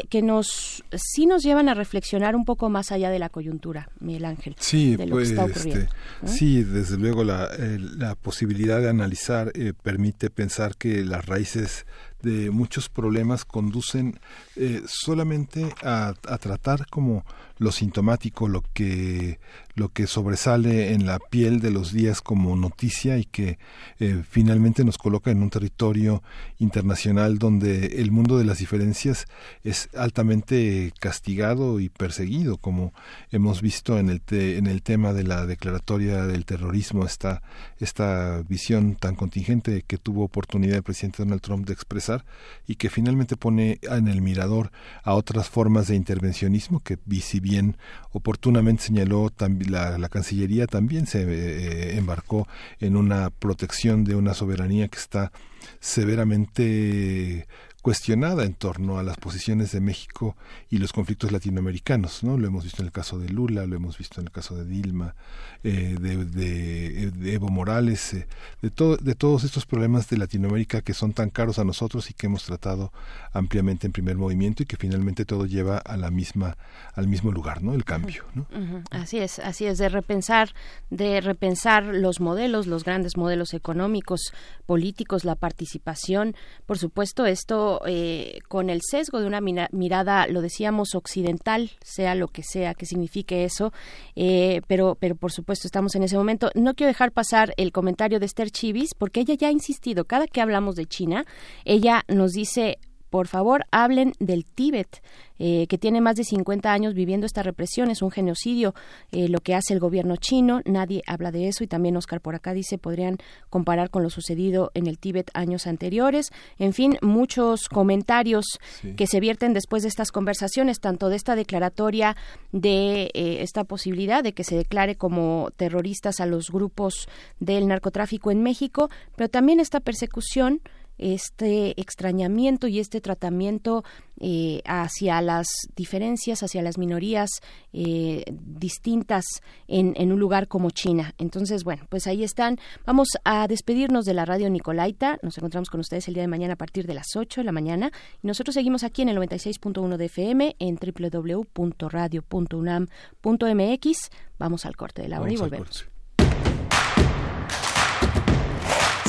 que, nos sí nos llevan a reflexionar un poco más allá de la coyuntura, Miguel Ángel. Sí, de lo pues, que está ocurriendo. Este, sí, desde luego la, eh, la posibilidad de analizar eh, permite pensar que las raíces de muchos problemas conducen eh, solamente a, a, tratar como lo sintomático, lo que lo que sobresale en la piel de los días como noticia y que eh, finalmente nos coloca en un territorio internacional donde el mundo de las diferencias es altamente castigado y perseguido, como hemos visto en el en el tema de la declaratoria del terrorismo, esta esta visión tan contingente que tuvo oportunidad el presidente Donald Trump de expresar y que finalmente pone en el mirador a otras formas de intervencionismo que si bien oportunamente señaló también la, la Cancillería también se eh, embarcó en una protección de una soberanía que está severamente cuestionada en torno a las posiciones de México y los conflictos latinoamericanos, ¿no? Lo hemos visto en el caso de Lula, lo hemos visto en el caso de Dilma, eh, de, de, de, Evo Morales, eh, de, todo, de todos estos problemas de Latinoamérica que son tan caros a nosotros y que hemos tratado ampliamente en primer movimiento y que finalmente todo lleva a la misma, al mismo lugar, ¿no? El cambio, ¿no? Uh -huh. Así es, así es, de repensar, de repensar los modelos, los grandes modelos económicos, políticos, la participación, por supuesto, esto eh, con el sesgo de una mirada, lo decíamos, occidental, sea lo que sea que signifique eso, eh, pero, pero por supuesto estamos en ese momento. No quiero dejar pasar el comentario de Esther Chivis, porque ella ya ha insistido, cada que hablamos de China, ella nos dice por favor, hablen del Tíbet, eh, que tiene más de 50 años viviendo esta represión. Es un genocidio eh, lo que hace el gobierno chino. Nadie habla de eso y también Oscar por acá dice podrían comparar con lo sucedido en el Tíbet años anteriores. En fin, muchos comentarios sí. que se vierten después de estas conversaciones, tanto de esta declaratoria de eh, esta posibilidad de que se declare como terroristas a los grupos del narcotráfico en México, pero también esta persecución este extrañamiento y este tratamiento eh, hacia las diferencias, hacia las minorías eh, distintas en, en, un lugar como China. Entonces, bueno, pues ahí están. Vamos a despedirnos de la radio Nicolaita. Nos encontramos con ustedes el día de mañana a partir de las 8 de la mañana. Y nosotros seguimos aquí en el 96.1 de FM en www.radio.unam.mx. Vamos al corte de la hora y volvemos.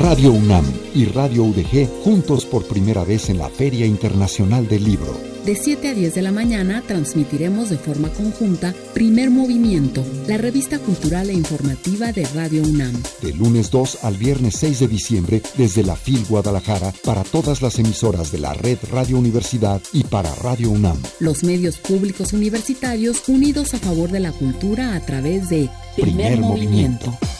Radio UNAM y Radio UDG juntos por primera vez en la Feria Internacional del Libro. De 7 a 10 de la mañana transmitiremos de forma conjunta Primer Movimiento, la revista cultural e informativa de Radio UNAM. De lunes 2 al viernes 6 de diciembre desde la FIL Guadalajara para todas las emisoras de la red Radio Universidad y para Radio UNAM. Los medios públicos universitarios unidos a favor de la cultura a través de Primer, Primer Movimiento. movimiento.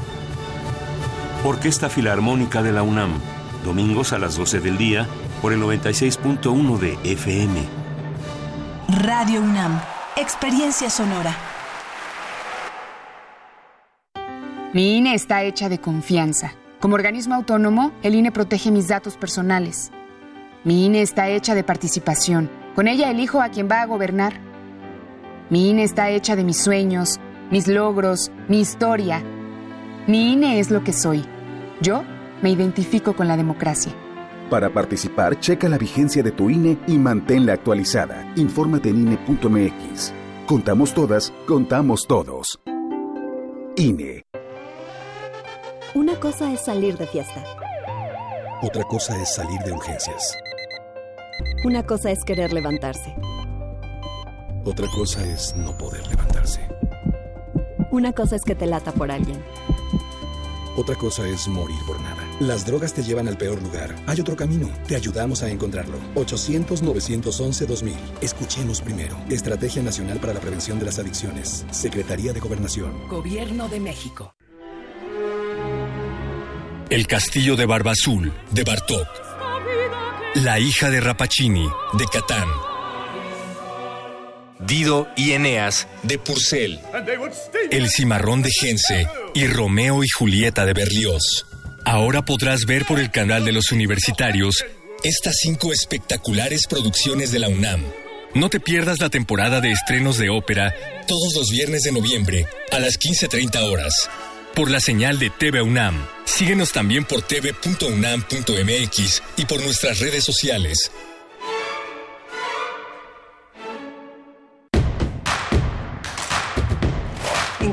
Orquesta Filarmónica de la UNAM, domingos a las 12 del día por el 96.1 de FM. Radio UNAM, experiencia sonora. Mi INE está hecha de confianza. Como organismo autónomo, el INE protege mis datos personales. Mi INE está hecha de participación. Con ella elijo a quien va a gobernar. Mi INE está hecha de mis sueños, mis logros, mi historia. Mi INE es lo que soy. Yo me identifico con la democracia. Para participar, checa la vigencia de tu INE y manténla actualizada. Infórmate en INE.mx. Contamos todas, contamos todos. INE. Una cosa es salir de fiesta. Otra cosa es salir de urgencias. Una cosa es querer levantarse. Otra cosa es no poder levantarse. Una cosa es que te lata por alguien. Otra cosa es morir por nada. Las drogas te llevan al peor lugar. Hay otro camino. Te ayudamos a encontrarlo. 800-911-2000. Escuchemos primero. Estrategia Nacional para la Prevención de las Adicciones. Secretaría de Gobernación. Gobierno de México. El castillo de Barba Azul, de Bartok. La hija de Rapacini, de Catán. Dido y Eneas, de Purcell. El cimarrón de Gense y Romeo y Julieta de Berlioz. Ahora podrás ver por el canal de los universitarios estas cinco espectaculares producciones de la UNAM. No te pierdas la temporada de estrenos de ópera todos los viernes de noviembre a las 15.30 horas. Por la señal de TV UNAM. Síguenos también por tv.unam.mx y por nuestras redes sociales.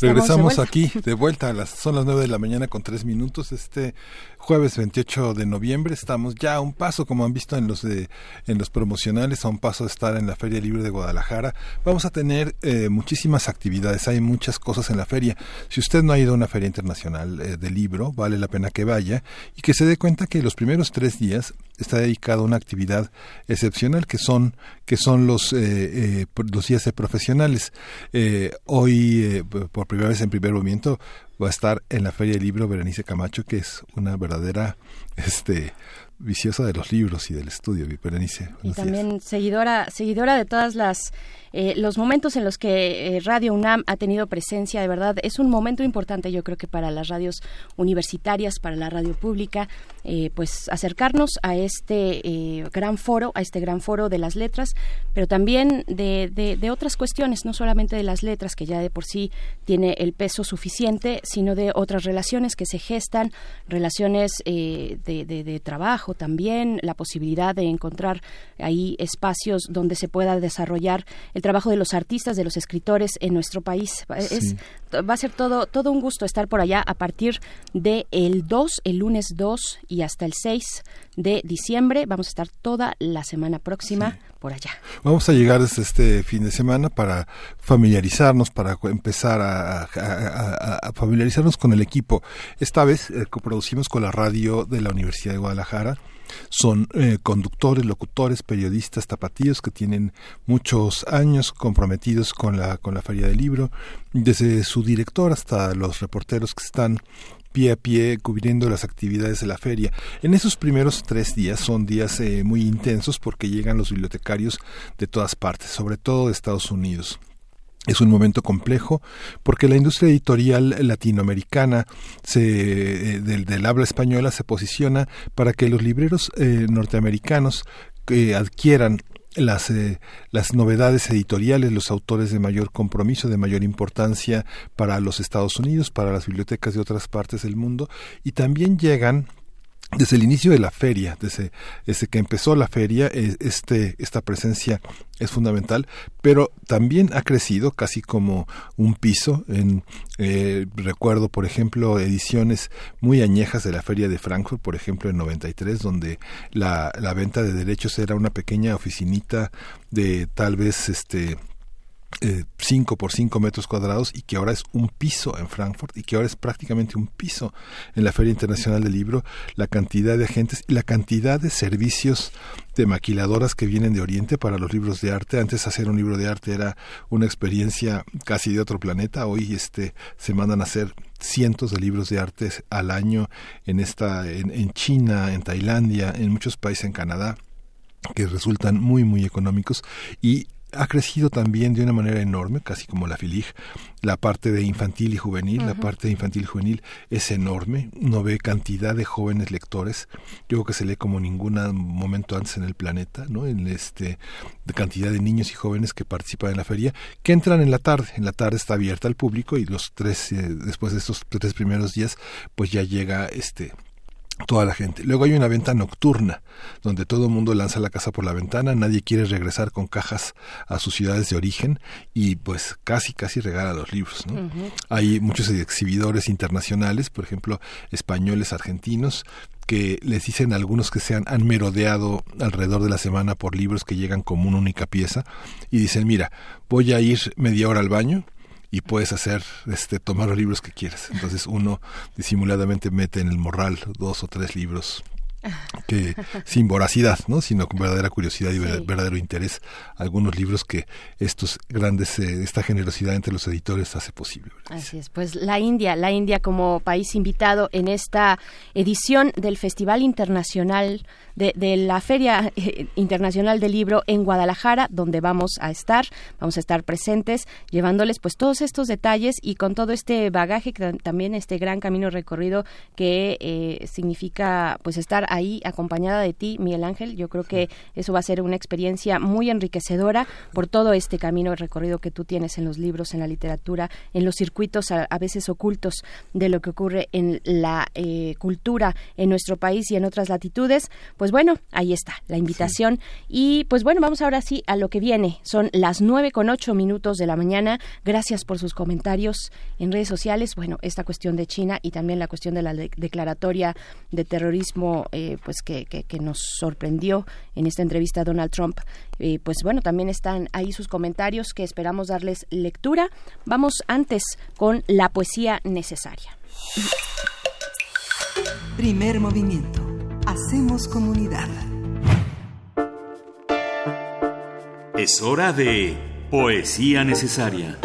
Regresamos aquí de vuelta a las son las nueve de la mañana con tres minutos este jueves 28 de noviembre estamos ya a un paso como han visto en los de en los promocionales a un paso de estar en la Feria Libre de Guadalajara. Vamos a tener eh, muchísimas actividades hay muchas cosas en la feria. Si usted no ha ido a una feria internacional eh, de libro vale la pena que vaya y que se dé cuenta que los primeros tres días está dedicado a una actividad excepcional que son que son los eh, los días de profesionales hoy por primera vez en primer movimiento va a estar en la Feria del Libro Berenice Camacho, que es una verdadera este viciosa de los libros y del estudio, Berenice. Y también seguidora seguidora de todas las eh, los momentos en los que eh, Radio UNAM ha tenido presencia, de verdad, es un momento importante, yo creo que para las radios universitarias, para la radio pública, eh, pues acercarnos a este gran foro, a este gran foro de las letras, pero también de, otras cuestiones, no solamente de las letras, que ya de por sí tiene el peso suficiente, sino de otras relaciones que se gestan, relaciones de, de trabajo también, la posibilidad de encontrar ahí espacios donde se pueda desarrollar el trabajo de los artistas, de los escritores en nuestro país. Es, va a ser todo, todo un gusto estar por allá a partir de el 2, el lunes 2 y hasta el 6 de diciembre. Vamos a estar toda la semana próxima por allá. Vamos a llegar desde este fin de semana para familiarizarnos, para empezar a, familiarizarnos con el equipo. Esta vez eh, coproducimos con la radio de la Universidad de Guadalajara son eh, conductores, locutores, periodistas tapatíos que tienen muchos años comprometidos con la, con la Feria del Libro, desde su director hasta los reporteros que están pie a pie cubriendo las actividades de la feria. En esos primeros tres días son días eh, muy intensos porque llegan los bibliotecarios de todas partes, sobre todo de Estados Unidos. Es un momento complejo porque la industria editorial latinoamericana se, eh, del, habla española se posiciona para que los libreros eh, norteamericanos eh, adquieran las, las novedades editoriales, los autores de mayor compromiso, de mayor importancia para los Estados Unidos, para las bibliotecas de otras partes del mundo, y también llegan desde el inicio de la feria, desde, desde, que empezó la feria, este, esta presencia es fundamental, pero también ha crecido casi como un piso. En, eh, recuerdo, por ejemplo, ediciones muy añejas de la feria de Frankfurt, por ejemplo, en 93, donde la, la venta de derechos era una pequeña oficinita de tal vez este 5 eh, por 5 metros cuadrados y que ahora es un piso en Frankfurt y que ahora es prácticamente un piso en la Feria Internacional del Libro, la cantidad de agentes y la cantidad de servicios de maquiladoras que vienen de Oriente para los libros de arte. Antes hacer un libro de arte era una experiencia casi de otro planeta. Hoy este se mandan a hacer cientos de libros de arte al año en esta en, en China, en Tailandia, en muchos países en Canadá que resultan muy muy económicos y ha crecido también de una manera enorme, casi como la FILIG. La parte de infantil y juvenil, la parte de infantil y juvenil es enorme. No ve cantidad de jóvenes lectores. Yo creo que se lee como ningún momento antes en el planeta, ¿no? En este, de cantidad de niños y jóvenes que participan en la feria, que entran en la tarde. En la tarde está abierta al público y los tres, eh, después de estos tres primeros días, pues ya llega este toda la gente. Luego hay una venta nocturna, donde todo el mundo lanza la casa por la ventana, nadie quiere regresar con cajas a sus ciudades de origen y pues casi, casi regala los libros. ¿no? Hay muchos exhibidores internacionales, por ejemplo, españoles, argentinos, que les dicen a algunos que se han, han merodeado alrededor de la semana por libros que llegan como una única pieza y dicen, mira, voy a ir media hora al baño, y puedes hacer este tomar los libros que quieras. Entonces uno disimuladamente mete en el morral dos o tres libros que sin voracidad, ¿no? sino con verdadera curiosidad y ver- verdadero interés algunos libros que estos grandes eh, esta generosidad entre los editores hace posible. Así es, pues la India, la India como país invitado en esta edición del Festival Internacional de, la Feria eh, Internacional del Libro en Guadalajara, donde vamos a estar, vamos a estar presentes, llevándoles pues todos estos detalles y con todo este bagaje, también este gran camino recorrido que eh, significa pues estar ahí acompañada de ti, Miguel Ángel. Yo creo que eso va a ser una experiencia muy enriquecedora por todo este camino recorrido que tú tienes en los libros, en la literatura, en los circuitos a, a veces ocultos de lo que ocurre en la eh, cultura en nuestro país y en otras latitudes. Pues bueno, ahí está la invitación. Y pues bueno, vamos ahora sí a lo que viene. Son las nueve con ocho minutos de la mañana. Gracias por sus comentarios en redes sociales. Bueno, esta cuestión de China y también la cuestión de la de- declaratoria de terrorismo, eh, pues que, que- que nos sorprendió en esta entrevista a Donald Trump. Eh, pues bueno, también están ahí sus comentarios que esperamos darles lectura. Vamos antes con la poesía necesaria. Primer movimiento. Hacemos comunidad. Es hora de Poesía Necesaria.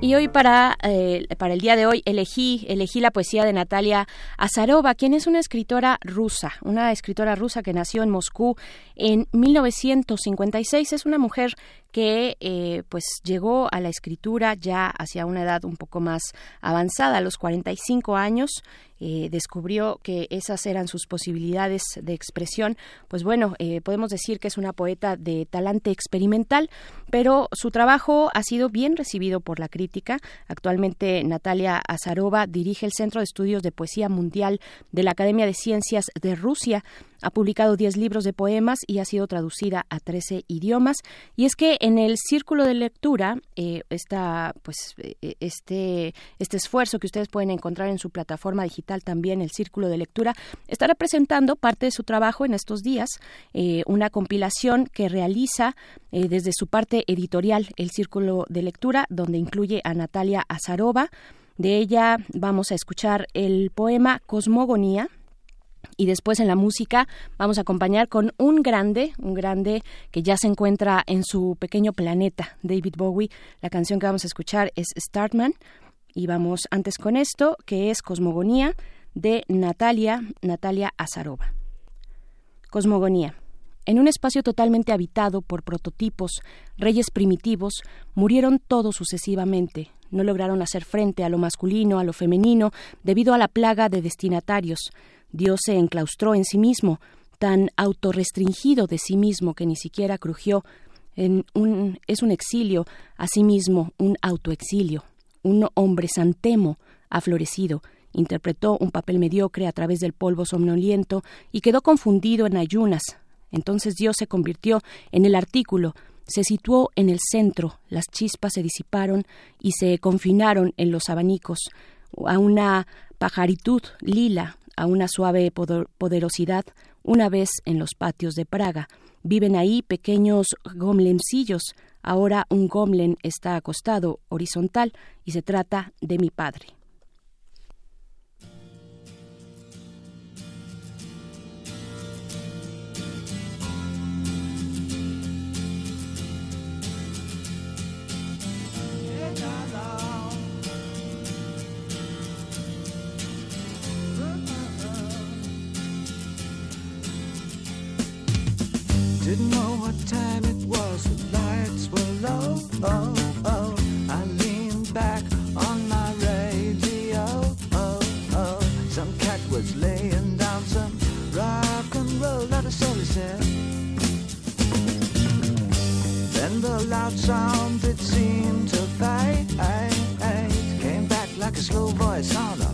Y hoy para, eh, para el día de hoy elegí, elegí la poesía de Natalia Azarova, quien es una escritora rusa, una escritora rusa que nació en Moscú en 1956. Es una mujer que eh, pues llegó a la escritura ya hacia una edad un poco más avanzada, a los 45 años, eh, descubrió que esas eran sus posibilidades de expresión. Pues bueno, eh, podemos decir que es una poeta de talante experimental, pero su trabajo ha sido bien recibido por la crítica. Actualmente Natalia Azarova dirige el Centro de Estudios de Poesía Mundial de la Academia de Ciencias de Rusia. Ha publicado 10 libros de poemas y ha sido traducida a 13 idiomas. Y es que en el círculo de lectura, eh, esta, pues, eh, este, este esfuerzo que ustedes pueden encontrar en su plataforma digital también, el círculo de lectura, estará presentando parte de su trabajo en estos días, eh, una compilación que realiza eh, desde su parte editorial, el círculo de lectura, donde incluye a Natalia Azarova. De ella vamos a escuchar el poema Cosmogonía, y después en la música vamos a acompañar con un grande, un grande que ya se encuentra en su pequeño planeta, David Bowie. La canción que vamos a escuchar es Startman y vamos antes con esto, que es Cosmogonía de Natalia, Natalia Azarova. Cosmogonía. En un espacio totalmente habitado por prototipos, reyes primitivos, murieron todos sucesivamente. No lograron hacer frente a lo masculino, a lo femenino, debido a la plaga de destinatarios. Dios se enclaustró en sí mismo, tan autorrestringido de sí mismo que ni siquiera crujió. En un, es un exilio, a sí mismo un autoexilio. Un hombre santemo ha florecido, interpretó un papel mediocre a través del polvo somnoliento y quedó confundido en ayunas. Entonces Dios se convirtió en el artículo, se situó en el centro, las chispas se disiparon y se confinaron en los abanicos, a una pajaritud lila, a una suave poder- poderosidad, una vez en los patios de Praga. Viven ahí pequeños gomlencillos. Ahora un gomlen está acostado horizontal y se trata de mi padre. What time it was, the lights were low. Oh, oh. I leaned back on my radio. Oh, oh. Some cat was laying down some rock and roll, is all he said. Then the loud sound it seemed to fade. Came back like a slow voice on a a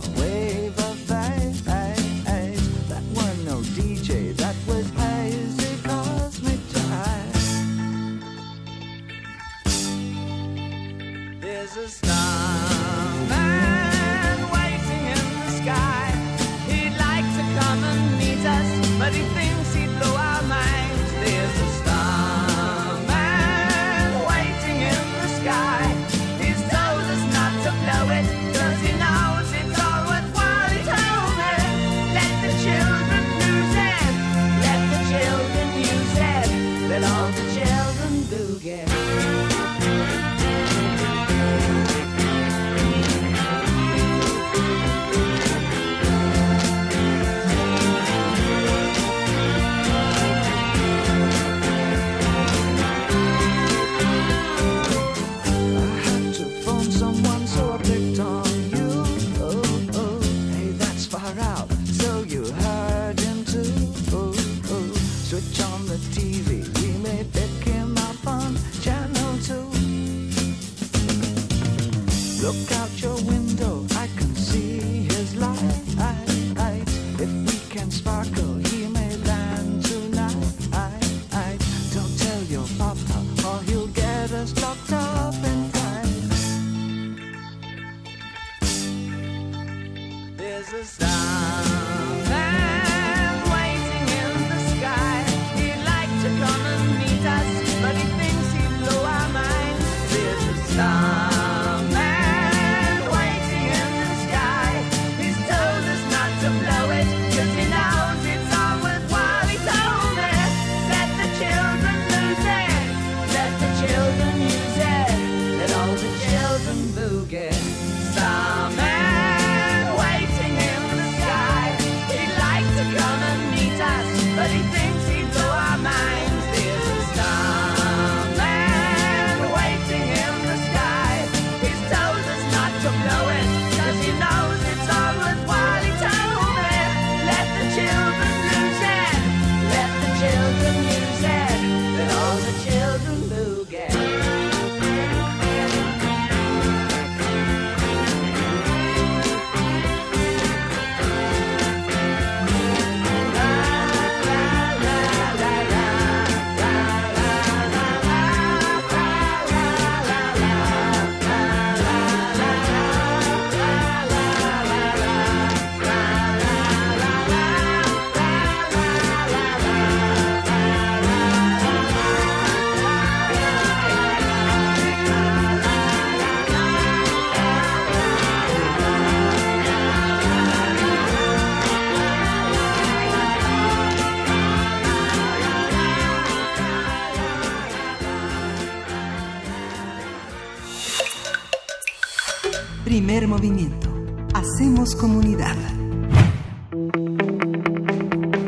Primer movimiento. Hacemos comunidad.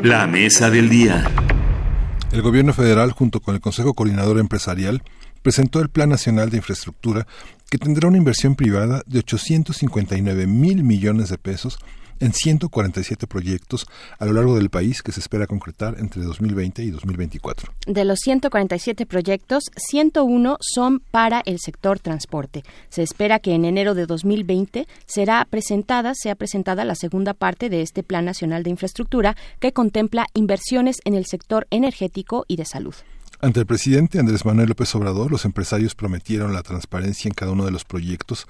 La mesa del día. El gobierno federal, junto con el Consejo Coordinador Empresarial, presentó el Plan Nacional de Infraestructura que tendrá una inversión privada de 859 mil millones de pesos en 147 proyectos a lo largo del país que se espera concretar entre 2020 y 2024. De los 147 proyectos, 101 son para el sector transporte. Se espera que en enero de 2020 será presentada, sea presentada la segunda parte de este Plan Nacional de Infraestructura que contempla inversiones en el sector energético y de salud. Ante el presidente Andrés Manuel López Obrador, los empresarios prometieron la transparencia en cada uno de los proyectos,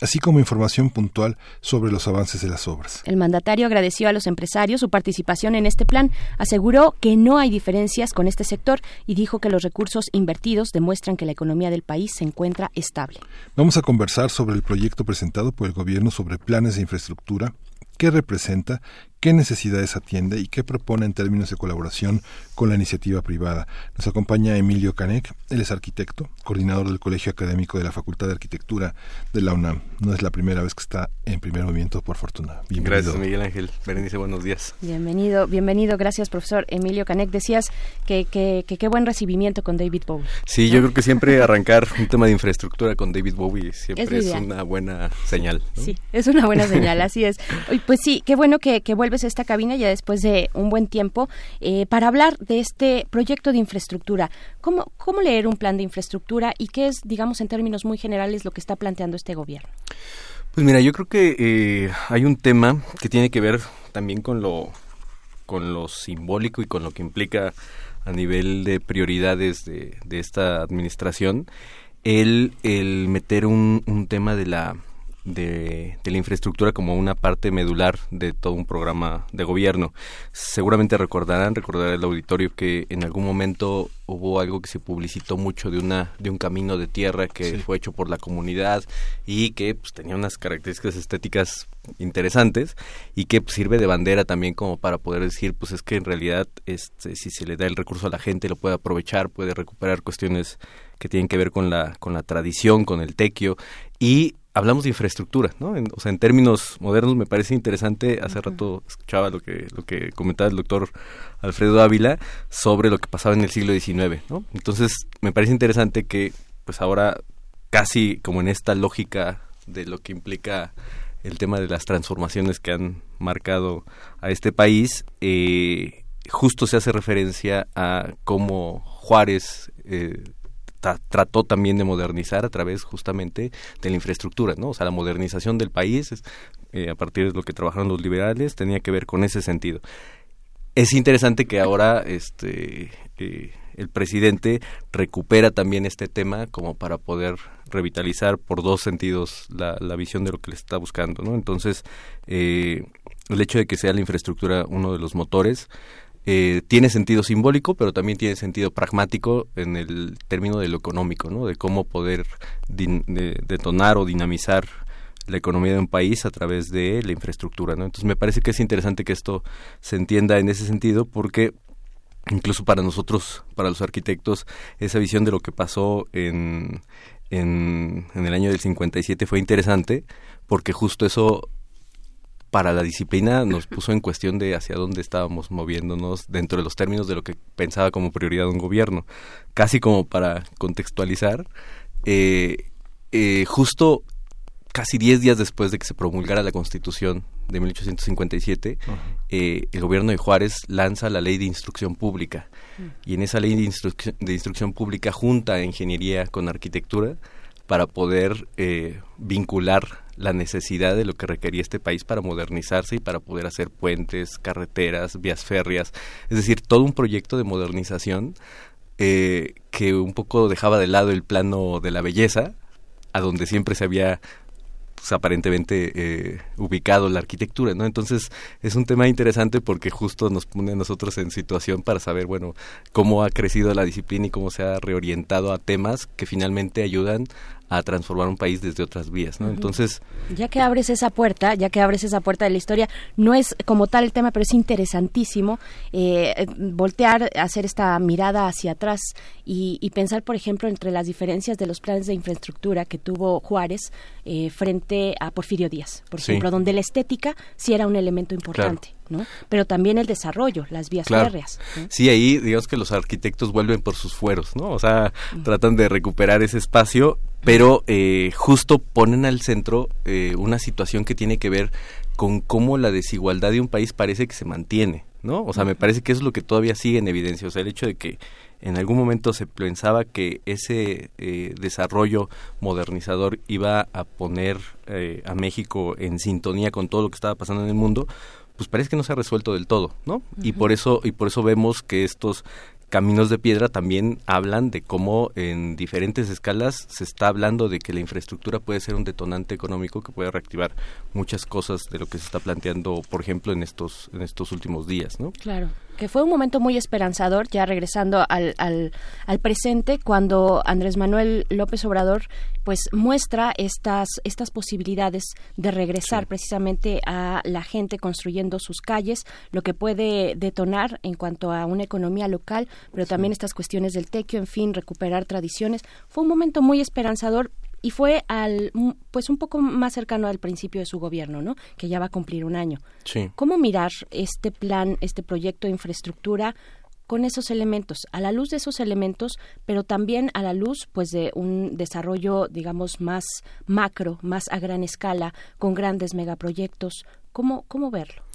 así como información puntual sobre los avances de las obras. El mandatario agradeció a los empresarios su participación en este plan, aseguró que no hay diferencias con este sector y dijo que los recursos invertidos demuestran que la economía del país se encuentra estable. Vamos a conversar sobre el proyecto presentado por el gobierno sobre planes de infraestructura, qué representa, qué necesidades atiende y qué propone en términos de colaboración con la iniciativa privada. Nos acompaña Emilio Canek, él es arquitecto, coordinador del Colegio Académico de la Facultad de Arquitectura de la UNAM. No es la primera vez que está en primer movimiento, por fortuna. Bienvenido. Gracias, Miguel Ángel. Berenice, buenos días. Bienvenido, bienvenido. Gracias, profesor Emilio Canek. Decías que qué que, qué buen recibimiento con David Bowie. Sí, yo creo que siempre arrancar un tema de infraestructura con David Bowie siempre Es una buena señal. ¿no? Sí, es una buena señal, así es. Pues sí, qué bueno que, que vuelves a esta cabina ya después de un buen tiempo eh, para hablar de este proyecto de infraestructura. ¿Cómo, ¿Cómo leer un plan de infraestructura y qué es, digamos, en términos muy generales lo que está planteando este gobierno? Pues mira, yo creo que eh, hay un tema que tiene que ver también con lo, con lo simbólico y con lo que implica a nivel de prioridades de, de esta administración el, el meter un, un tema de la, de, de la infraestructura como una parte medular de todo un programa de gobierno. Seguramente recordarán, recordará el auditorio que en algún momento hubo algo que se publicitó mucho de una de un camino de tierra que fue hecho por la comunidad y que pues, tenía unas características estéticas interesantes y que pues, sirve de bandera también como para poder decir pues es que en realidad este si se le da el recurso a la gente lo puede aprovechar puede recuperar cuestiones que tienen que ver con la con la tradición con el tequio y hablamos de infraestructura, ¿no? En- o sea, en términos modernos me parece interesante. Hace rato escuchaba lo que lo que comentaba el doctor Alfredo Ávila sobre lo que pasaba en el siglo XIX, ¿no? Entonces me parece interesante que, pues ahora casi como en esta lógica de lo que implica el tema de las transformaciones que han marcado a este país, eh, justo se hace referencia a cómo Juárez eh, tra- trató también de modernizar a través justamente de la infraestructura, ¿no? O sea, la modernización del país, es, eh, a partir de lo que trabajaron los liberales, tenía que ver con ese sentido. Es interesante que ahora este, eh, el presidente recupera también este tema como para poder revitalizar por dos sentidos la, la visión de lo que le está buscando, ¿no? Entonces, eh, el hecho de que sea la infraestructura uno de los motores eh, tiene sentido simbólico, pero también tiene sentido pragmático en el término de lo económico, ¿no? De cómo poder de- detonar o dinamizar la economía de un país a través de la infraestructura, ¿no? Entonces me parece que es interesante que esto se entienda en ese sentido porque incluso para nosotros, para los arquitectos, esa visión de lo que pasó en, en, en el año del 57 fue interesante porque justo eso para la disciplina nos puso en cuestión de hacia dónde estábamos moviéndonos dentro de los términos de lo que pensaba como prioridad un gobierno. Casi como para contextualizar, eh, eh, justo casi 10 días después de que se promulgara la Constitución de 1857, eh, el gobierno de Juárez lanza la Ley de Instrucción Pública. Y en esa Ley de, Instrucción- de Instrucción Pública junta ingeniería con arquitectura para poder vincular la necesidad de lo que requería este país para modernizarse y para poder hacer puentes, carreteras, vías férreas, es decir, todo un proyecto de modernización eh, que un poco dejaba de lado el plano de la belleza, a donde siempre se había pues, aparentemente eh, ubicado la arquitectura, ¿no? Entonces es un tema interesante porque justo nos pone a nosotros en situación para saber, bueno, cómo ha crecido la disciplina y cómo se ha reorientado a temas que finalmente ayudan a transformar un país desde otras vías, ¿no? Entonces, Ya que abres esa puerta, ya que abres esa puerta de la historia, no es como tal el tema, pero es interesantísimo eh, voltear, hacer esta mirada hacia atrás y, y pensar, por ejemplo, entre las diferencias de los planes de infraestructura que tuvo Juárez eh, frente a Porfirio Díaz, por Sí. ejemplo, donde la estética sí era un elemento importante, ¿no? Pero también el desarrollo, las vías Claro. férreas. ¿no? Sí, ahí digamos que los arquitectos vuelven por sus fueros, ¿no? O sea, tratan de recuperar ese espacio, pero eh, justo ponen al centro eh, una situación que tiene que ver con cómo la desigualdad de un país parece que se mantiene, ¿no? O sea, me parece que eso es lo que todavía sigue en evidencia, o sea, el hecho de que en algún momento se pensaba que ese eh, desarrollo modernizador iba a poner eh, a México en sintonía con todo lo que estaba pasando en el mundo, pues parece que no se ha resuelto del todo, ¿no? Y por eso y por eso vemos que estos caminos de piedra también hablan de cómo en diferentes escalas se está hablando de que la infraestructura puede ser un detonante económico que puede reactivar muchas cosas de lo que se está planteando, por ejemplo, en estos en estos últimos días, ¿no? Claro, que fue un momento muy esperanzador, ya regresando al, al, al presente, cuando Andrés Manuel López Obrador pues muestra estas, estas posibilidades de regresar precisamente a la gente construyendo sus calles, lo que puede detonar en cuanto a una economía local, pero también estas cuestiones del tequio, en fin, recuperar tradiciones. Fue un momento muy esperanzador y fue al pues un poco más cercano al principio de su gobierno, ¿no? Que ya va a cumplir un año. Sí. ¿Cómo mirar este plan, este proyecto de infraestructura con esos elementos, a la luz de esos elementos, pero también a la luz pues de un desarrollo, digamos, más macro, más a gran escala, con grandes megaproyectos? ¿Cómo, cómo verlo?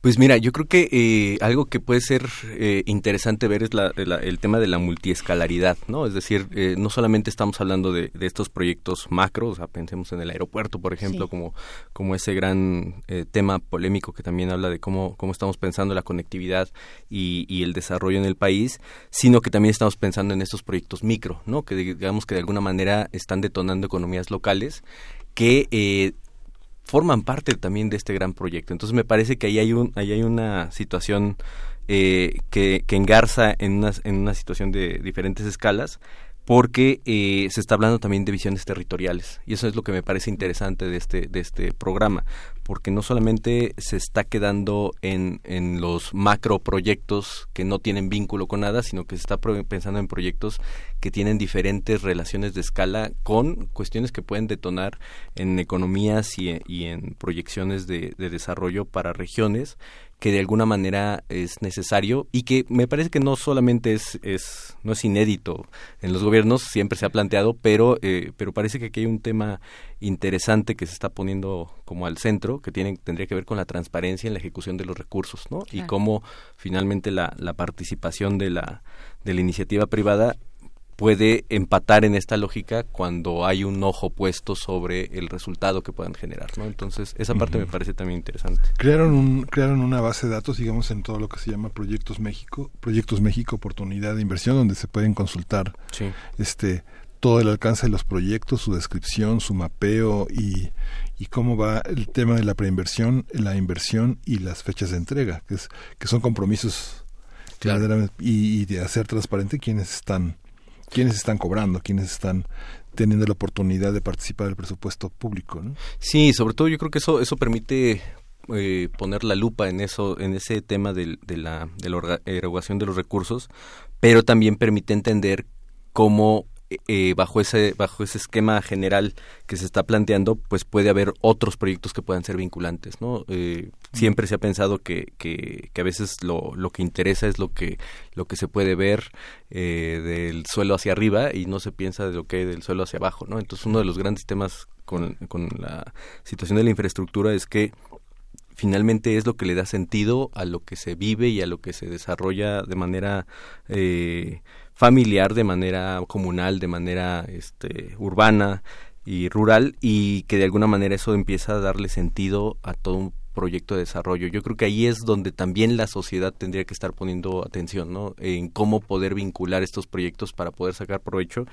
Pues mira, yo creo que eh, algo que puede ser eh, interesante ver es la, la- el tema de la multiescalaridad, ¿no? Es decir, eh, no solamente estamos hablando de, de estos proyectos macro, o sea, pensemos en el aeropuerto, por ejemplo, Sí. como, como ese gran eh, tema polémico que también habla de cómo, cómo estamos pensando la conectividad y, y el desarrollo en el país, sino que también estamos pensando en estos proyectos micro, ¿no? Que digamos que de alguna manera están detonando economías locales que forman parte también de este gran proyecto. Entonces me parece que ahí hay, un, ahí hay una situación eh, que, engarza en una, en una situación de diferentes escalas porque eh, se está hablando también de visiones territoriales y eso es lo que me parece interesante de este de este programa porque no solamente se está quedando en, en los macro proyectos que no tienen vínculo con nada sino que se está pensando en proyectos que tienen diferentes relaciones de escala con cuestiones que pueden detonar en economías y, en proyecciones de desarrollo para regiones que de alguna manera es necesario y que me parece que no solamente es, es no es inédito en los gobiernos siempre se ha planteado pero eh, pero parece que aquí hay un tema interesante que se está poniendo como al centro que tiene tendría que ver con la transparencia en la ejecución de los recursos no y cómo finalmente la, la participación de la de la iniciativa privada puede empatar en esta lógica cuando hay un ojo puesto sobre el resultado que puedan generar, ¿no? Entonces, esa parte me parece también interesante. Crearon un crearon una base de datos, digamos, en todo lo que se llama Proyectos México, Proyectos México Oportunidad de Inversión, donde se pueden consultar este todo el alcance de los proyectos, su descripción, su mapeo y, y cómo va el tema de la preinversión, la inversión y las fechas de entrega, que es que son compromisos verdaderamente- y, y de hacer transparente quiénes están quiénes están cobrando, quiénes están teniendo la oportunidad de participar del presupuesto público, ¿no? Sí, sobre todo yo creo que eso eso permite eh, poner la lupa en eso en ese tema del- de la de la erogación de los recursos, pero también permite entender cómo eh, bajo ese bajo ese esquema general que se está planteando, pues puede haber otros proyectos que puedan ser vinculantes, ¿no? Eh, siempre se ha pensado que, que, que a veces lo, lo que interesa es lo que lo que se puede ver eh, del suelo hacia arriba y no se piensa de lo que hay del suelo hacia abajo, ¿no? Entonces uno de los grandes temas con, con la situación de la infraestructura es que finalmente es lo que le da sentido a lo que se vive y a lo que se desarrolla de manera eh, familiar, de manera comunal, de manera este, urbana y rural y que de alguna manera eso empieza a darle sentido a todo un proyecto de desarrollo. Yo creo que ahí es donde también la sociedad tendría que estar poniendo atención, ¿no? En cómo poder vincular estos proyectos para poder sacar provecho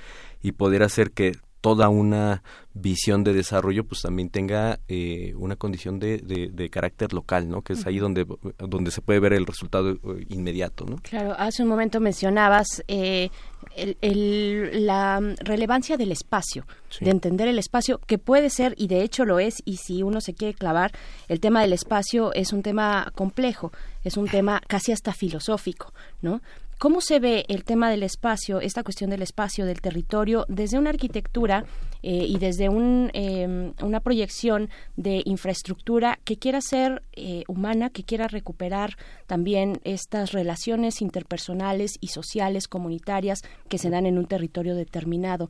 y poder hacer que toda una visión de desarrollo pues también tenga eh, una condición de, de, de carácter local, ¿no? Que es ahí donde, donde se puede ver el resultado eh, inmediato, ¿no? Claro, hace un momento mencionabas eh, el- el- la relevancia del espacio, Sí. de entender el espacio, que puede ser, y de hecho lo es, y si uno se quiere clavar, el tema del espacio es un tema complejo, es un tema casi hasta filosófico, ¿no? ¿Cómo se ve el tema del espacio, esta cuestión del espacio, del territorio, desde una arquitectura eh, y desde un, eh, una proyección de infraestructura que quiera ser eh, humana, que quiera recuperar también estas relaciones interpersonales y sociales, comunitarias que se dan en un territorio determinado?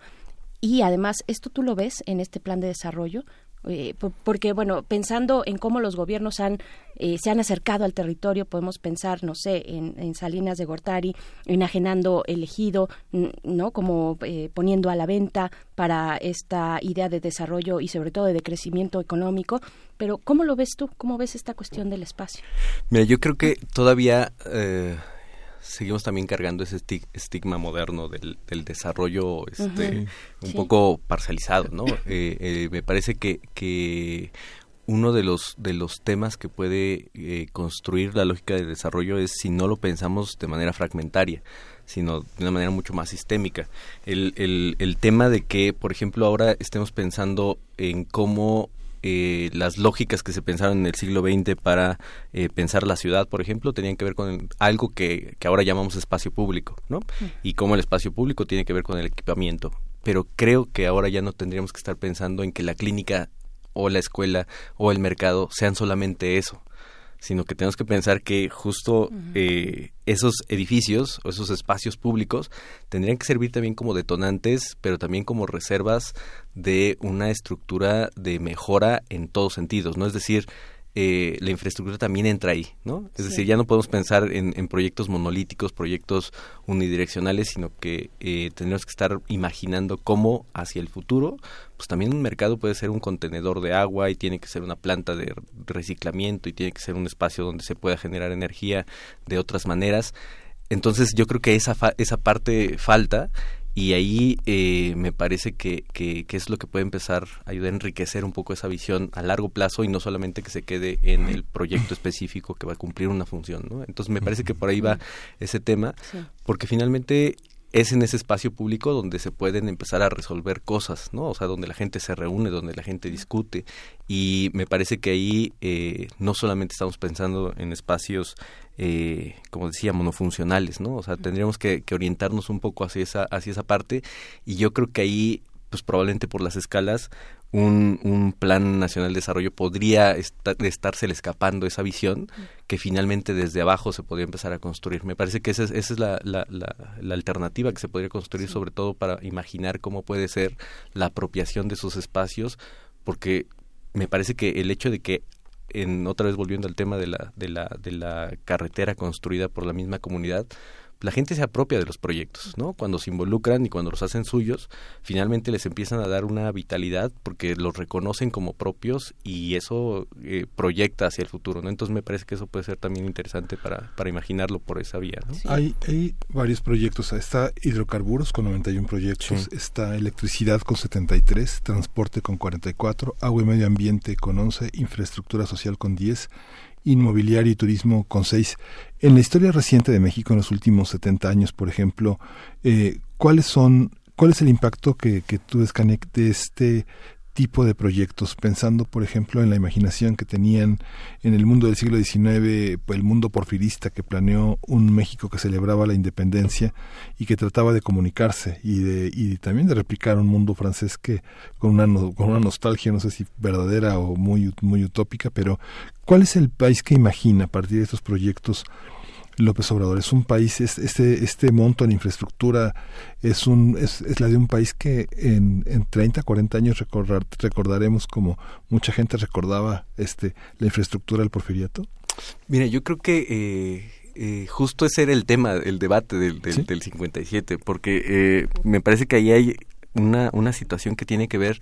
Y además, ¿esto tú lo ves en este plan de desarrollo? Eh, po- porque, bueno, pensando en cómo los gobiernos han, eh, se han acercado al territorio, podemos pensar, no sé, en, en Salinas de Gortari, enajenando el ejido, ¿no? Como eh, poniendo a la venta para esta idea de desarrollo y sobre todo de crecimiento económico. Pero, ¿cómo lo ves tú? ¿Cómo ves esta cuestión del espacio? Mira, yo creo que todavía eh, seguimos también cargando ese esti- estigma moderno del, del desarrollo este, un Sí. poco parcializado, ¿no? Eh, eh, me parece que, que uno de los, de los temas que puede eh, construir la lógica de desarrollo es si no lo pensamos de manera fragmentaria sino de una manera mucho más sistémica. El, el, el tema de que, por ejemplo, ahora estemos pensando en cómo eh, las lógicas que se pensaron en el siglo XX para eh, pensar la ciudad, por ejemplo, tenían que ver con algo que, que ahora llamamos espacio público, ¿no? Y cómo el espacio público tiene que ver con el equipamiento. Pero creo que ahora ya no tendríamos que estar pensando en que la clínica o la escuela o el mercado sean solamente eso sino que tenemos que pensar que justo eh, esos edificios o esos espacios públicos tendrían que servir también como detonantes, pero también como reservas de una estructura de mejora en todos sentidos, ¿no? Es decir, eh, la infraestructura también entra ahí, ¿no? Es Sí. decir, ya no podemos pensar en, en proyectos monolíticos, proyectos unidireccionales, sino que eh, tendremos que estar imaginando cómo hacia el futuro, pues también un mercado puede ser un contenedor de agua y tiene que ser una planta de reciclamiento y tiene que ser un espacio donde se pueda generar energía de otras maneras. Entonces yo creo que esa, fa- esa parte falta y ahí eh, me parece que, que, que es lo que puede empezar a ayudar a enriquecer un poco esa visión a largo plazo y no solamente que se quede en el proyecto específico que va a cumplir una función. ¿no? Entonces me parece que por ahí va ese tema, Sí. porque finalmente es en ese espacio público donde se pueden empezar a resolver cosas, ¿no? O sea, donde la gente se reúne, donde la gente discute. Y me parece que ahí eh, no solamente estamos pensando en espacios, eh, como decía, monofuncionales, ¿no? O sea, tendríamos que, que orientarnos un poco hacia esa, hacia esa parte. Y yo creo que ahí, pues probablemente por las escalas, un, un plan nacional de desarrollo podría esta- estársele escapando esa visión que finalmente desde abajo se podría empezar a construir. Me parece que esa es, esa es la, la, la, la alternativa que se podría construir, sobre todo para imaginar cómo puede ser la apropiación de esos espacios, porque me parece que el hecho de que en otra vez volviendo al tema de la de la de la carretera construida por la misma comunidad la gente se apropia de los proyectos, ¿no? Cuando se involucran y cuando los hacen suyos, finalmente les empiezan a dar una vitalidad porque los reconocen como propios y eso eh, proyecta hacia el futuro, ¿no? Entonces me parece que eso puede ser también interesante para, para imaginarlo por esa vía, ¿no? Hay, hay varios proyectos, está hidrocarburos con 91 proyectos, está electricidad con 73, transporte con 44, agua y medio ambiente con 11, infraestructura social con 10, inmobiliario y turismo con 6. En la historia reciente de México, en los últimos 70 años, por ejemplo, eh, ¿cuáles son, cuál es el impacto que, que tú ves, Canek, de este tipo de proyectos, pensando, por ejemplo, en la imaginación que tenían en el mundo del siglo XIX, pues, el mundo porfirista que planeó un México que celebraba la independencia y que trataba de comunicarse y, de, y también de replicar un mundo francés que con una, con una nostalgia, no sé si verdadera o muy, muy utópica, pero ¿cuál es el país que imagina a partir de estos proyectos? López Obrador es un país, es- este, este monto en infraestructura es, un, es, es la de un país que en, en 30, 40 años recordar- recordaremos como mucha gente recordaba este la infraestructura del porfiriato. Mira, yo creo que eh, eh, justo ese era el tema, el debate del, del, del 57, porque eh, me parece que ahí hay una, una situación que tiene que ver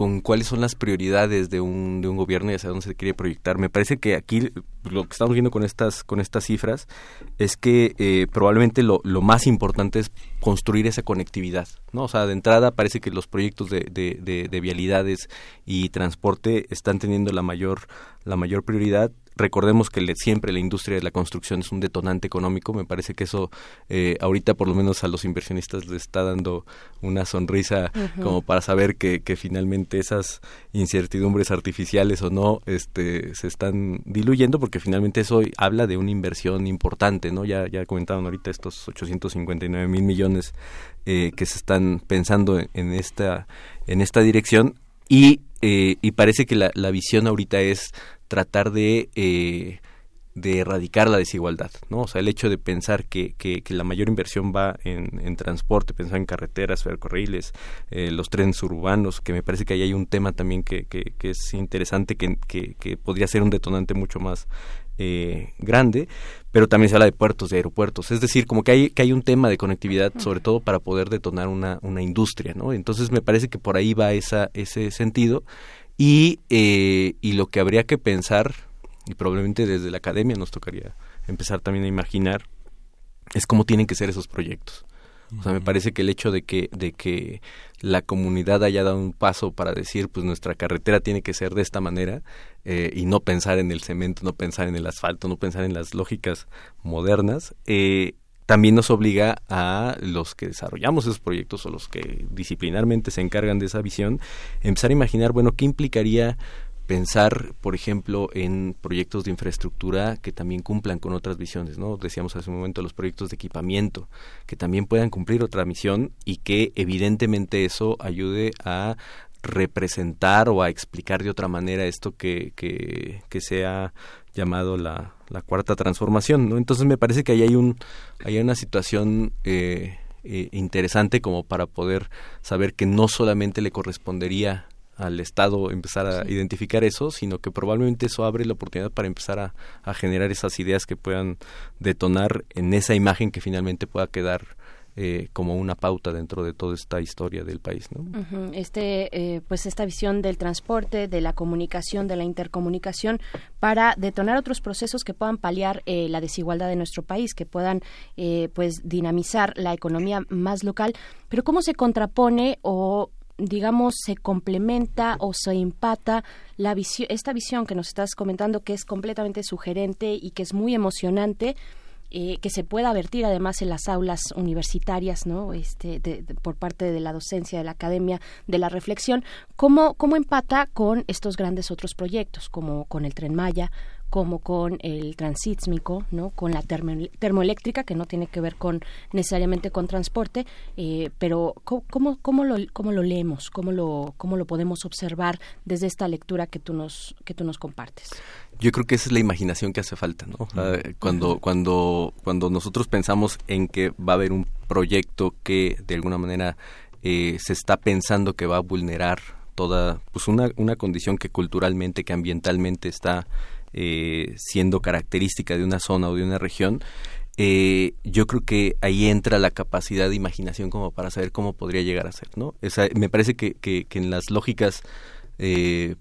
con cuáles son las prioridades de un, de un gobierno y hacia dónde se quiere proyectar. Me parece que aquí lo que estamos viendo con estas, con estas cifras es que eh, probablemente lo, lo más importante es construir esa conectividad. ¿no? O sea, de entrada parece que los proyectos de, de, de- de vialidades y transporte están teniendo la mayor, la mayor prioridad. Recordemos que le- siempre la industria de la construcción es un detonante económico. Me parece que eso eh, ahorita por lo menos a los inversionistas les está dando una sonrisa como para saber que, que finalmente esas incertidumbres artificiales o no este, se están diluyendo porque finalmente eso habla de una inversión importante. no Ya, ya comentaron ahorita estos 859 mil millones eh, que se están pensando en, en esta, en esta dirección y, eh, y parece que la, la visión ahorita es tratar de, eh, de erradicar la desigualdad, ¿no? O sea, el hecho de pensar que, que, que la mayor inversión va en, en transporte, pensar en carreteras, ferrocarriles, eh, los trenes urbanos, que me parece que ahí hay un tema también que, que, que es interesante, que podría ser un detonante mucho más eh, grande, pero también se habla de puertos, de aeropuertos, es decir, como que hay, que hay un tema de conectividad, sobre todo para poder detonar una, una industria, ¿no? Entonces me parece que por ahí va esa, ese sentido y, eh, y lo que habría que pensar, y probablemente desde la academia nos tocaría empezar también a imaginar, es cómo tienen que ser esos proyectos. O sea, me parece que el hecho de que, de que la comunidad haya dado un paso para decir, pues nuestra carretera tiene que ser de esta manera, eh, y no pensar en el cemento, no pensar en el asfalto, no pensar en las lógicas modernas, eh, también nos obliga a los que desarrollamos esos proyectos o los que disciplinarmente se encargan de esa visión, empezar a imaginar, bueno, ¿qué implicaría pensar, por ejemplo, en proyectos de infraestructura que también cumplan con otras visiones, ¿no? Decíamos hace un momento los proyectos de equipamiento, que también puedan cumplir otra misión y que evidentemente eso ayude a representar o a explicar de otra manera esto que, que, que se ha llamado la, la cuarta transformación, ¿no? Entonces me parece que ahí hay un hay una situación eh, eh, interesante como para poder saber que no solamente le correspondería al Estado empezar a identificar eso, sino que probablemente eso abre la oportunidad para empezar a, a generar esas ideas que puedan detonar en esa imagen que finalmente pueda quedar eh, como una pauta dentro de toda esta historia del país, ¿no? Este, eh, pues esta visión del transporte, de la comunicación, de la intercomunicación, para detonar otros procesos que puedan paliar eh, la desigualdad de nuestro país, que puedan, eh, pues, dinamizar la economía más local. Pero cómo se contrapone o digamos se complementa o se empata la visión esta visión que nos estás comentando que es completamente sugerente y que es muy emocionante eh, que se pueda vertir además en las aulas universitarias, ¿no? Este, de- por parte de la docencia, de la academia, de la reflexión, ¿cómo, cómo empata con estos grandes otros proyectos, como con el Tren Maya, como con el transísmico, ¿no? Con la termo- termoeléctrica, que no tiene que ver con necesariamente con transporte, eh, pero ¿cómo, cómo, cómo lo, cómo lo leemos? ¿Cómo lo, ¿Cómo lo podemos observar desde esta lectura que tú nos, que tú nos compartes? Yo creo que esa es la imaginación que hace falta, ¿no? Sea, cuando, cuando, cuando nosotros pensamos en que va a haber un proyecto que de alguna manera eh, se está pensando que va a vulnerar toda, pues una, una condición que culturalmente, que ambientalmente está eh, siendo característica de una zona o de una región, eh, yo creo que ahí entra la capacidad de imaginación como para saber cómo podría llegar a ser, ¿no? Me parece que, que, en las lógicas eh,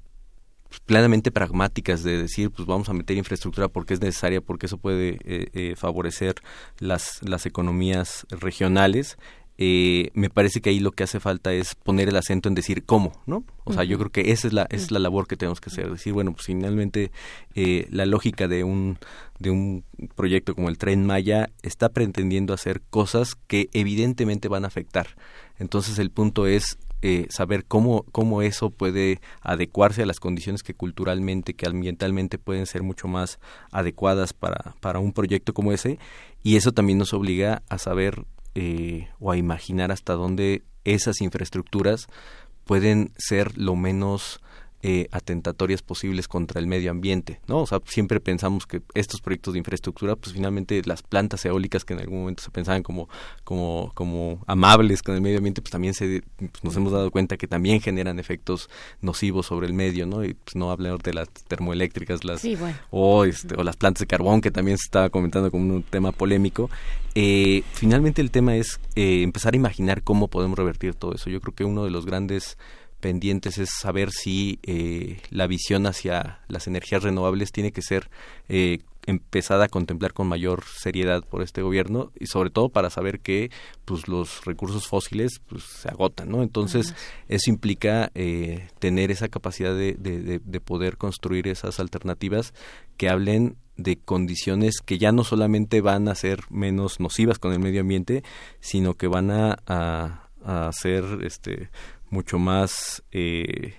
plenamente pragmáticas de decir, pues vamos a meter infraestructura porque es necesaria, porque eso puede eh, eh, favorecer las, las economías regionales, eh, me parece que ahí lo que hace falta es poner el acento en decir cómo, ¿no? O sea, yo creo que esa es la, esa es la labor que tenemos que hacer, decir, bueno, pues finalmente eh, la lógica de un, de un proyecto como el Tren Maya está pretendiendo hacer cosas que evidentemente van a afectar. Entonces el punto es eh, saber cómo, cómo eso puede adecuarse a las condiciones que culturalmente, que ambientalmente pueden ser mucho más adecuadas para, para un proyecto como ese. Y eso también nos obliga a saber eh, o a imaginar hasta dónde esas infraestructuras pueden ser lo menos eh, atentatorias posibles contra el medio ambiente, ¿no? O sea, siempre pensamos que estos proyectos de infraestructura, pues finalmente las plantas eólicas que en algún momento se pensaban como, como, como amables con el medio ambiente, pues también se, pues nos hemos dado cuenta que también generan efectos nocivos sobre el medio, ¿no? Y pues no hablar de las termoeléctricas, las Sí, bueno. o, este, o las plantas de carbón, que también se estaba comentando como un tema polémico. Eh, finalmente el tema es eh, empezar a imaginar cómo podemos revertir todo eso. Yo creo que uno de los grandes pendientes es saber si eh, la visión hacia las energías renovables tiene que ser eh, empezada a contemplar con mayor seriedad por este gobierno y sobre todo para saber que pues los recursos fósiles pues se agotan no entonces eso implica eh, tener esa capacidad de, de, de- de poder construir esas alternativas que hablen de condiciones que ya no solamente van a ser menos nocivas con el medio ambiente sino que van a, a, a ser este mucho más eh,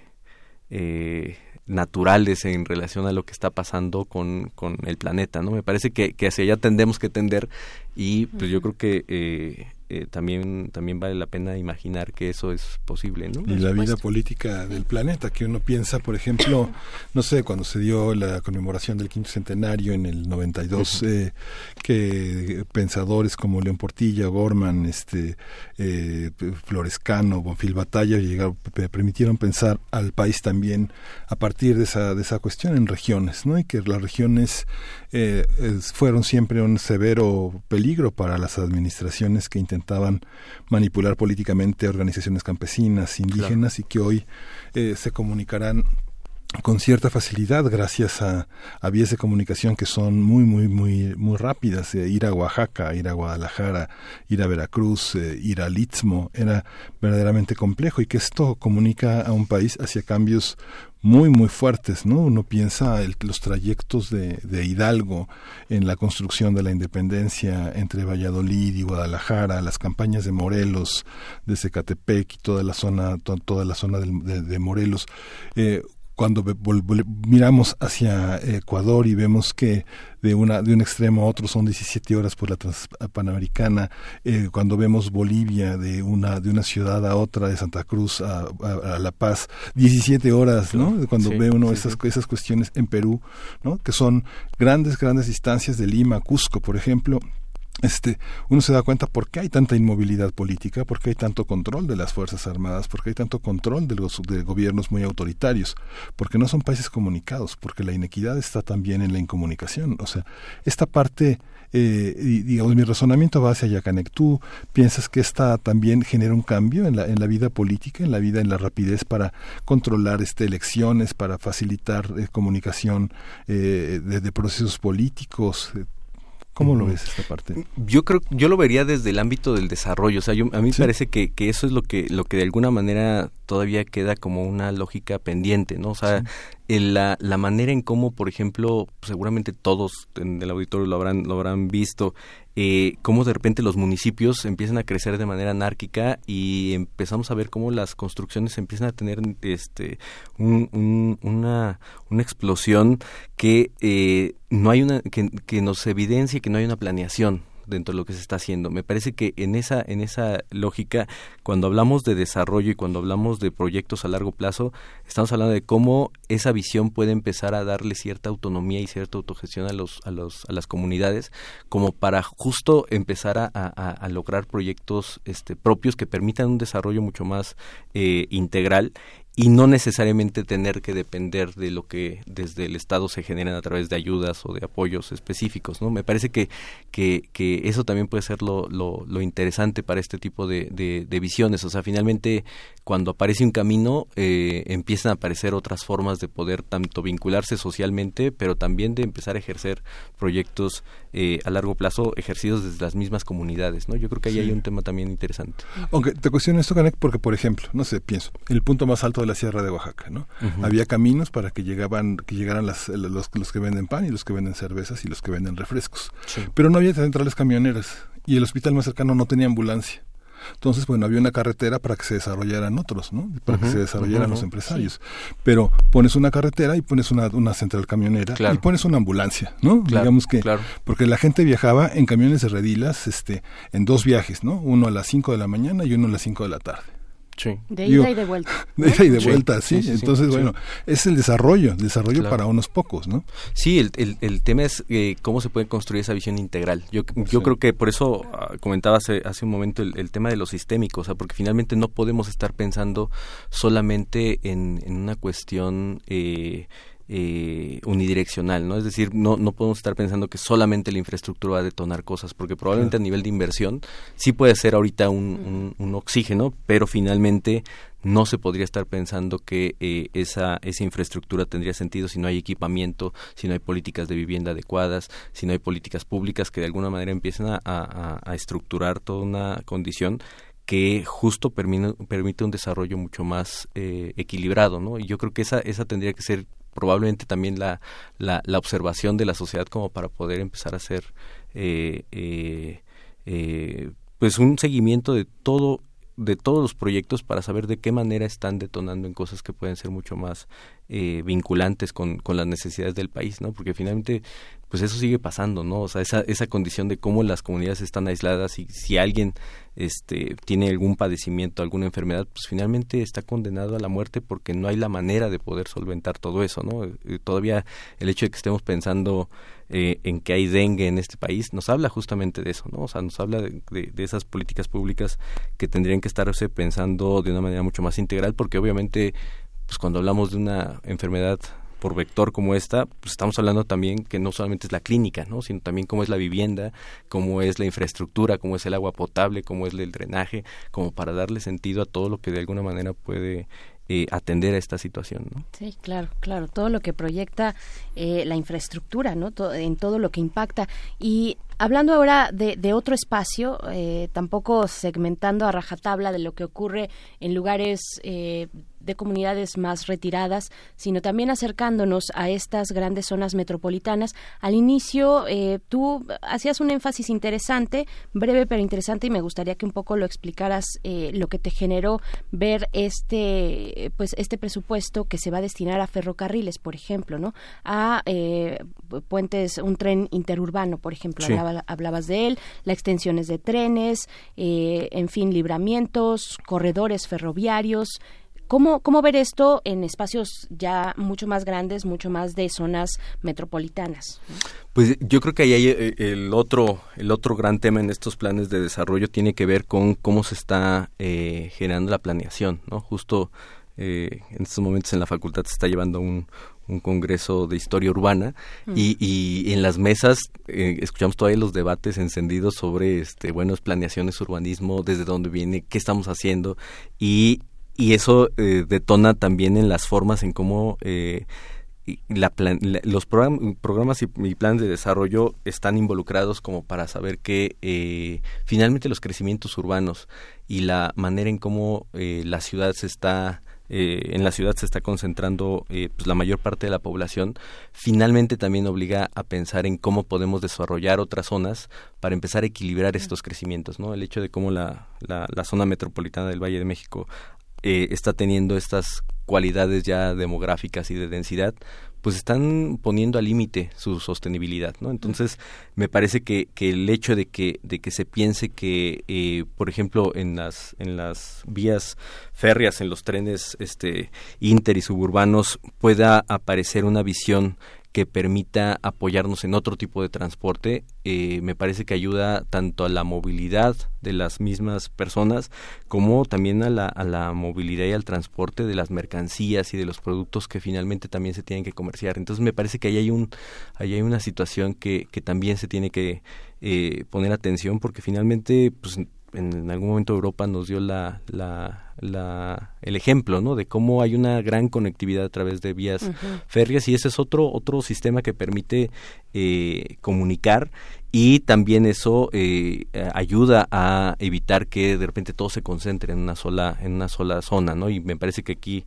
eh, naturales en relación a lo que está pasando con, con el planeta, ¿no? Me parece que, que hacia allá tendemos que tender y pues yo creo que eh, eh, también también vale la pena imaginar que eso es posible, ¿no? y la vida política del planeta, que uno piensa, por ejemplo, no sé, cuando se dio la conmemoración del quinto centenario en el 92, eh, que pensadores como León Portilla, Gorman, este, eh, Florescano, Bonfil Batalla llegaron, pe- permitieron pensar al país también a partir de esa, de esa cuestión en regiones, ¿no? Y que las regiones eh, fueron siempre un severo peligro para las administraciones que intentaban manipular políticamente organizaciones campesinas, indígenas y que hoy eh, se comunicarán con cierta facilidad gracias a, a vías de comunicación que son muy muy muy muy rápidas Eh, ir a Oaxaca ir a Guadalajara ir a Veracruz eh, ir al Istmo era verdaderamente complejo y que esto comunica a un país hacia cambios muy muy fuertes no uno piensa el- los trayectos de, de Hidalgo en la construcción de la independencia entre Valladolid y Guadalajara las campañas de Morelos de Zacatepec y toda la zona to- toda la zona del- de, de Morelos. Eh, cuando miramos hacia Ecuador y vemos que de una de un extremo a otro son 17 horas por la Transpanamericana, eh, cuando vemos Bolivia de una de una ciudad a otra, de Santa Cruz a, a- a La Paz, 17 horas, ¿no? Cuando Sí, ve uno sí, esas, sí. esas cuestiones en Perú, ¿no? Que son grandes, grandes distancias de Lima a Cusco, por ejemplo, este, uno se da cuenta por qué hay tanta inmovilidad política, por qué hay tanto control de las Fuerzas Armadas, por qué hay tanto control de los de gobiernos muy autoritarios, porque no son países comunicados, porque la inequidad está también en la incomunicación. O sea, esta parte, eh, digamos, mi razonamiento va hacia Yacanec. ¿Tú piensas que esta también genera un cambio en la, en la vida política, en la vida, en la rapidez para controlar este, elecciones, para facilitar eh, comunicación eh, de, de procesos políticos? ¿Cómo lo ves esta parte? Yo creo, yo lo vería desde el ámbito del desarrollo. O sea, yo, a mí me parece que, que eso es lo que, lo que de alguna manera todavía queda como una lógica pendiente, ¿no? O sea, en la, la manera en cómo, por ejemplo, seguramente todos en el auditorio lo habrán, lo habrán visto, eh, cómo de repente los municipios empiezan a crecer de manera anárquica y empezamos a ver cómo las construcciones empiezan a tener este un- un- una, una explosión que eh, no hay una que, que nos evidencia que no hay una planeación dentro de lo que se está haciendo. Me parece que en esa en esa lógica, cuando hablamos de desarrollo y cuando hablamos de proyectos a largo plazo, estamos hablando de cómo esa visión puede empezar a darle cierta autonomía y cierta autogestión a los a los a las comunidades, como para justo empezar a, a- lograr proyectos este propios que permitan un desarrollo mucho más eh, integral y no necesariamente tener que depender de lo que desde el Estado se generan a través de ayudas o de apoyos específicos, ¿no? Me parece que, que, que eso también puede ser lo, lo, lo interesante para este tipo de, de, de, visiones. O sea, finalmente, cuando aparece un camino, eh, empiezan a aparecer otras formas de poder tanto vincularse socialmente, pero también de empezar a ejercer proyectos eh, a largo plazo ejercidos desde las mismas comunidades, ¿no? Yo creo que ahí Sí. hay un tema también interesante. Aunque te cuestiono esto, Canek, porque, por ejemplo, no sé, pienso, el punto más alto de la Sierra de Oaxaca, ¿no? Había caminos para que llegaban, que llegaran las, los, los que venden pan y los que venden cervezas y los que venden refrescos. Sí. Pero no había centrales camioneras y el hospital más cercano no tenía ambulancia. Entonces, bueno, había una carretera para que se desarrollaran otros, ¿no? Para que se desarrollaran los empresarios. Pero pones una carretera y pones una, una central camionera Claro. y pones una ambulancia, ¿no? Claro, Digamos que, claro. porque la gente viajaba en camiones de redilas, este, en dos viajes, ¿no? Uno a las 5 de la mañana y uno a las 5 de la tarde. Sí. De Digo, ida y de vuelta. De ida y de Sí, vuelta, sí. sí, sí, sí, Entonces, sí. bueno, es el desarrollo, desarrollo Claro. para unos pocos, ¿no? Sí, el, el, el tema es eh, cómo se puede construir esa visión integral. Yo, yo Sí. creo que por eso ah, comentaba hace, hace un momento el, el tema de lo sistémico, o sea, porque finalmente no podemos estar pensando solamente en, en una cuestión eh, eh, unidireccional, ¿no? Es decir, no, no podemos estar pensando que solamente la infraestructura va a detonar cosas, porque probablemente a nivel de inversión sí puede ser ahorita un, un, un oxígeno, pero finalmente no se podría estar pensando que eh, esa, esa infraestructura tendría sentido si no hay equipamiento, si no hay políticas de vivienda adecuadas, si no hay políticas públicas que de alguna manera empiecen a, a- a estructurar toda una condición que justo permine- permite un desarrollo mucho más eh, equilibrado, ¿no? Y yo creo que esa, esa tendría que ser probablemente también la, la, la observación de la sociedad como para poder empezar a hacer eh, eh, eh, pues un seguimiento de todo de todos los proyectos para saber de qué manera están detonando en cosas que pueden ser mucho más eh, vinculantes con, con las necesidades del país, ¿no? Porque finalmente, pues eso sigue pasando, ¿no? O sea, esa, esa condición de cómo las comunidades están aisladas y si alguien este, tiene algún padecimiento, alguna enfermedad, pues finalmente está condenado a la muerte porque no hay la manera de poder solventar todo eso, ¿no? Eh, todavía el hecho de que estemos pensando eh, en que hay dengue en este país nos habla justamente de eso, ¿no? O sea, nos habla de, de- de esas políticas públicas que tendrían que estarse pensando de una manera mucho más integral porque obviamente pues cuando hablamos de una enfermedad por vector como esta, pues estamos hablando también que no solamente es la clínica, ¿no? sino también cómo es la vivienda, cómo es la infraestructura, cómo es el agua potable, cómo es el drenaje, como para darle sentido a todo lo que de alguna manera puede eh, atender a esta situación, ¿no? Sí, claro, claro. Todo lo que proyecta eh, la infraestructura, ¿no? To- en todo lo que impacta. Y hablando ahora de, de otro espacio, eh, tampoco segmentando a rajatabla de lo que ocurre en lugares eh, de comunidades más retiradas, sino también acercándonos a estas grandes zonas metropolitanas. Al inicio, eh, tú hacías un énfasis interesante, breve pero interesante, y me gustaría que un poco lo explicaras eh, lo que te generó ver este, pues este presupuesto que se va a destinar a ferrocarriles, por ejemplo, ¿no? A eh, pu- puentes, un tren interurbano, por ejemplo, Sí. hablaba- hablabas de él, la extensiones de trenes, eh, en fin, libramientos, corredores ferroviarios. ¿Cómo, ¿Cómo ver esto en espacios ya mucho más grandes, mucho más de zonas metropolitanas? Pues yo creo que ahí hay eh, el otro, el otro gran tema en estos planes de desarrollo tiene que ver con cómo se está eh, generando la planeación, ¿no? Justo eh, en estos momentos en la facultad se está llevando un, un congreso de historia urbana Mm. y, y en las mesas eh, escuchamos todavía los debates encendidos sobre este buenas planeaciones urbanismo desde dónde viene qué estamos haciendo y y eso eh, detona también en las formas en cómo eh, la plan- la- los program- programas y, y planes de desarrollo están involucrados como para saber que eh, finalmente los crecimientos urbanos y la manera en cómo eh, la ciudad se está eh, en la ciudad se está concentrando eh, pues la mayor parte de la población finalmente también obliga a pensar en cómo podemos desarrollar otras zonas para empezar a equilibrar estos crecimientos no el hecho de cómo la, la zona metropolitana del Valle de México eh, está teniendo estas cualidades ya demográficas y de densidad, pues están poniendo al límite su sostenibilidad, ¿no? Entonces, me parece que, que el hecho de que, de que se piense que, eh, por ejemplo, en las, en las vías férreas, en los trenes este, inter y suburbanos, pueda aparecer una visión que permita apoyarnos en otro tipo de transporte. Eh, me parece que ayuda tanto a la movilidad de las mismas personas como también a la, a la movilidad y al transporte de las mercancías y de los productos que finalmente también se tienen que comerciar. Entonces me parece que ahí hay, un, ahí hay una situación que, que también se tiene que eh, poner atención porque finalmente pues, en algún momento Europa nos dio la, la, la, el ejemplo ¿no? de cómo hay una gran conectividad a través de vías Ujú. férreas y ese es otro otro sistema que permite eh, comunicar y también eso eh, eh, ayuda a evitar que de repente todo se concentre en una sola en una sola zona no y me parece que aquí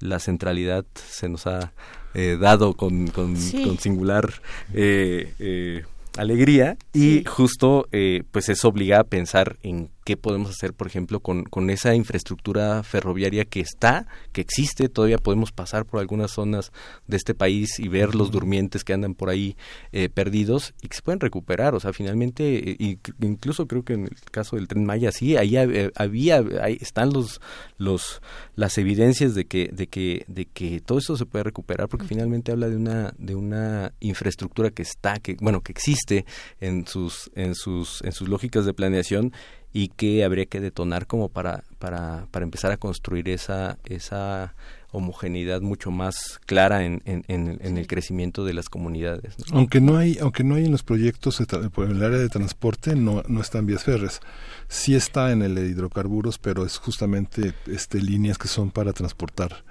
la centralidad se nos ha eh, dado con, con, Sí. con singular eh, eh, alegría y justo eh, pues eso obliga a pensar en qué podemos hacer por ejemplo con, con esa infraestructura ferroviaria que está que existe. Todavía podemos pasar por algunas zonas de este país y ver los durmientes que andan por ahí eh, perdidos y que se pueden recuperar. O sea finalmente eh, incluso creo que en el caso del tren Maya sí ahí hab- había ahí están los los las evidencias de que de que de que todo eso se puede recuperar porque finalmente habla de una de una infraestructura que está que bueno que existe en sus en sus en sus lógicas de planeación y que habría que detonar como para para para empezar a construir esa esa homogeneidad mucho más clara en, en, en- en el crecimiento de las comunidades ¿no? Aunque no hay, aunque no hay en los proyectos por el área de transporte, no, no están vías férreas. Sí está en el de hidrocarburos, pero es justamente este líneas que son para transportar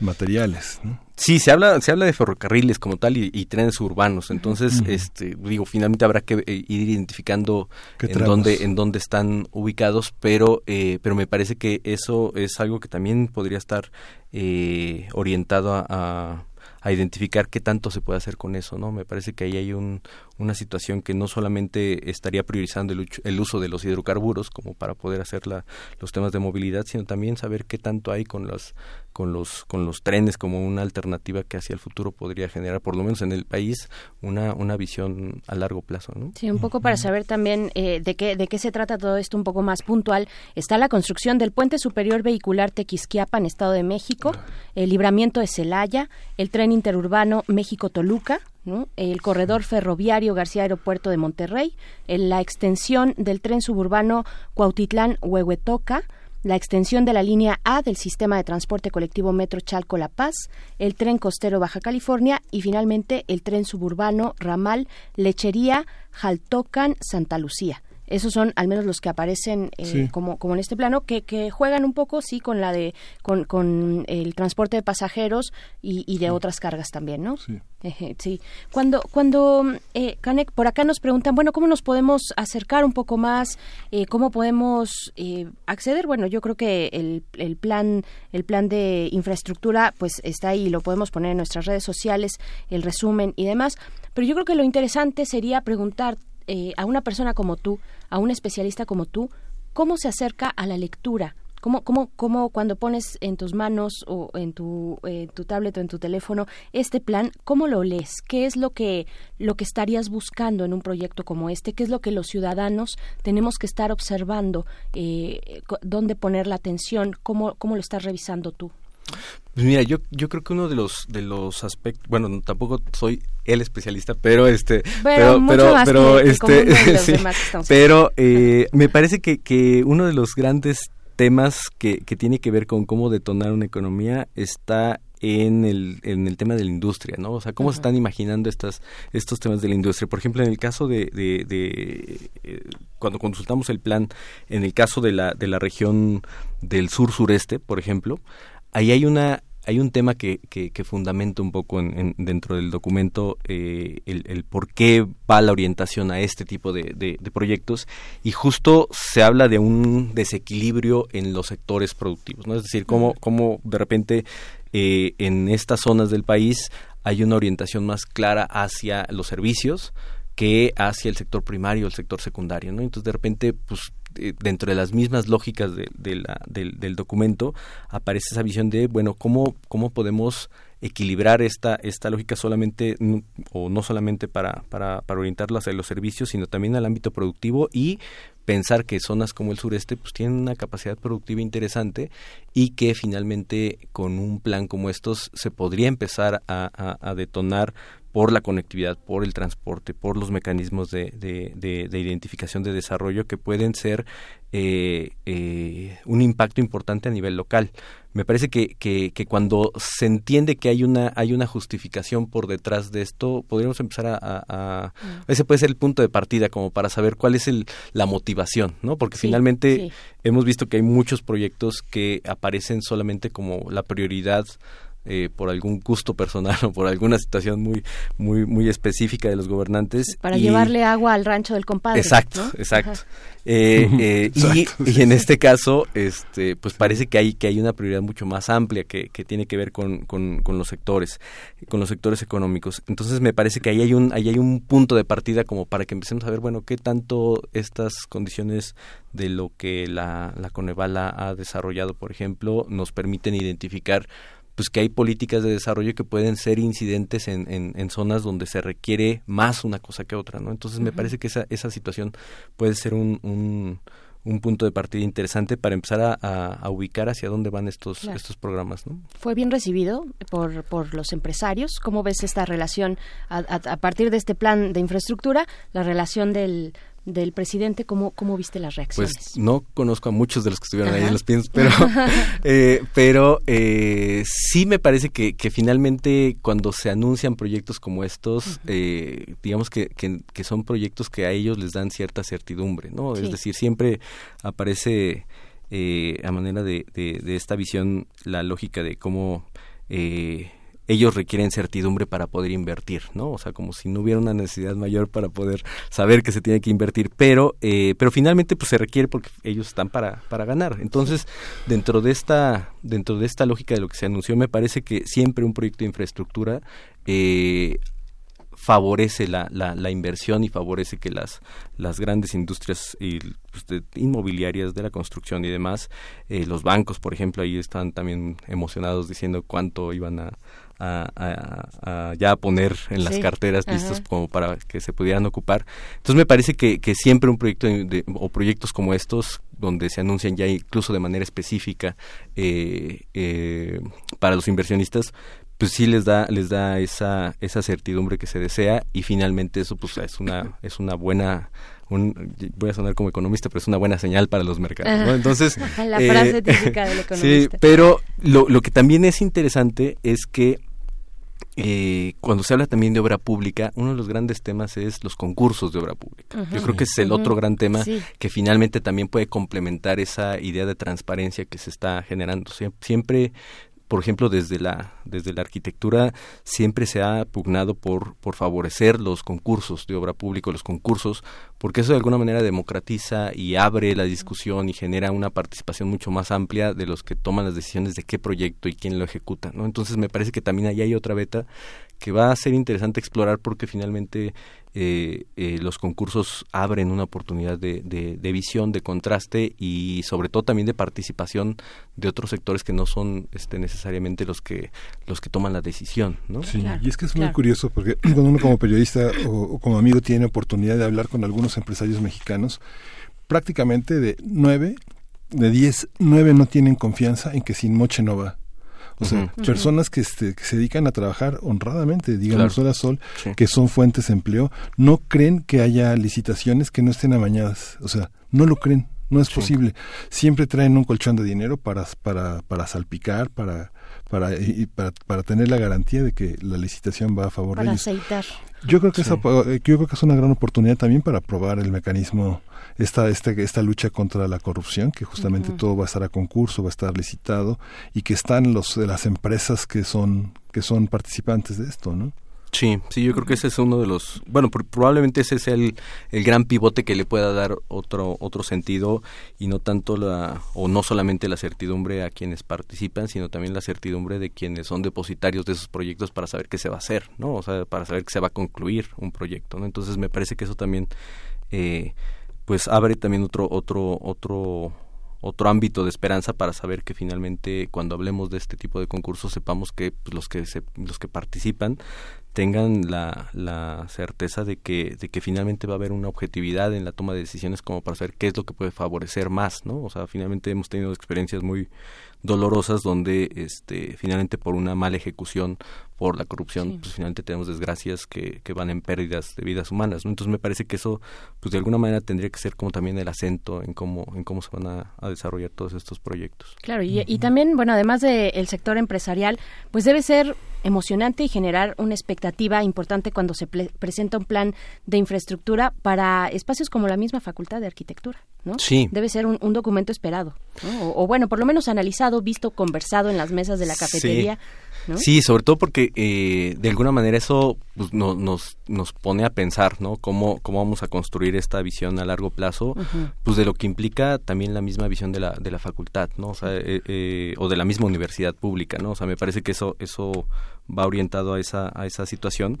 materiales. ¿no? Sí, se habla, se habla de ferrocarriles como tal y, y trenes urbanos. Entonces, este, digo, finalmente habrá que eh, ir identificando ¿Qué en dónde, en dónde están ubicados, pero, eh, pero me parece que eso es algo que también podría estar eh, orientado a, a- a identificar qué tanto se puede hacer con eso, ¿no? Me parece que ahí hay un, una situación que no solamente estaría priorizando el, uso de los hidrocarburos como para poder hacer la, los temas de movilidad, sino también saber qué tanto hay con los con los con los trenes como una alternativa que hacia el futuro podría generar por lo menos en el país una una visión a largo plazo, ¿no? Sí, un poco para saber también eh, de qué de qué se trata todo esto un poco más puntual. Está la construcción del puente superior vehicular Tequisquiapan, Estado de México, el libramiento de Celaya, el tren interurbano México-Toluca, ¿no? el corredor ferroviario García Aeropuerto de Monterrey, el- la extensión del tren suburbano Cuautitlán-Huehuetoca, la extensión de la línea A del sistema de transporte colectivo Metro Chalco La Paz, el tren costero Baja California y finalmente el tren suburbano ramal Lechería Jaltocan Santa Lucía. Esos son al menos los que aparecen eh, Sí. como, como en este plano, que, que juegan un poco, sí, con la de, con, con el transporte de pasajeros y, y de otras cargas también, ¿no? Sí. Eje, sí. Cuando, cuando eh, Canek, por acá nos preguntan, bueno, ¿cómo nos podemos acercar un poco más? Eh, ¿Cómo podemos eh, acceder? Bueno, yo creo que el, el plan, el plan de infraestructura, pues está ahí, lo podemos poner en nuestras redes sociales, el resumen y demás. Pero yo creo que lo interesante sería preguntar eh, a una persona como tú, a un especialista como tú, ¿cómo se acerca a la lectura? ¿Cómo, cómo, cómo cuando pones en tus manos o en tu, eh, tu tablet o en tu teléfono este plan, cómo lo lees? ¿Qué es lo que, lo que estarías buscando en un proyecto como este? ¿Qué es lo que los ciudadanos tenemos que estar observando? Eh, ¿Dónde poner la atención? ¿Cómo, cómo lo estás revisando tú? Pues mira, yo, yo creo que uno de los de los aspectos, bueno, no, tampoco soy el especialista, pero este, Pero pero que este, pero eh, me parece que, que uno de los grandes temas que, que tiene que ver con cómo detonar una economía está en el, en el tema de la industria, ¿no? O sea, cómo se están imaginando estas, estos temas de la industria. Por ejemplo, en el caso de, de, de, eh, cuando consultamos el plan, en el caso de la, de la región del sur-sureste, por ejemplo, ahí hay una hay un tema que, que, que fundamenta un poco en, en- dentro del documento eh, el, el por qué va la orientación a este tipo de, de- de proyectos y justo se habla de un desequilibrio en los sectores productivos, ¿no? Es decir, cómo, cómo de repente eh, en estas zonas del país hay una orientación más clara hacia los servicios que hacia el sector primario, el sector secundario, ¿no? Entonces de repente, pues eh, dentro de las mismas lógicas de, de del, del documento aparece esa visión de, bueno, cómo, cómo podemos equilibrar esta, esta lógica solamente, o no solamente para, para, para orientarla hacia los servicios, sino también al ámbito productivo y pensar que zonas como el sureste pues tienen una capacidad productiva interesante y que finalmente con un plan como estos se podría empezar a detonar por la conectividad, por el transporte, por los mecanismos de, de, identificación de desarrollo que pueden ser eh, eh, un impacto importante a nivel local. Me parece que, que, cuando se entiende que hay una hay una justificación por detrás de esto, podríamos empezar a, a, mm. ese puede ser el punto de partida como para saber cuál es el, la motivación, ¿no? Porque finalmente hemos visto que hay muchos proyectos que aparecen solamente como la prioridad eh, por algún gusto personal o por alguna situación muy muy muy específica de los gobernantes para llevarle agua al rancho del compadre exacto exacto. Eh, eh, y, en este caso este pues parece que hay que hay una prioridad mucho más amplia que, que tiene que ver con, con, con, los sectores con los sectores económicos. Entonces me parece que ahí hay un ahí hay un punto de partida como para que empecemos a ver bueno qué tanto estas condiciones de lo que la, la Conevala ha desarrollado por ejemplo nos permiten identificar pues que hay políticas de desarrollo que pueden ser incidentes en, en, zonas donde se requiere más una cosa que otra, ¿no? Entonces me parece que esa, esa situación puede ser un, un, un punto de partida interesante para empezar a, a, ubicar hacia dónde van estos, estos programas, ¿no? ¿Fue bien recibido por, por los empresarios? ¿Cómo ves esta relación a, a partir de este plan de infraestructura, la relación del del presidente, ¿cómo, cómo viste las reacciones? Pues no conozco a muchos de los que estuvieron ahí en los pinos, pero, eh, pero eh, sí me parece que, que, finalmente cuando se anuncian proyectos como estos, eh, digamos que, que, son proyectos que a ellos les dan cierta certidumbre, ¿no? Es decir, siempre aparece a manera de, de, de, esta visión la lógica de cómo... Eh, ellos requieren certidumbre para poder invertir, ¿no? O sea, como si no hubiera una necesidad mayor para poder saber que se tiene que invertir, pero, eh, pero finalmente pues se requiere porque ellos están para, para ganar. Entonces, dentro de esta, dentro de esta lógica de lo que se anunció, me parece que siempre un proyecto de infraestructura eh, favorece la, la, inversión y favorece que las, las grandes industrias pues, inmobiliarias de la construcción y demás, eh, los bancos, por ejemplo, ahí están también emocionados diciendo cuánto iban a, a, ya poner en las carteras listos como para que se pudieran ocupar. Entonces me parece que, que siempre un proyecto o proyectos como estos, donde se anuncian ya incluso de manera específica eh, eh, para los inversionistas, pues sí les da les da esa esa certidumbre que se desea y finalmente eso pues es una es una buena voy a sonar como economista, pero es una buena señal para los mercados. Entonces, la frase eh, típica del economista. Sí, pero lo, lo que también es interesante es que eh, cuando se habla también de obra pública, uno de los grandes temas es los concursos de obra pública. Yo creo que es el otro gran tema que finalmente también puede complementar esa idea de transparencia que se está generando. Siempre por ejemplo, desde la, desde la arquitectura siempre se ha pugnado por, por favorecer los concursos de obra pública, los concursos, porque eso de alguna manera democratiza y abre la discusión y genera una participación mucho más amplia de los que toman las decisiones de qué proyecto y quién lo ejecuta. ¿no? Entonces me parece que también ahí hay otra beta que va a ser interesante explorar porque finalmente eh, eh, los concursos abren una oportunidad de, de, visión, de contraste y sobre todo también de participación de otros sectores que no son este, necesariamente los que los que toman la decisión, ¿no? Sí, y es que es muy curioso porque cuando uno como periodista o, como amigo tiene oportunidad de hablar con algunos empresarios mexicanos, prácticamente de nueve, de diez, nueve no tienen confianza en que sin moche no va. O sea, personas que, este, que se dedican a trabajar honradamente, digamos, sol a sol, que son fuentes de empleo, no creen que haya licitaciones que no estén amañadas. O sea, no lo creen. No es posible. Siempre traen un colchón de dinero para, para, para salpicar, para, para, y para, para tener la garantía de que la licitación va a favor de ellos. Aceitar. Yo creo que esa, yo creo que es una gran oportunidad también para probar el mecanismo esta, esta, esta lucha contra la corrupción, que justamente todo va a estar a concurso, va a estar licitado y que están los las empresas que son que son participantes de esto, ¿no? Sí, sí, yo creo que ese es uno de los, bueno, probablemente ese es el, el gran pivote que le pueda dar otro otro sentido y no tanto la o no solamente la certidumbre a quienes participan, sino también la certidumbre de quienes son depositarios de esos proyectos para saber qué se va a hacer, ¿no? O sea, para saber que se va a concluir un proyecto, ¿no? Entonces me parece que eso también eh, pues abre también otro otro otro otro ámbito de esperanza para saber que finalmente cuando hablemos de este tipo de concursos sepamos que pues, los que se, los que participan tengan la, la certeza de que, de que finalmente va a haber una objetividad en la toma de decisiones como para saber qué es lo que puede favorecer más, ¿no? O sea, finalmente hemos tenido experiencias muy dolorosas donde este finalmente por una mala ejecución por la corrupción pues finalmente tenemos desgracias que, que van en pérdidas de vidas humanas ¿no? entonces me parece que eso pues de alguna manera tendría que ser como también el acento en cómo en cómo se van a, a desarrollar todos estos proyectos Claro, y, y también, bueno, además del sector empresarial, pues debe ser emocionante y generar una expectativa importante cuando se presenta un plan de infraestructura para espacios como la misma Facultad de Arquitectura, ¿no? Sí. Debe ser un, un documento esperado, ¿no? O, o, bueno, por lo menos analizado, visto, conversado en las mesas de la cafetería, ¿no? Sí, sobre todo porque eh, de alguna manera eso pues, no- nos, nos pone a pensar, ¿no? Cómo, cómo vamos a construir esta visión a largo plazo, pues de lo que implica también la misma visión de la, de la facultad, ¿no? O sea, eh, eh, o de la misma universidad pública, ¿no? O sea, me parece que eso, eso va orientado a esa, a esa situación.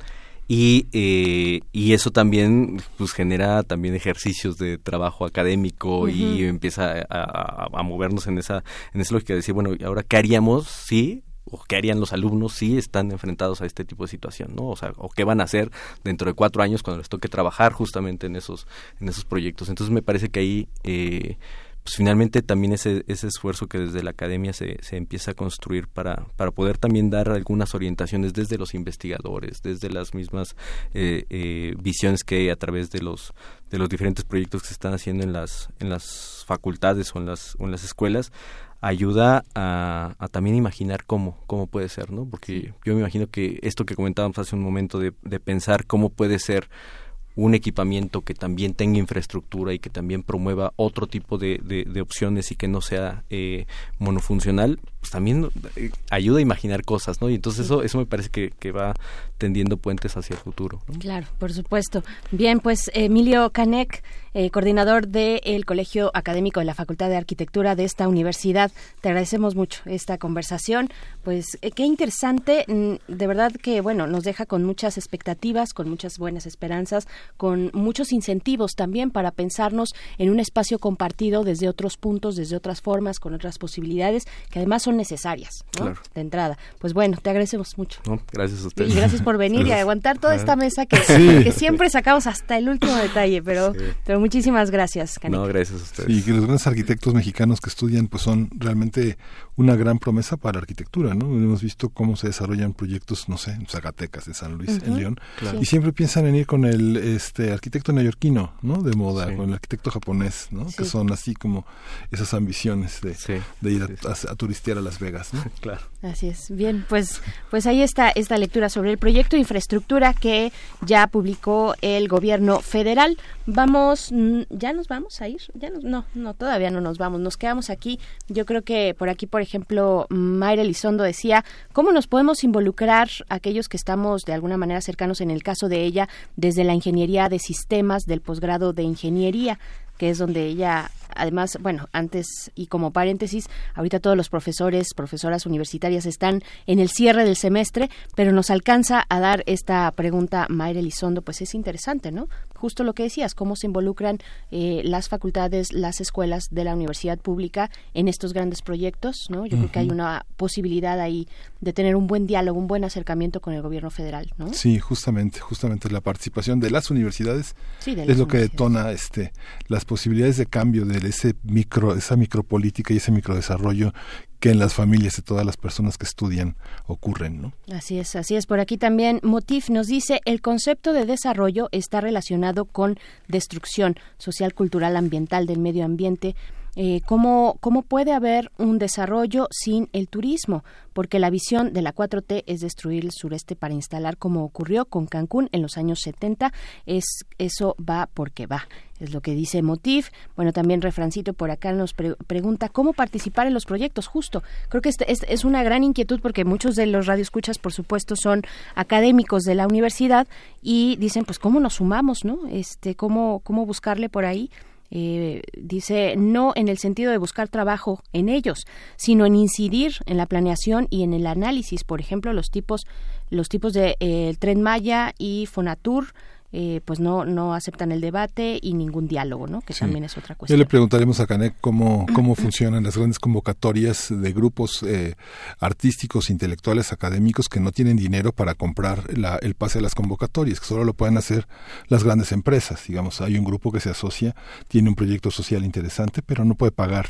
Y, eh, y eso también pues genera también ejercicios de trabajo académico y empieza a, a- a movernos en esa en esa lógica de decir bueno y ahora qué haríamos si o qué harían los alumnos si están enfrentados a este tipo de situación no o sea o qué van a hacer dentro de cuatro años cuando les toque trabajar justamente en esos en esos proyectos. Entonces me parece que ahí eh, pues finalmente también ese, ese esfuerzo que desde la academia se, se empieza a construir para, para poder también dar algunas orientaciones desde los investigadores, desde las mismas eh, eh, visiones que hay a través de los, de los diferentes proyectos que se están haciendo en las, en las facultades o en las, o en las escuelas, ayuda a, a también imaginar cómo, cómo puede ser, ¿no? Porque yo me imagino que esto que comentábamos hace un momento de, de pensar cómo puede ser un equipamiento que también tenga infraestructura y que también promueva otro tipo de, de, de opciones y que no sea eh, monofuncional, pues también eh, ayuda a imaginar cosas, ¿no? Y entonces eso, eso me parece que, que va tendiendo puentes hacia el futuro. ¿no? Claro, por supuesto. Bien, pues Emilio Canek, eh, coordinador del Colegio Académico de la Facultad de Arquitectura de esta universidad, te agradecemos mucho esta conversación. Pues eh, qué interesante, mm, de verdad que, bueno, nos deja con muchas expectativas, con muchas buenas esperanzas, con muchos incentivos también para pensarnos en un espacio compartido desde otros puntos, desde otras formas, con otras posibilidades, que además son necesarias, ¿no? Claro. De entrada. Pues bueno, te agradecemos mucho. ¿no? Gracias a ustedes. Y gracias por venir y aguantar toda esta mesa que, Sí. que siempre sacamos hasta el último detalle, pero, pero muchísimas gracias. No, gracias a ustedes. Y que los grandes arquitectos mexicanos que estudian pues son realmente una gran promesa para la arquitectura, ¿no? Hemos visto cómo se desarrollan proyectos, no sé, en Zacatecas, en San Luis, en León, claro. y siempre piensan en ir con el este arquitecto neoyorquino, ¿no? De moda, con el arquitecto japonés, ¿no? Que son así como esas ambiciones de, de ir a, a- a turistear a Las Vegas, ¿no? claro. Así es. Bien, pues, pues ahí está esta lectura sobre el proyecto de infraestructura que ya publicó el gobierno federal. Vamos, mm, ¿ya nos vamos a ir? Ya nos- no, no, todavía no nos vamos. Nos quedamos aquí. Yo creo que por aquí, por ejemplo, Mayra Elizondo decía, ¿cómo nos podemos involucrar aquellos que estamos de alguna manera cercanos en el caso de ella desde la ingeniería de sistemas del posgrado de ingeniería? que es donde ella, además, bueno, antes y como paréntesis, ahorita todos los profesores, profesoras universitarias están en el cierre del semestre, pero nos alcanza a dar esta pregunta Mayra Elizondo, pues es interesante, ¿no? Justo lo que decías, cómo se involucran eh, las facultades, las escuelas de la universidad pública en estos grandes proyectos, ¿no? Yo creo que hay una posibilidad ahí de tener un buen diálogo, un buen acercamiento con el gobierno federal, ¿no? Sí, justamente, justamente la participación de las universidades Sí, de es lo que detona este las posibilidades de cambio de ese micro, esa micropolítica y ese microdesarrollo que en las familias de todas las personas que estudian ocurren, ¿no? Así es, así es. Por aquí también Motif nos dice, el concepto de desarrollo está relacionado con destrucción social, cultural, ambiental del medio ambiente. Eh, ¿cómo, ¿Cómo puede haber un desarrollo sin el turismo? Porque la visión de la 4T es destruir el sureste para instalar, como ocurrió con Cancún en los años 70. Es, eso va porque va, es lo que dice Motif. Bueno, también Refrancito por acá nos pre- pregunta cómo participar en los proyectos. Justo, creo que este, es, es una gran inquietud porque muchos de los radioescuchas, por supuesto, son académicos de la universidad y dicen, pues, ¿cómo nos sumamos, no? Este, ¿cómo, cómo buscarle por ahí? Eh, dice no en el sentido de buscar trabajo en ellos, sino en incidir en la planeación y en el análisis, por ejemplo, los tipos los tipos de eh, el Tren Maya y Fonatur eh, pues no no aceptan el debate y ningún diálogo, ¿no? Que también es otra Ya cuestión. le preguntaremos a Canek cómo, cómo funcionan las grandes convocatorias de grupos eh, artísticos, intelectuales, académicos que no tienen dinero para comprar la- el pase a las convocatorias, que solo lo pueden hacer las grandes empresas. Digamos, hay un grupo que se asocia, tiene un proyecto social interesante, pero no puede pagar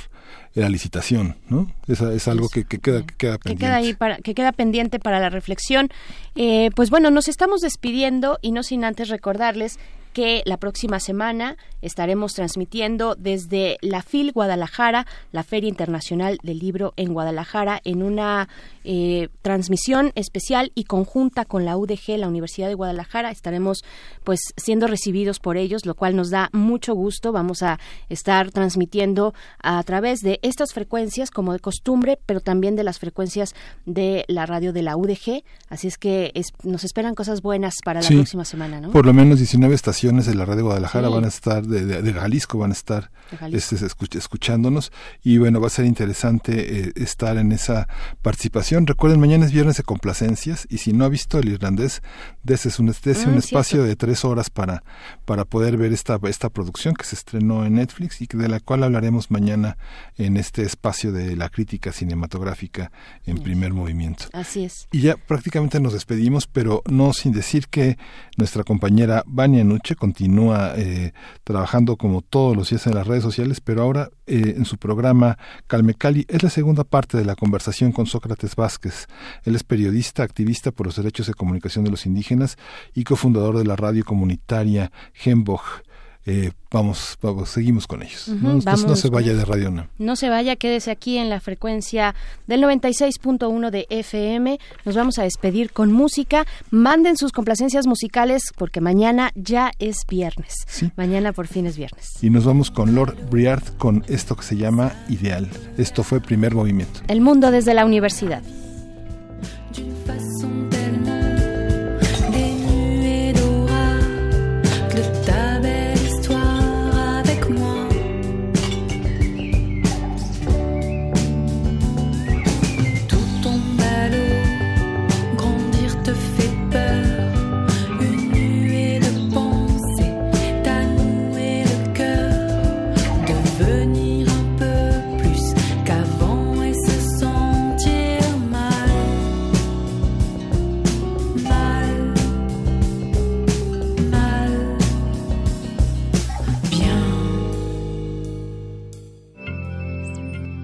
la licitación, ¿no? Es, es algo que, que queda, que queda que pendiente. queda ahí para que queda pendiente para la reflexión. Eh, pues bueno, nos estamos despidiendo y no sin antes recordarles que la próxima semana estaremos transmitiendo desde la FIL Guadalajara, la Feria Internacional del Libro en Guadalajara, en una eh, transmisión especial y conjunta con la UDG, la Universidad de Guadalajara. Estaremos pues siendo recibidos por ellos, lo cual nos da mucho gusto. Vamos a estar transmitiendo a través de estas frecuencias como de costumbre, pero también de las frecuencias de la radio de la UDG. Así es que es- nos esperan cosas buenas para la Sí, próxima semana, ¿no? Por lo menos 19 estaciones de la red de Guadalajara Sí. van a estar, de, de- de Jalisco van a estar Jalisco. este, escuch- escuchándonos y bueno, va a ser interesante eh, estar en esa participación. Recuerden, mañana es viernes de complacencias y si no ha visto el irlandés, dese un, dese Mm, un espacio de tres horas para, para poder ver esta, esta producción que se estrenó en Netflix y que- de la cual hablaremos mañana en este espacio de la crítica cinematográfica en primer movimiento. Así es. Y ya prácticamente nos despedimos, pero no sin decir que nuestra compañera Vania Nuche continúa eh, trabajando como todos los días en las redes sociales, pero ahora eh, en su programa Calme Cali es la segunda parte de la conversación con Sócrates Vázquez. Él es periodista, activista por los derechos de comunicación de los indígenas y cofundador de la radio comunitaria Gembog. Eh, vamos, vamos, seguimos con ellos. No, no- no vámonos se vaya de Radio UNAM. No se vaya, quédese aquí en la frecuencia del 96.1 de FM. Nos vamos a despedir con música. Manden sus complacencias musicales porque mañana ya es viernes. Mañana por fin es viernes. Y nos vamos con Lord Briard con esto que se llama Ideal. Esto fue primer movimiento. El mundo desde la universidad.